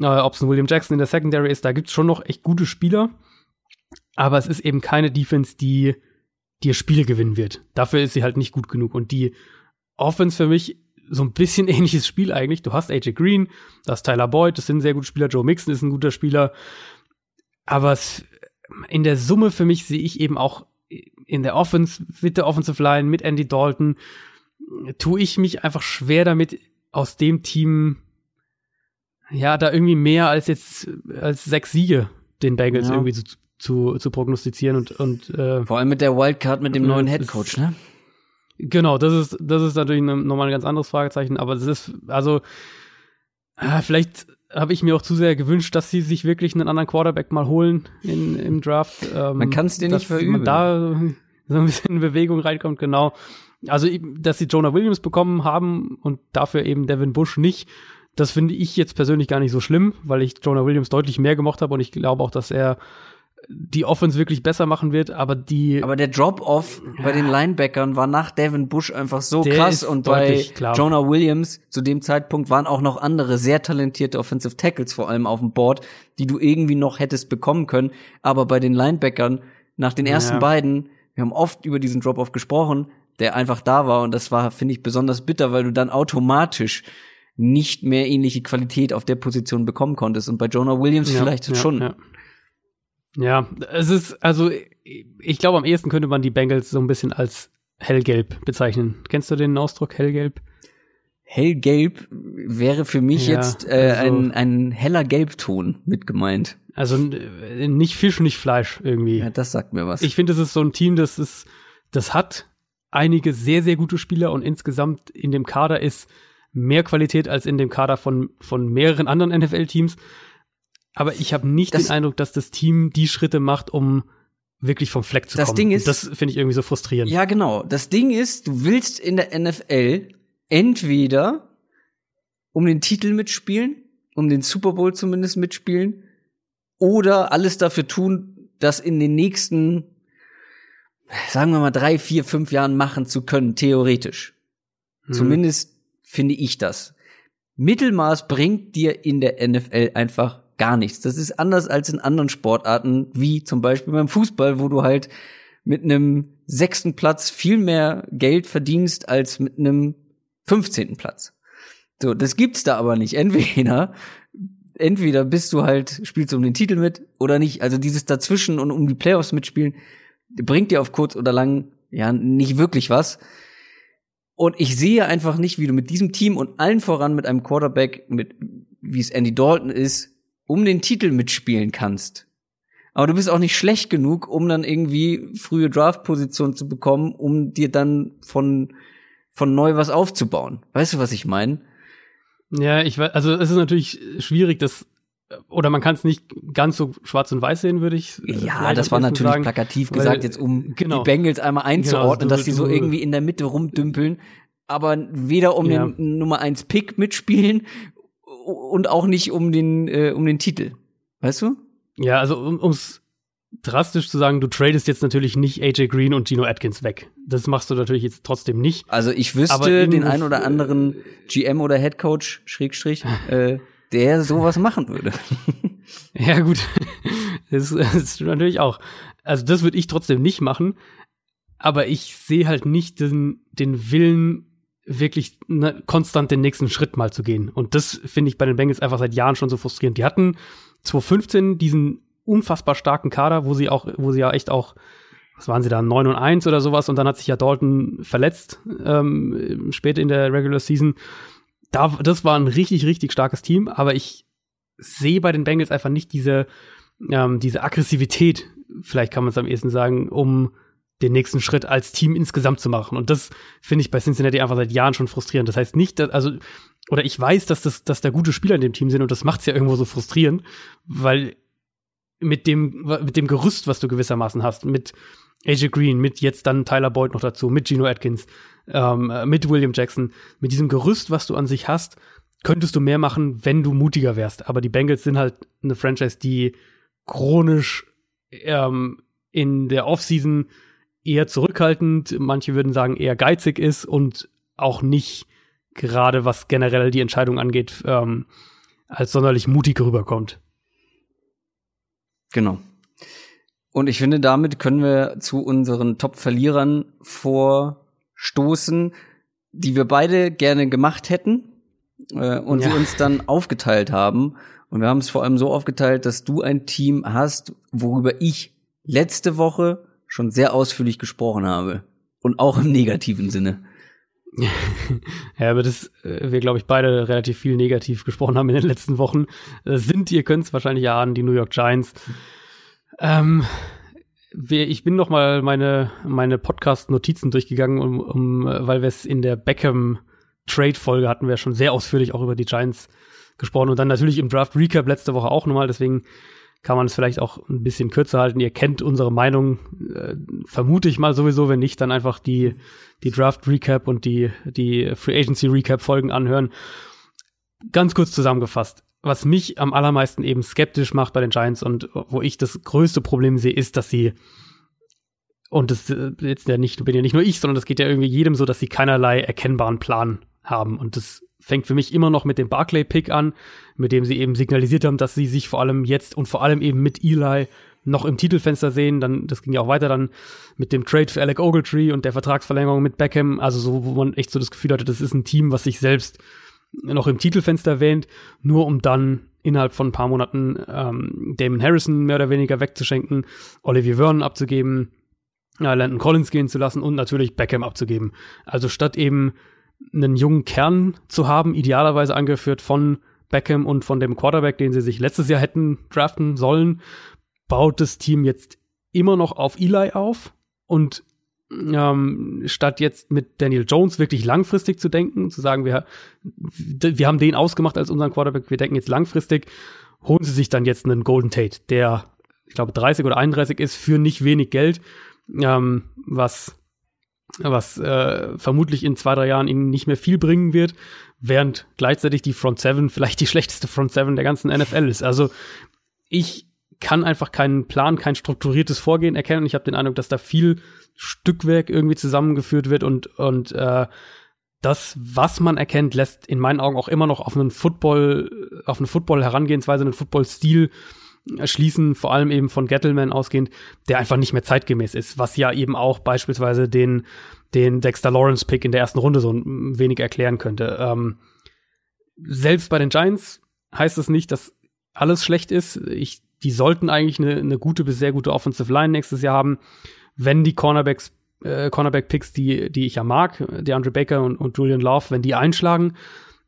äh, ob es ein William Jackson in der Secondary ist, da gibt es schon noch echt gute Spieler. Aber es ist eben keine Defense, die dir Spiele gewinnen wird. Dafür ist sie halt nicht gut genug. Und die Offense für mich so ein bisschen ähnliches Spiel eigentlich. Du hast AJ Green, du hast Tyler Boyd, das sind sehr gute Spieler. Joe Mixon ist ein guter Spieler. Aber es, in der Summe für mich sehe ich eben auch in der Offense, mit der Offensive Line, mit Andy Dalton, tue ich mich einfach schwer damit, aus dem Team, ja, da irgendwie mehr als jetzt, als sechs Siege den Bengals ja. irgendwie zu, zu, zu, prognostizieren und, und äh, vor allem mit der Wildcard mit dem neuen Headcoach, ne? Genau, das ist, das ist natürlich nochmal ein ganz anderes Fragezeichen, aber das ist, also, äh, vielleicht habe ich mir auch zu sehr gewünscht, dass sie sich wirklich einen anderen Quarterback mal holen in, im Draft. Ähm, man kann es dir nicht verüben. da so ein bisschen in Bewegung reinkommt, genau. Also, dass sie Jonah Williams bekommen haben und dafür eben Devin Bush nicht, das finde ich jetzt persönlich gar nicht so schlimm, weil ich Jonah Williams deutlich mehr gemocht habe und ich glaube auch, dass er die Offense wirklich besser machen wird, aber die. Aber der Drop-Off ja. bei den Linebackern war nach Devin Bush einfach so krass und bei klar. Jonah Williams zu dem Zeitpunkt waren auch noch andere sehr talentierte Offensive Tackles vor allem auf dem Board, die du irgendwie noch hättest bekommen können. Aber bei den Linebackern nach den ersten ja. beiden, wir haben oft über diesen Drop-Off gesprochen, der einfach da war und das war, finde ich, besonders bitter, weil du dann automatisch nicht mehr ähnliche Qualität auf der Position bekommen konntest. Und bei Jonah Williams ja, vielleicht schon. Ja, es ist, also ich glaube, am ehesten könnte man die Bengals so ein bisschen als hellgelb bezeichnen. Kennst du den Ausdruck hellgelb? hellgelb wäre für mich Ja, jetzt äh, also- ein, ein heller Gelbton mit gemeint. Also äh, nicht Fisch, nicht Fleisch irgendwie. Ja, das sagt mir was. Ich finde, es ist so ein Team, das ist, das hat einige sehr, sehr gute Spieler und insgesamt in dem Kader ist mehr Qualität als in dem Kader von, von mehreren anderen NFL-Teams. Aber ich habe nicht Das- den Eindruck, dass das Team die Schritte macht, um wirklich vom Fleck zu Das kommen. Ding Und ist- das finde ich irgendwie so frustrierend. Ja, genau. Das Ding ist, du willst in der NFL entweder um den Titel mitspielen, um den Super Bowl zumindest mitspielen, oder alles dafür tun, das in den nächsten, sagen wir mal, drei, vier, fünf Jahren machen zu können, theoretisch. Hm. Zumindest finde ich das. Mittelmaß bringt dir in der NFL einfach gar nichts. Das ist anders als in anderen Sportarten, wie zum Beispiel beim Fußball, wo du halt mit einem sechsten Platz viel mehr Geld verdienst als mit einem 15. Platz. So, das gibt's da aber nicht. Entweder, entweder bist du halt, spielst um den Titel mit oder nicht. Also dieses dazwischen und um die Playoffs mitspielen, bringt dir auf kurz oder lang ja nicht wirklich was. Und ich sehe einfach nicht, wie du mit diesem Team und allen voran mit einem Quarterback, mit wie es Andy Dalton ist, um den Titel mitspielen kannst. Aber du bist auch nicht schlecht genug, um dann irgendwie frühe Draft-Position zu bekommen, um dir dann von, von neu was aufzubauen. Weißt du, was ich meine? Ja, ich weiß, also es ist natürlich schwierig, das oder man kann es nicht ganz so schwarz und weiß sehen, würde ich. äh, Ja, das war natürlich sagen. plakativ weil- gesagt, jetzt um genau. die Bengals einmal einzuordnen, Genau, dass du- die so irgendwie in der Mitte rumdümpeln, aber weder um Ja. den Nummer 1 Pick mitspielen und auch nicht um den, äh, um den Titel. Weißt du? Ja, also um ums drastisch zu sagen, du tradest jetzt natürlich nicht AJ Green und Gino Atkins weg. Das machst du natürlich jetzt trotzdem nicht. Also ich Aber wüsste den ein oder anderen GM oder Headcoach, Schrägstrich, äh, der sowas machen würde. Ja, gut. Das, das ist natürlich auch. Also, das würde ich trotzdem nicht machen. Aber ich sehe halt nicht den, den Willen, wirklich ne, konstant den nächsten Schritt mal zu gehen. Und das finde ich bei den Bengals einfach seit Jahren schon so frustrierend. Die hatten 2015 diesen unfassbar starken Kader, wo sie auch, wo sie ja echt auch, was waren sie da, 9 und 1 oder sowas, und dann hat sich ja Dalton verletzt, ähm, später in der Regular Season. Da, das war ein richtig, richtig starkes Team, aber ich sehe bei den Bengals einfach nicht diese, ähm, diese Aggressivität, vielleicht kann man es am ehesten sagen, um den nächsten Schritt als Team insgesamt zu machen. Und das finde ich bei Cincinnati einfach seit Jahren schon frustrierend. Das heißt nicht, dass, also, oder ich weiß, dass, das, dass da gute Spieler in dem Team sind und das macht es ja irgendwo so frustrierend, weil mit dem, mit dem Gerüst, was du gewissermaßen hast, mit AJ Green, mit jetzt dann Tyler Boyd noch dazu, mit Geno Atkins, ähm, äh, mit William Jackson, mit diesem Gerüst, was du an sich hast, könntest du mehr machen, wenn du mutiger wärst. Aber die Bengals sind halt eine Franchise, die chronisch ähm, in der Offseason eher zurückhaltend, manche würden sagen eher geizig ist und auch nicht gerade was generell die Entscheidung angeht, ähm, als sonderlich mutig rüberkommt. Genau. Und ich finde, damit können wir zu unseren Top-Verlierern vorstoßen, die wir beide gerne gemacht hätten äh, und Ja. sie uns dann aufgeteilt haben. Und wir haben es vor allem so aufgeteilt, dass du ein Team hast, worüber ich letzte Woche schon sehr ausführlich gesprochen habe. Und auch im negativen Sinne. Ja, aber das äh, wir, glaube ich, beide relativ viel negativ gesprochen haben in den letzten Wochen, äh, sind, ihr könnt es wahrscheinlich ahnen, die New York Giants. Ähm, ich bin noch mal meine, meine Podcast-Notizen durchgegangen, um, um, äh, weil wir es in der Beckham-Trade-Folge hatten wir schon sehr ausführlich auch über die Giants gesprochen und dann natürlich im Draft-Recap letzte Woche auch nochmal, deswegen kann man es vielleicht auch ein bisschen kürzer halten. Ihr kennt unsere Meinung, äh, vermute ich mal sowieso, wenn nicht, dann einfach die, die Draft Recap und die, die Free Agency Recap Folgen anhören. Ganz kurz zusammengefasst. Was mich am allermeisten eben skeptisch macht bei den Giants und wo ich das größte Problem sehe, ist, dass sie und das äh, jetzt ja nicht, bin ja nicht nur ich, sondern das geht ja irgendwie jedem so, dass sie keinerlei erkennbaren Plan haben. Und das fängt für mich immer noch mit dem Barclay-Pick an, mit dem sie eben signalisiert haben, dass sie sich vor allem jetzt und vor allem eben mit Eli noch im Titelfenster sehen. Dann, das ging ja auch weiter dann mit dem Trade für Alec Ogletree und der Vertragsverlängerung mit Beckham. Also so, wo man echt so das Gefühl hatte, das ist ein Team, was sich selbst noch im Titelfenster wähnt, nur um dann innerhalb von ein paar Monaten ähm, Damon Harrison mehr oder weniger wegzuschenken, Olivier Vernon abzugeben, äh, Landon Collins gehen zu lassen und natürlich Beckham abzugeben. Also statt eben einen jungen Kern zu haben, idealerweise angeführt von Beckham und von dem Quarterback, den sie sich letztes Jahr hätten draften sollen, baut das Team jetzt immer noch auf Eli auf und ähm, statt jetzt mit Daniel Jones wirklich langfristig zu denken, zu sagen, wir, wir haben den ausgemacht als unseren Quarterback, wir denken jetzt langfristig, holen sie sich dann jetzt einen Golden Tate, der, ich glaube, 30 oder 31 ist, für nicht wenig Geld, ähm, was, was äh, vermutlich in zwei, drei Jahren ihnen nicht mehr viel bringen wird, während gleichzeitig die Front Seven vielleicht die schlechteste Front Seven der ganzen NFL ist. Also ich kann einfach keinen Plan, kein strukturiertes Vorgehen erkennen. Ich habe den Eindruck, dass da viel Stückwerk irgendwie zusammengeführt wird und, und äh, das, was man erkennt, lässt in meinen Augen auch immer noch auf einen Football, auf eine Football-Herangehensweise, einen Football-Stil schließen, vor allem eben von Gettleman ausgehend, der einfach nicht mehr zeitgemäß ist, was ja eben auch beispielsweise den, den Dexter Lawrence-Pick in der ersten Runde so ein wenig erklären könnte. Ähm, selbst bei den Giants heißt es nicht, dass alles schlecht ist. Ich, die sollten eigentlich eine, eine gute bis sehr gute Offensive Line nächstes Jahr haben wenn die Cornerbacks, äh, Cornerback-Picks, die, die ich ja mag, der Andre Baker und, und Julian Love, wenn die einschlagen,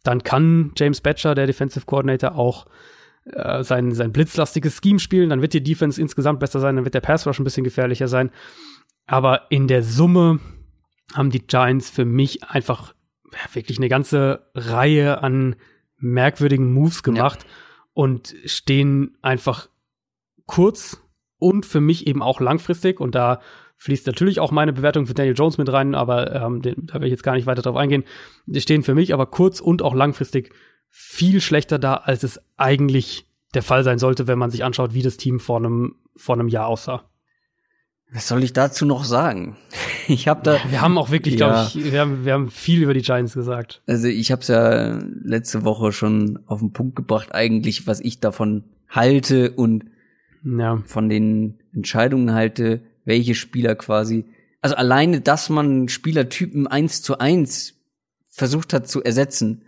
dann kann James Batcher, der Defensive Coordinator, auch äh, sein, sein blitzlastiges Scheme spielen. Dann wird die Defense insgesamt besser sein, dann wird der Pass Rush ein bisschen gefährlicher sein. Aber in der Summe haben die Giants für mich einfach ja, wirklich eine ganze Reihe an merkwürdigen Moves gemacht ja. und stehen einfach kurz und für mich eben auch langfristig. Und da fließt natürlich auch meine Bewertung für Daniel Jones mit rein, aber ähm, den, da will ich jetzt gar nicht weiter drauf eingehen. Die stehen für mich aber kurz und auch langfristig viel schlechter da, als es eigentlich der Fall sein sollte, wenn man sich anschaut, wie das Team vor einem, vor einem Jahr aussah. Was soll ich dazu noch sagen? Ich habe da. Wir haben auch wirklich, ja. glaube ich, wir haben, wir haben viel über die Giants gesagt. Also ich habe es ja letzte Woche schon auf den Punkt gebracht, eigentlich, was ich davon halte und ja. von den Entscheidungen halte, welche Spieler quasi, also alleine, dass man Spielertypen eins zu eins versucht hat zu ersetzen.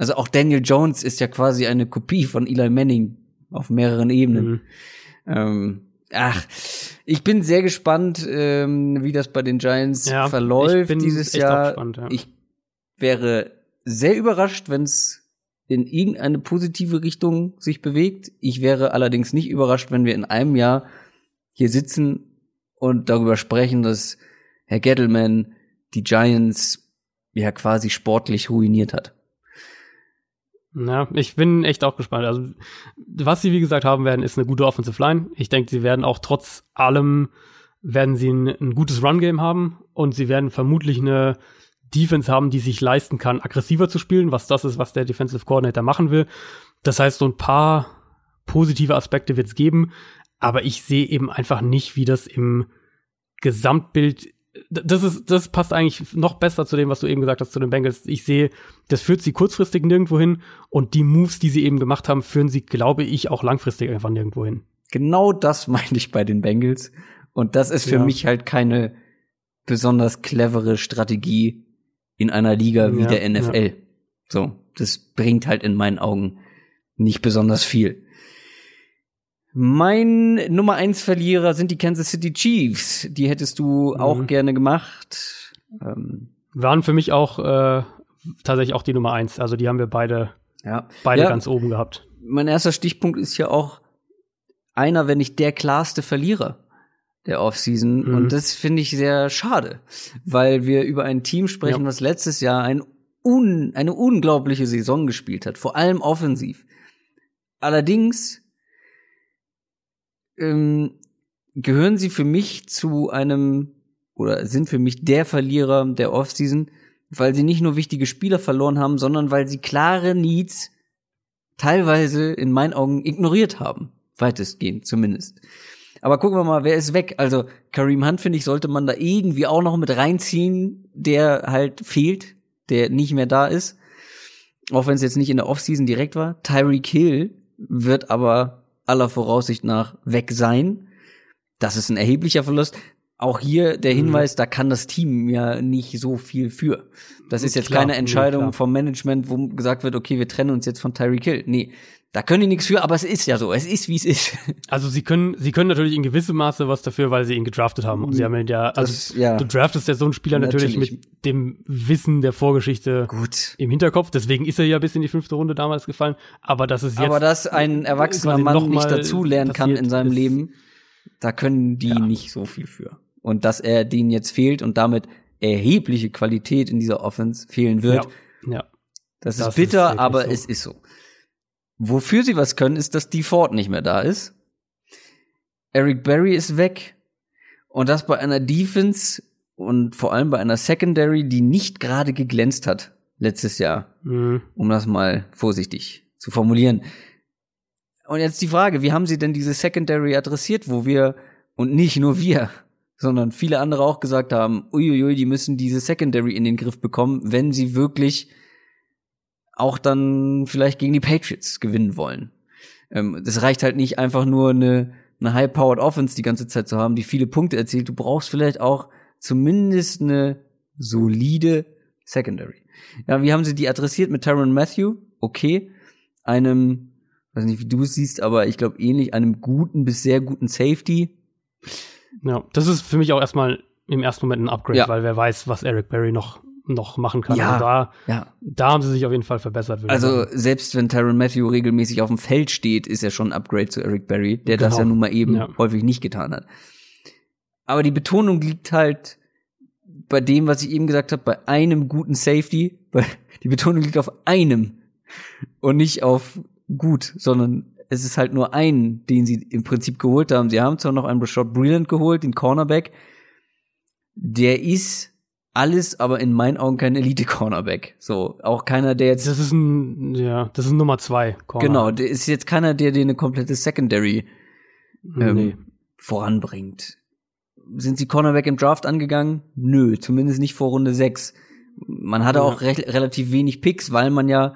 Also auch Daniel Jones ist ja quasi eine Kopie von Eli Manning auf mehreren Ebenen. Mhm. Ähm, ach, ich bin sehr gespannt, ähm, wie das bei den Giants ja, verläuft dieses Jahr. Gespannt, ja. Ich wäre sehr überrascht, wenn es in irgendeine positive Richtung sich bewegt. Ich wäre allerdings nicht überrascht, wenn wir in einem Jahr hier sitzen und darüber sprechen, dass Herr Gettleman die Giants ja quasi sportlich ruiniert hat. Ja, ich bin echt auch gespannt. Also, was sie wie gesagt haben werden, ist eine gute Offensive Line. Ich denke, sie werden auch trotz allem werden sie ein, ein gutes Run-Game haben und sie werden vermutlich eine Defense haben, die sich leisten kann, aggressiver zu spielen, was das ist, was der Defensive Coordinator machen will. Das heißt, so ein paar positive Aspekte wird es geben, aber ich sehe eben einfach nicht, wie das im Gesamtbild das ist, das passt eigentlich noch besser zu dem, was du eben gesagt hast, zu den Bengals. Ich sehe, das führt sie kurzfristig nirgendwo hin und die Moves, die sie eben gemacht haben, führen sie, glaube ich, auch langfristig einfach nirgendwo hin. Genau das meine ich bei den Bengals. Und das ist für ja. mich halt keine besonders clevere Strategie, in einer Liga wie ja, der NFL. Ja. So, das bringt halt in meinen Augen nicht besonders viel. Mein Nummer eins Verlierer sind die Kansas City Chiefs. Die hättest du mhm. auch gerne gemacht. Ähm, Waren für mich auch äh, tatsächlich auch die Nummer eins. Also die haben wir beide, ja. beide ja, ganz oben gehabt. Mein erster Stichpunkt ist ja auch einer, wenn nicht der klarste Verlierer der Offseason. Mhm. Und das finde ich sehr schade, weil wir über ein Team sprechen, ja. was letztes Jahr ein un, eine unglaubliche Saison gespielt hat, vor allem offensiv. Allerdings ähm, gehören sie für mich zu einem oder sind für mich der Verlierer der Offseason, weil sie nicht nur wichtige Spieler verloren haben, sondern weil sie klare Needs teilweise in meinen Augen ignoriert haben. Weitestgehend zumindest. Aber gucken wir mal, wer ist weg? Also Kareem Hunt, finde ich, sollte man da irgendwie auch noch mit reinziehen, der halt fehlt, der nicht mehr da ist. Auch wenn es jetzt nicht in der Offseason direkt war. Tyreek Hill wird aber aller Voraussicht nach weg sein. Das ist ein erheblicher Verlust. auch hier der Hinweis, mhm. da kann das Team ja nicht so viel für. Das ist jetzt klar, keine Entscheidung nee, vom Management, wo gesagt wird, okay, wir trennen uns jetzt von Tyreek Hill. Nee, da können die nichts für, aber es ist ja so. Es ist, wie es ist. Also sie können, sie können natürlich in gewissem Maße was dafür, weil sie ihn gedraftet haben. Und sie haben ihn ja, also das, ja. du draftest ja so einen Spieler natürlich. natürlich. mit dem Wissen der Vorgeschichte Gut. im Hinterkopf. Deswegen ist er ja bis in die fünfte Runde damals gefallen. Aber das ist jetzt. Aber dass ein erwachsener Mann nicht dazulernen kann in seinem Leben, da können die ja. nicht so viel für. Und dass er denen jetzt fehlt und damit erhebliche Qualität in dieser Offense fehlen wird. Ja. ja. Das, das, ist bitter, ist aber so. es ist so. Wofür sie was können, ist, dass die Ford nicht mehr da ist. Eric Berry ist weg. Und das bei einer Defense und vor allem bei einer Secondary, die nicht gerade geglänzt hat letztes Jahr. Mhm. Um das mal vorsichtig zu formulieren. Und jetzt die Frage, wie haben sie denn diese Secondary adressiert, wo wir, und nicht nur wir, sondern viele andere auch gesagt haben, uiuiui, die müssen diese Secondary in den Griff bekommen, wenn sie wirklich auch dann vielleicht gegen die Patriots gewinnen wollen. Ähm, das reicht halt nicht einfach nur eine, eine high-powered Offense die ganze Zeit zu haben, die viele Punkte erzielt. Du brauchst vielleicht auch zumindest eine solide Secondary. Ja, wie haben sie die adressiert mit Tyron Matthew? Okay. Einem, weiß nicht, wie du es siehst, aber ich glaube ähnlich, einem guten bis sehr guten Safety. Ja, das ist für mich auch erstmal im ersten Moment ein Upgrade, ja. weil wer weiß, was Eric Berry noch noch machen kann. Ja, also da, ja. da haben sie sich auf jeden Fall verbessert. Also selbst wenn Tyron Matthew regelmäßig auf dem Feld steht, ist er schon ein Upgrade zu Eric Berry, der genau. das ja nun mal eben ja. häufig nicht getan hat. Aber die Betonung liegt halt bei dem, was ich eben gesagt habe, bei einem guten Safety. Die Betonung liegt auf einem und nicht auf gut, sondern es ist halt nur ein, den sie im Prinzip geholt haben. Sie haben zwar noch einen Rashad Brilliant geholt, den Cornerback. Der ist alles, aber in meinen Augen kein Elite-Cornerback. So, auch keiner, der jetzt. Das ist ein, ja, das ist ein Nummer zwei Corner. Genau, der ist jetzt keiner, der dir eine komplette Secondary ähm, nee. voranbringt. Sind sie Cornerback im Draft angegangen? Nö, zumindest nicht vor Runde sechs. Man hatte ja. auch re relativ wenig Picks, weil man ja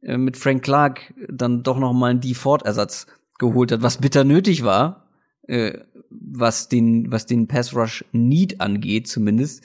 äh, mit Frank Clark dann doch noch mal einen D-Ford-Ersatz geholt hat, was bitter nötig war, äh, was den, was den Pass Rush Need angeht, zumindest.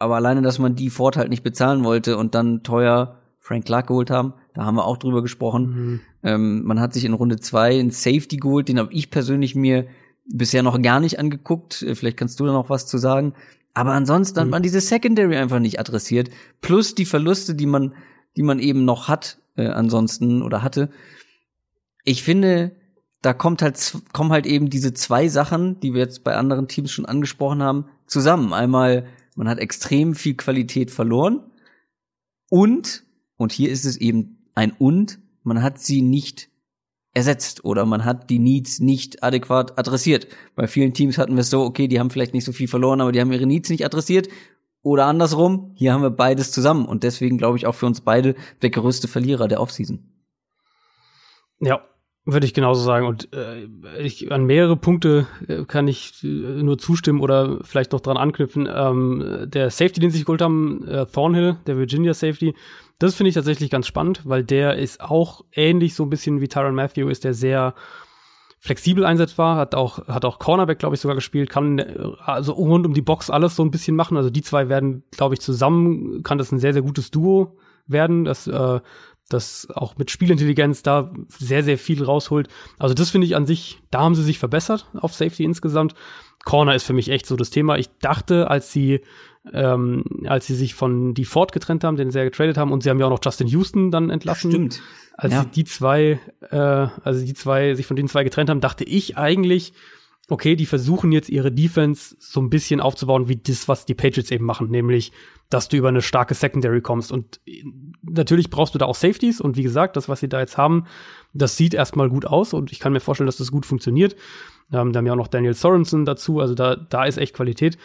Aber alleine, dass man die Ford halt nicht bezahlen wollte und dann teuer Frank Clark geholt haben, da haben wir auch drüber gesprochen. Mhm. Ähm, man hat sich in Runde zwei einen Safety geholt, den habe ich persönlich mir bisher noch gar nicht angeguckt. Äh, vielleicht kannst du da noch was zu sagen. Aber ansonsten mhm. hat man diese Secondary einfach nicht adressiert. Plus die Verluste, die man, die man eben noch hat, äh, ansonsten oder hatte. Ich finde, da kommt halt, kommen halt eben diese zwei Sachen, die wir jetzt bei anderen Teams schon angesprochen haben, zusammen. Einmal man hat extrem viel Qualität verloren und, und hier ist es eben ein und, man hat sie nicht ersetzt oder man hat die Needs nicht adäquat adressiert. Bei vielen Teams hatten wir es so, okay, die haben vielleicht nicht so viel verloren, aber die haben ihre Needs nicht adressiert. Oder andersrum, hier haben wir beides zusammen und deswegen glaube ich auch für uns beide der größte Verlierer der Offseason. Ja, würde ich genauso sagen. Und äh, ich, an mehrere Punkte äh, kann ich äh, nur zustimmen oder vielleicht noch dran anknüpfen. Ähm, der Safety, den sich geholt haben, äh, Thornhill, der Virginia Safety, das finde ich tatsächlich ganz spannend, weil der ist auch ähnlich so ein bisschen wie Tyron Matthew, ist der sehr flexibel einsetzbar, hat auch, hat auch Cornerback, glaube ich, sogar gespielt, kann äh, also rund um die Box alles so ein bisschen machen. Also die zwei werden, glaube ich, zusammen, kann das ein sehr, sehr gutes Duo werden. Das äh, das auch mit Spielintelligenz da sehr, sehr viel rausholt. Also das finde ich an sich, da haben sie sich verbessert auf Safety insgesamt. Corner ist für mich echt so das Thema. Ich dachte, als sie, ähm, als sie sich von die Ford getrennt haben, den sie ja getradet haben, und sie haben ja auch noch Justin Houston dann entlassen. Stimmt. Als ja. sie die zwei, äh, also die zwei sich von den zwei getrennt haben, dachte ich eigentlich, okay, die versuchen jetzt ihre Defense so ein bisschen aufzubauen, wie das, was die Patriots eben machen, nämlich dass du über eine starke Secondary kommst. Und natürlich brauchst du da auch Safeties. Und wie gesagt, das, was sie da jetzt haben, das sieht erstmal gut aus. Und ich kann mir vorstellen, dass das gut funktioniert. Ähm, da haben ja auch noch Daniel Sorensen dazu. Also da, da ist echt Qualität.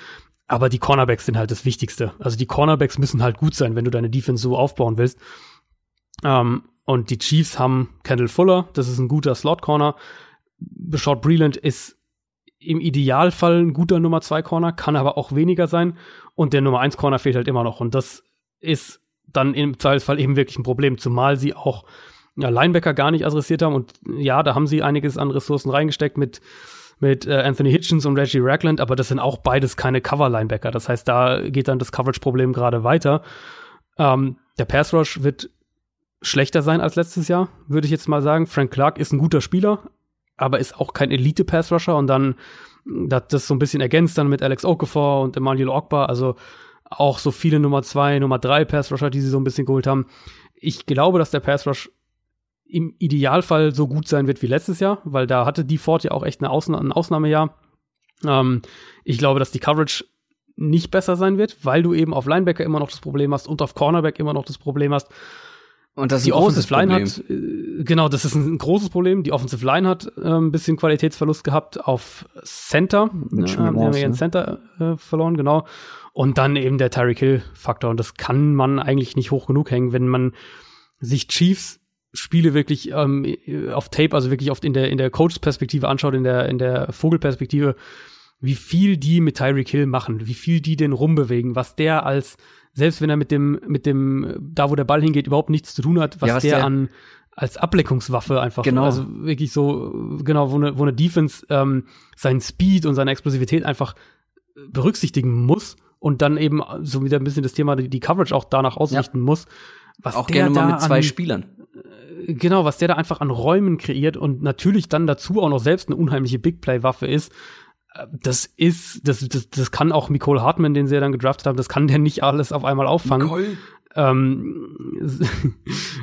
Aber die Cornerbacks sind halt das Wichtigste. Also die Cornerbacks müssen halt gut sein, wenn du deine Defense so aufbauen willst. Ähm, und die Chiefs haben Kendall Fuller. Das ist ein guter Slot-Corner. Beshot Breland ist im Idealfall ein guter Nummer 2 Corner, kann aber auch weniger sein. Und der Nummer 1 Corner fehlt halt immer noch. Und das ist dann im Zweifelsfall eben wirklich ein Problem, zumal sie auch ja, Linebacker gar nicht adressiert haben. Und ja, da haben sie einiges an Ressourcen reingesteckt mit mit äh, Anthony Hitchens und Reggie Ragland, aber das sind auch beides keine Cover-Linebacker. Das heißt, da geht dann das Coverage-Problem gerade weiter. Ähm, der Pass Rush wird schlechter sein als letztes Jahr, würde ich jetzt mal sagen. Frank Clark ist ein guter Spieler, aber ist auch kein Elite-Pass-Rusher und dann das, das so ein bisschen ergänzt dann mit Alex Okafor und Emmanuel Ogba, also auch so viele Nummer zwei, Nummer drei Pass-Rusher, die sie so ein bisschen geholt haben. Ich glaube, dass der Pass-Rush im Idealfall so gut sein wird wie letztes Jahr, weil da hatte die Ford ja auch echt eine Ausna ein Ausnahmejahr. Ähm, ich glaube, dass die Coverage nicht besser sein wird, weil du eben auf Linebacker immer noch das Problem hast und auf Cornerback immer noch das Problem hast. Und das ist die ein großes Offensive Line Problem. hat, äh, genau, das ist ein großes Problem. Die Offensive Line hat äh, ein bisschen Qualitätsverlust gehabt auf Center. Mit Ja, die haben ihren ne? Center äh, verloren, genau. Und dann eben der Tyreek Hill-Faktor. Und das kann man eigentlich nicht hoch genug hängen, wenn man sich Chiefs Spiele wirklich ähm, auf Tape, also wirklich oft in der in der Coach-Perspektive anschaut, in der in der Vogelperspektive, wie viel die mit Tyreek Hill machen, wie viel die den rumbewegen, was der als selbst wenn er mit dem mit dem da wo der Ball hingeht überhaupt nichts zu tun hat, was, Ja, was der, der- an als Ablenkungswaffe einfach, Genau. also wirklich so genau wo eine wo eine Defense ähm, seinen Speed und seine Explosivität einfach berücksichtigen muss und dann eben so wieder ein bisschen das Thema die, die Coverage auch danach ausrichten muss. Was Auch der gerne mal mit zwei an, Spielern. Genau, was der da einfach an Räumen kreiert und natürlich dann dazu auch noch selbst eine unheimliche Big Play Waffe ist. Das ist, das, das, das kann auch Nicole Hartman, den sie ja dann gedraftet haben, das kann der nicht alles auf einmal auffangen. Ähm,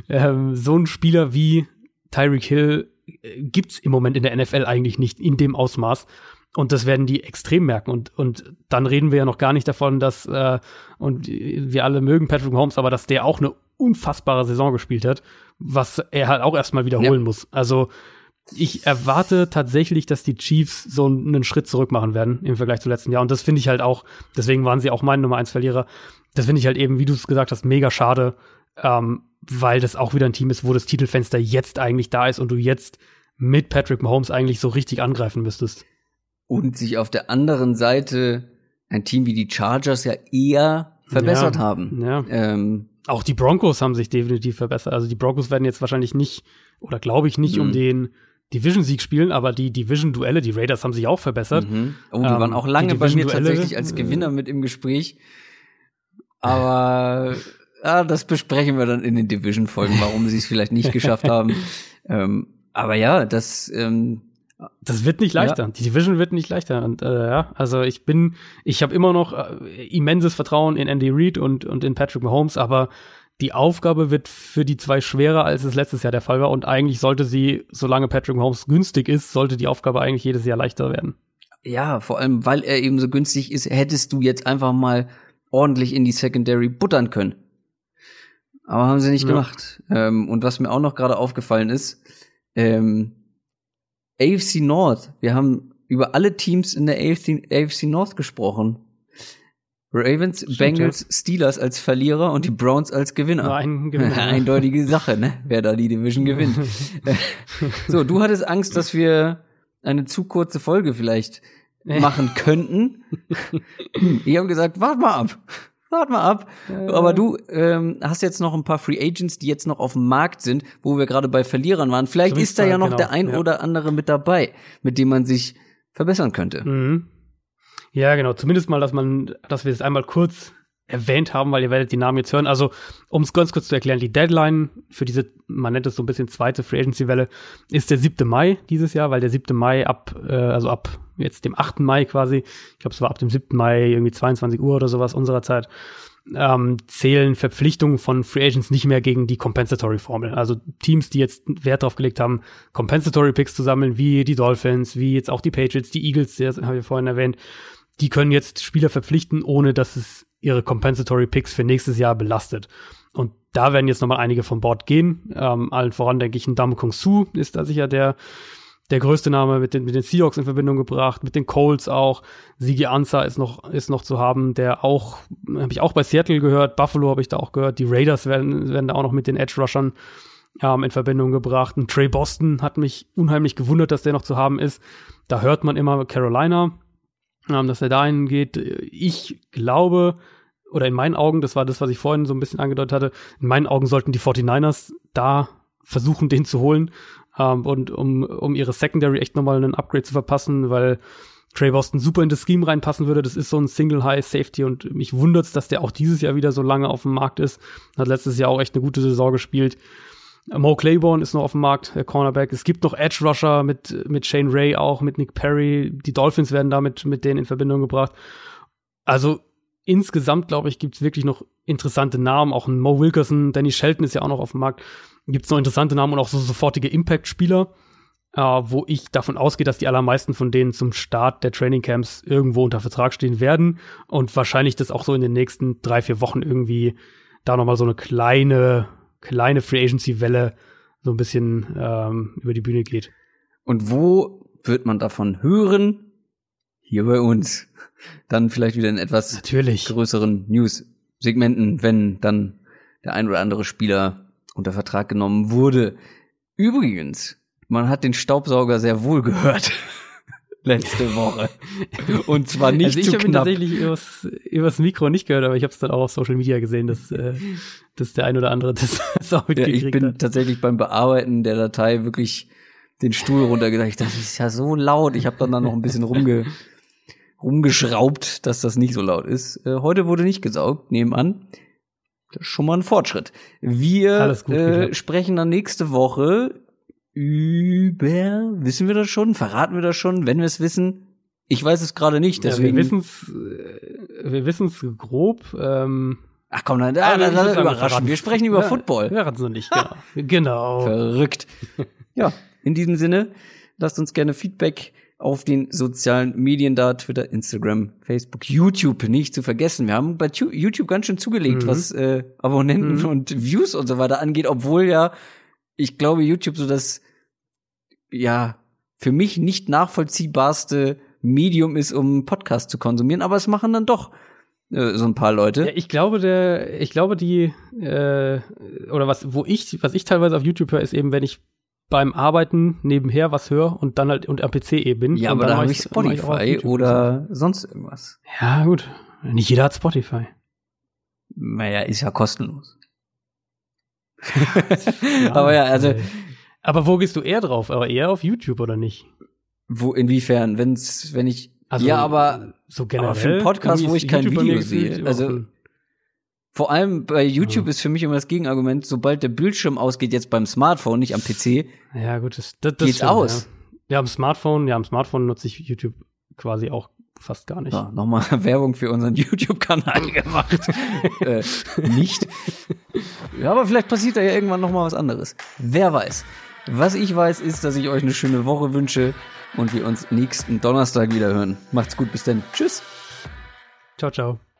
ähm, so ein Spieler wie Tyreek Hill äh, gibt's im Moment in der NFL eigentlich nicht in dem Ausmaß. Und das werden die extrem merken. Und, und dann reden wir ja noch gar nicht davon, dass, äh, und wir alle mögen Patrick Mahomes, aber dass der auch eine unfassbare Saison gespielt hat, was er halt auch erstmal wiederholen Ja. muss. Also ich erwarte tatsächlich, dass die Chiefs so einen Schritt zurück machen werden im Vergleich zum letzten Jahr. Und das finde ich halt auch, deswegen waren sie auch mein Nummer eins Verlierer. Das finde ich halt eben, wie du es gesagt hast, mega schade, ähm, weil das auch wieder ein Team ist, wo das Titelfenster jetzt eigentlich da ist und du jetzt mit Patrick Mahomes eigentlich so richtig angreifen müsstest. Und sich auf der anderen Seite ein Team wie die Chargers ja eher verbessert Ja, haben. ja. Ähm, Auch die Broncos haben sich definitiv verbessert. Also die Broncos werden jetzt wahrscheinlich nicht, oder glaube ich nicht, um Mhm. den Division-Sieg spielen, aber die Division-Duelle, die Raiders haben sich auch verbessert. mhm. Oh, die Ähm, waren auch lange bei mir tatsächlich als Gewinner mit im Gespräch. Aber ah, das besprechen wir dann in den Division-Folgen, warum sie es vielleicht nicht geschafft haben. Ähm, aber ja, das ähm, Das wird nicht leichter. Die Division wird nicht leichter. Und äh, ja, also ich bin, ich habe immer noch äh, immenses Vertrauen in Andy Reid und, und in Patrick Mahomes, aber die Aufgabe wird für die zwei schwerer, als es letztes Jahr der Fall war. Und eigentlich sollte sie, solange Patrick Mahomes günstig ist, sollte die Aufgabe eigentlich jedes Jahr leichter werden. Ja, vor allem, weil er eben so günstig ist, hättest du jetzt einfach mal ordentlich in die Secondary buttern können. Aber haben sie nicht Ja. gemacht. Ähm, und was mir auch noch gerade aufgefallen ist, ähm, AFC North, wir haben über alle Teams in der AFC, AFC North gesprochen. Ravens, Stimmt, Bengals, Steelers als Verlierer und die Browns als Gewinner. Nur ein Gewinner. Eindeutige Sache, ne? Wer da die Division gewinnt. so, du hattest Angst, dass wir eine zu kurze Folge vielleicht machen könnten. ich habe gesagt, wart mal ab. Wart mal ab. Aber du ähm, hast jetzt noch ein paar Free Agents, die jetzt noch auf dem Markt sind, wo wir gerade bei Verlierern waren. Vielleicht ist da ja noch genau, der ein ja. oder andere mit dabei, mit dem man sich verbessern könnte. Mhm. Ja, genau. Zumindest mal, dass man, dass wir es einmal kurz erwähnt haben, weil ihr werdet die Namen jetzt hören. Also, um es ganz kurz zu erklären, die Deadline für diese, man nennt es so ein bisschen zweite Free Agency Welle, ist der 7. Mai dieses Jahr, weil der 7. Mai ab, äh, also ab jetzt dem 8. Mai quasi, ich glaube, es war ab dem 7. Mai irgendwie 22 Uhr oder sowas unserer Zeit, ähm, zählen Verpflichtungen von Free Agents nicht mehr gegen die Compensatory Formel. Also Teams, die jetzt Wert darauf gelegt haben, Compensatory Picks zu sammeln, wie die Dolphins, wie jetzt auch die Patriots, die Eagles, das habe ich vorhin erwähnt, die können jetzt Spieler verpflichten, ohne dass es ihre Compensatory Picks für nächstes Jahr belastet. Und da werden jetzt nochmal einige von Bord gehen. Ähm, allen voran denke ich, ein Dame Kung Su ist da sicher der, der größte Name mit den, mit den Seahawks in Verbindung gebracht, mit den Colts auch. Sigi Ansah ist noch, ist noch zu haben, der auch, habe ich auch bei Seattle gehört, Buffalo habe ich da auch gehört, die Raiders werden, werden da auch noch mit den Edge Rushern ähm, in Verbindung gebracht. Und Trey Boston hat mich unheimlich gewundert, dass der noch zu haben ist. Da hört man immer Carolina, ähm, dass er dahin geht. Ich glaube, oder in meinen Augen, das war das, was ich vorhin so ein bisschen angedeutet hatte, in meinen Augen sollten die 49ers da versuchen, den zu holen, ähm, und um, um ihre Secondary echt nochmal einen Upgrade zu verpassen, weil Trey Boston super in das Scheme reinpassen würde. Das ist so ein Single High Safety und mich wundert's, dass der auch dieses Jahr wieder so lange auf dem Markt ist. Hat letztes Jahr auch echt eine gute Saison gespielt. Mo Claiborne ist noch auf dem Markt, der Cornerback. Es gibt noch Edge Rusher mit, mit Shane Ray auch, mit Nick Perry. Die Dolphins werden damit mit denen in Verbindung gebracht. Also insgesamt, glaube ich, gibt's wirklich noch interessante Namen. Auch ein Mo Wilkerson, Danny Shelton ist ja auch noch auf dem Markt. Gibt's noch interessante Namen und auch so sofortige Impact-Spieler äh, wo ich davon ausgehe, dass die allermeisten von denen zum Start der Trainingcamps irgendwo unter Vertrag stehen werden und wahrscheinlich das auch so in den nächsten drei, vier Wochen irgendwie da nochmal so eine kleine, kleine Free Agency-Welle so ein bisschen ähm, über die Bühne geht. Und wo wird man davon hören? Hier bei uns. Dann vielleicht wieder in etwas Natürlich. größeren News-Segmenten, wenn dann der ein oder andere Spieler unter Vertrag genommen wurde. Übrigens, man hat den Staubsauger sehr wohl gehört. Letzte Woche. Und zwar nicht also ich zu habe ihn knapp. tatsächlich übers, übers Mikro nicht gehört, aber ich habe es dann auch auf Social Media gesehen, dass, äh, dass der ein oder andere das, das auch Ja, mitgekriegt ich bin hat. tatsächlich beim Bearbeiten der Datei wirklich den Stuhl runtergedacht. Ich dachte, das ist ja so laut. Ich habe dann, dann noch ein bisschen rumge rumgeschraubt, dass das nicht so laut ist. Äh, heute wurde nicht gesaugt, nebenan. Das ist schon mal ein Fortschritt. Wir äh, sprechen dann nächste Woche über, wissen wir das schon? Verraten wir das schon, wenn wir es wissen? Ich weiß es gerade nicht, Ja, deswegen. wir wissen's, äh, wir wissen's grob. Ähm, Ach komm, dann, da, aber da, ich da, würd sagen, überraschen. verraten- Wir sprechen über Ja, Football. Wir verraten's noch nicht, genau. genau. Verrückt. Ja, in diesem Sinne, lasst uns gerne Feedback auf den sozialen Medien da, Twitter, Instagram, Facebook, YouTube nicht zu vergessen. Wir haben bei Tu- YouTube ganz schön zugelegt, Mhm. was äh, Abonnenten Mhm. und Views und so weiter angeht, obwohl ja, ich glaube, YouTube so das, ja, für mich nicht nachvollziehbarste Medium ist, um Podcast zu konsumieren, aber es machen dann doch äh, so ein paar Leute. Ja, ich glaube, der, ich glaube, die, äh, oder was, wo ich, was ich teilweise auf YouTube höre, ist eben, wenn ich beim Arbeiten nebenher was höre und dann halt und am PC eben bin. Ja, aber dann da habe ich ich Spotify YouTube. oder sonst irgendwas. Ja, gut. Nicht jeder hat Spotify. Naja, ist ja kostenlos. aber ja, also, Aber wo gehst du eher drauf? Aber eher auf YouTube oder nicht? wo, inwiefern, wenn's, wenn ich, Also, ja, aber so generell. aber für einen Podcast, wo ich kein YouTube Video sehe, also- vor allem bei YouTube ist für mich immer das Gegenargument, sobald der Bildschirm ausgeht, jetzt beim Smartphone, nicht am PC, Ja, gut, das, das, das Geht's stimmt, aus? Ja. ja, am Smartphone, ja, am Smartphone nutze ich YouTube quasi auch fast gar nicht. ja, nochmal Werbung für unseren YouTube-Kanal gemacht. äh, nicht. Ja, aber vielleicht passiert da ja irgendwann noch mal was anderes. Wer weiß. Was ich weiß, ist, dass ich euch eine schöne Woche wünsche und wir uns nächsten Donnerstag wieder hören. Macht's gut, bis dann. Tschüss. Ciao, ciao.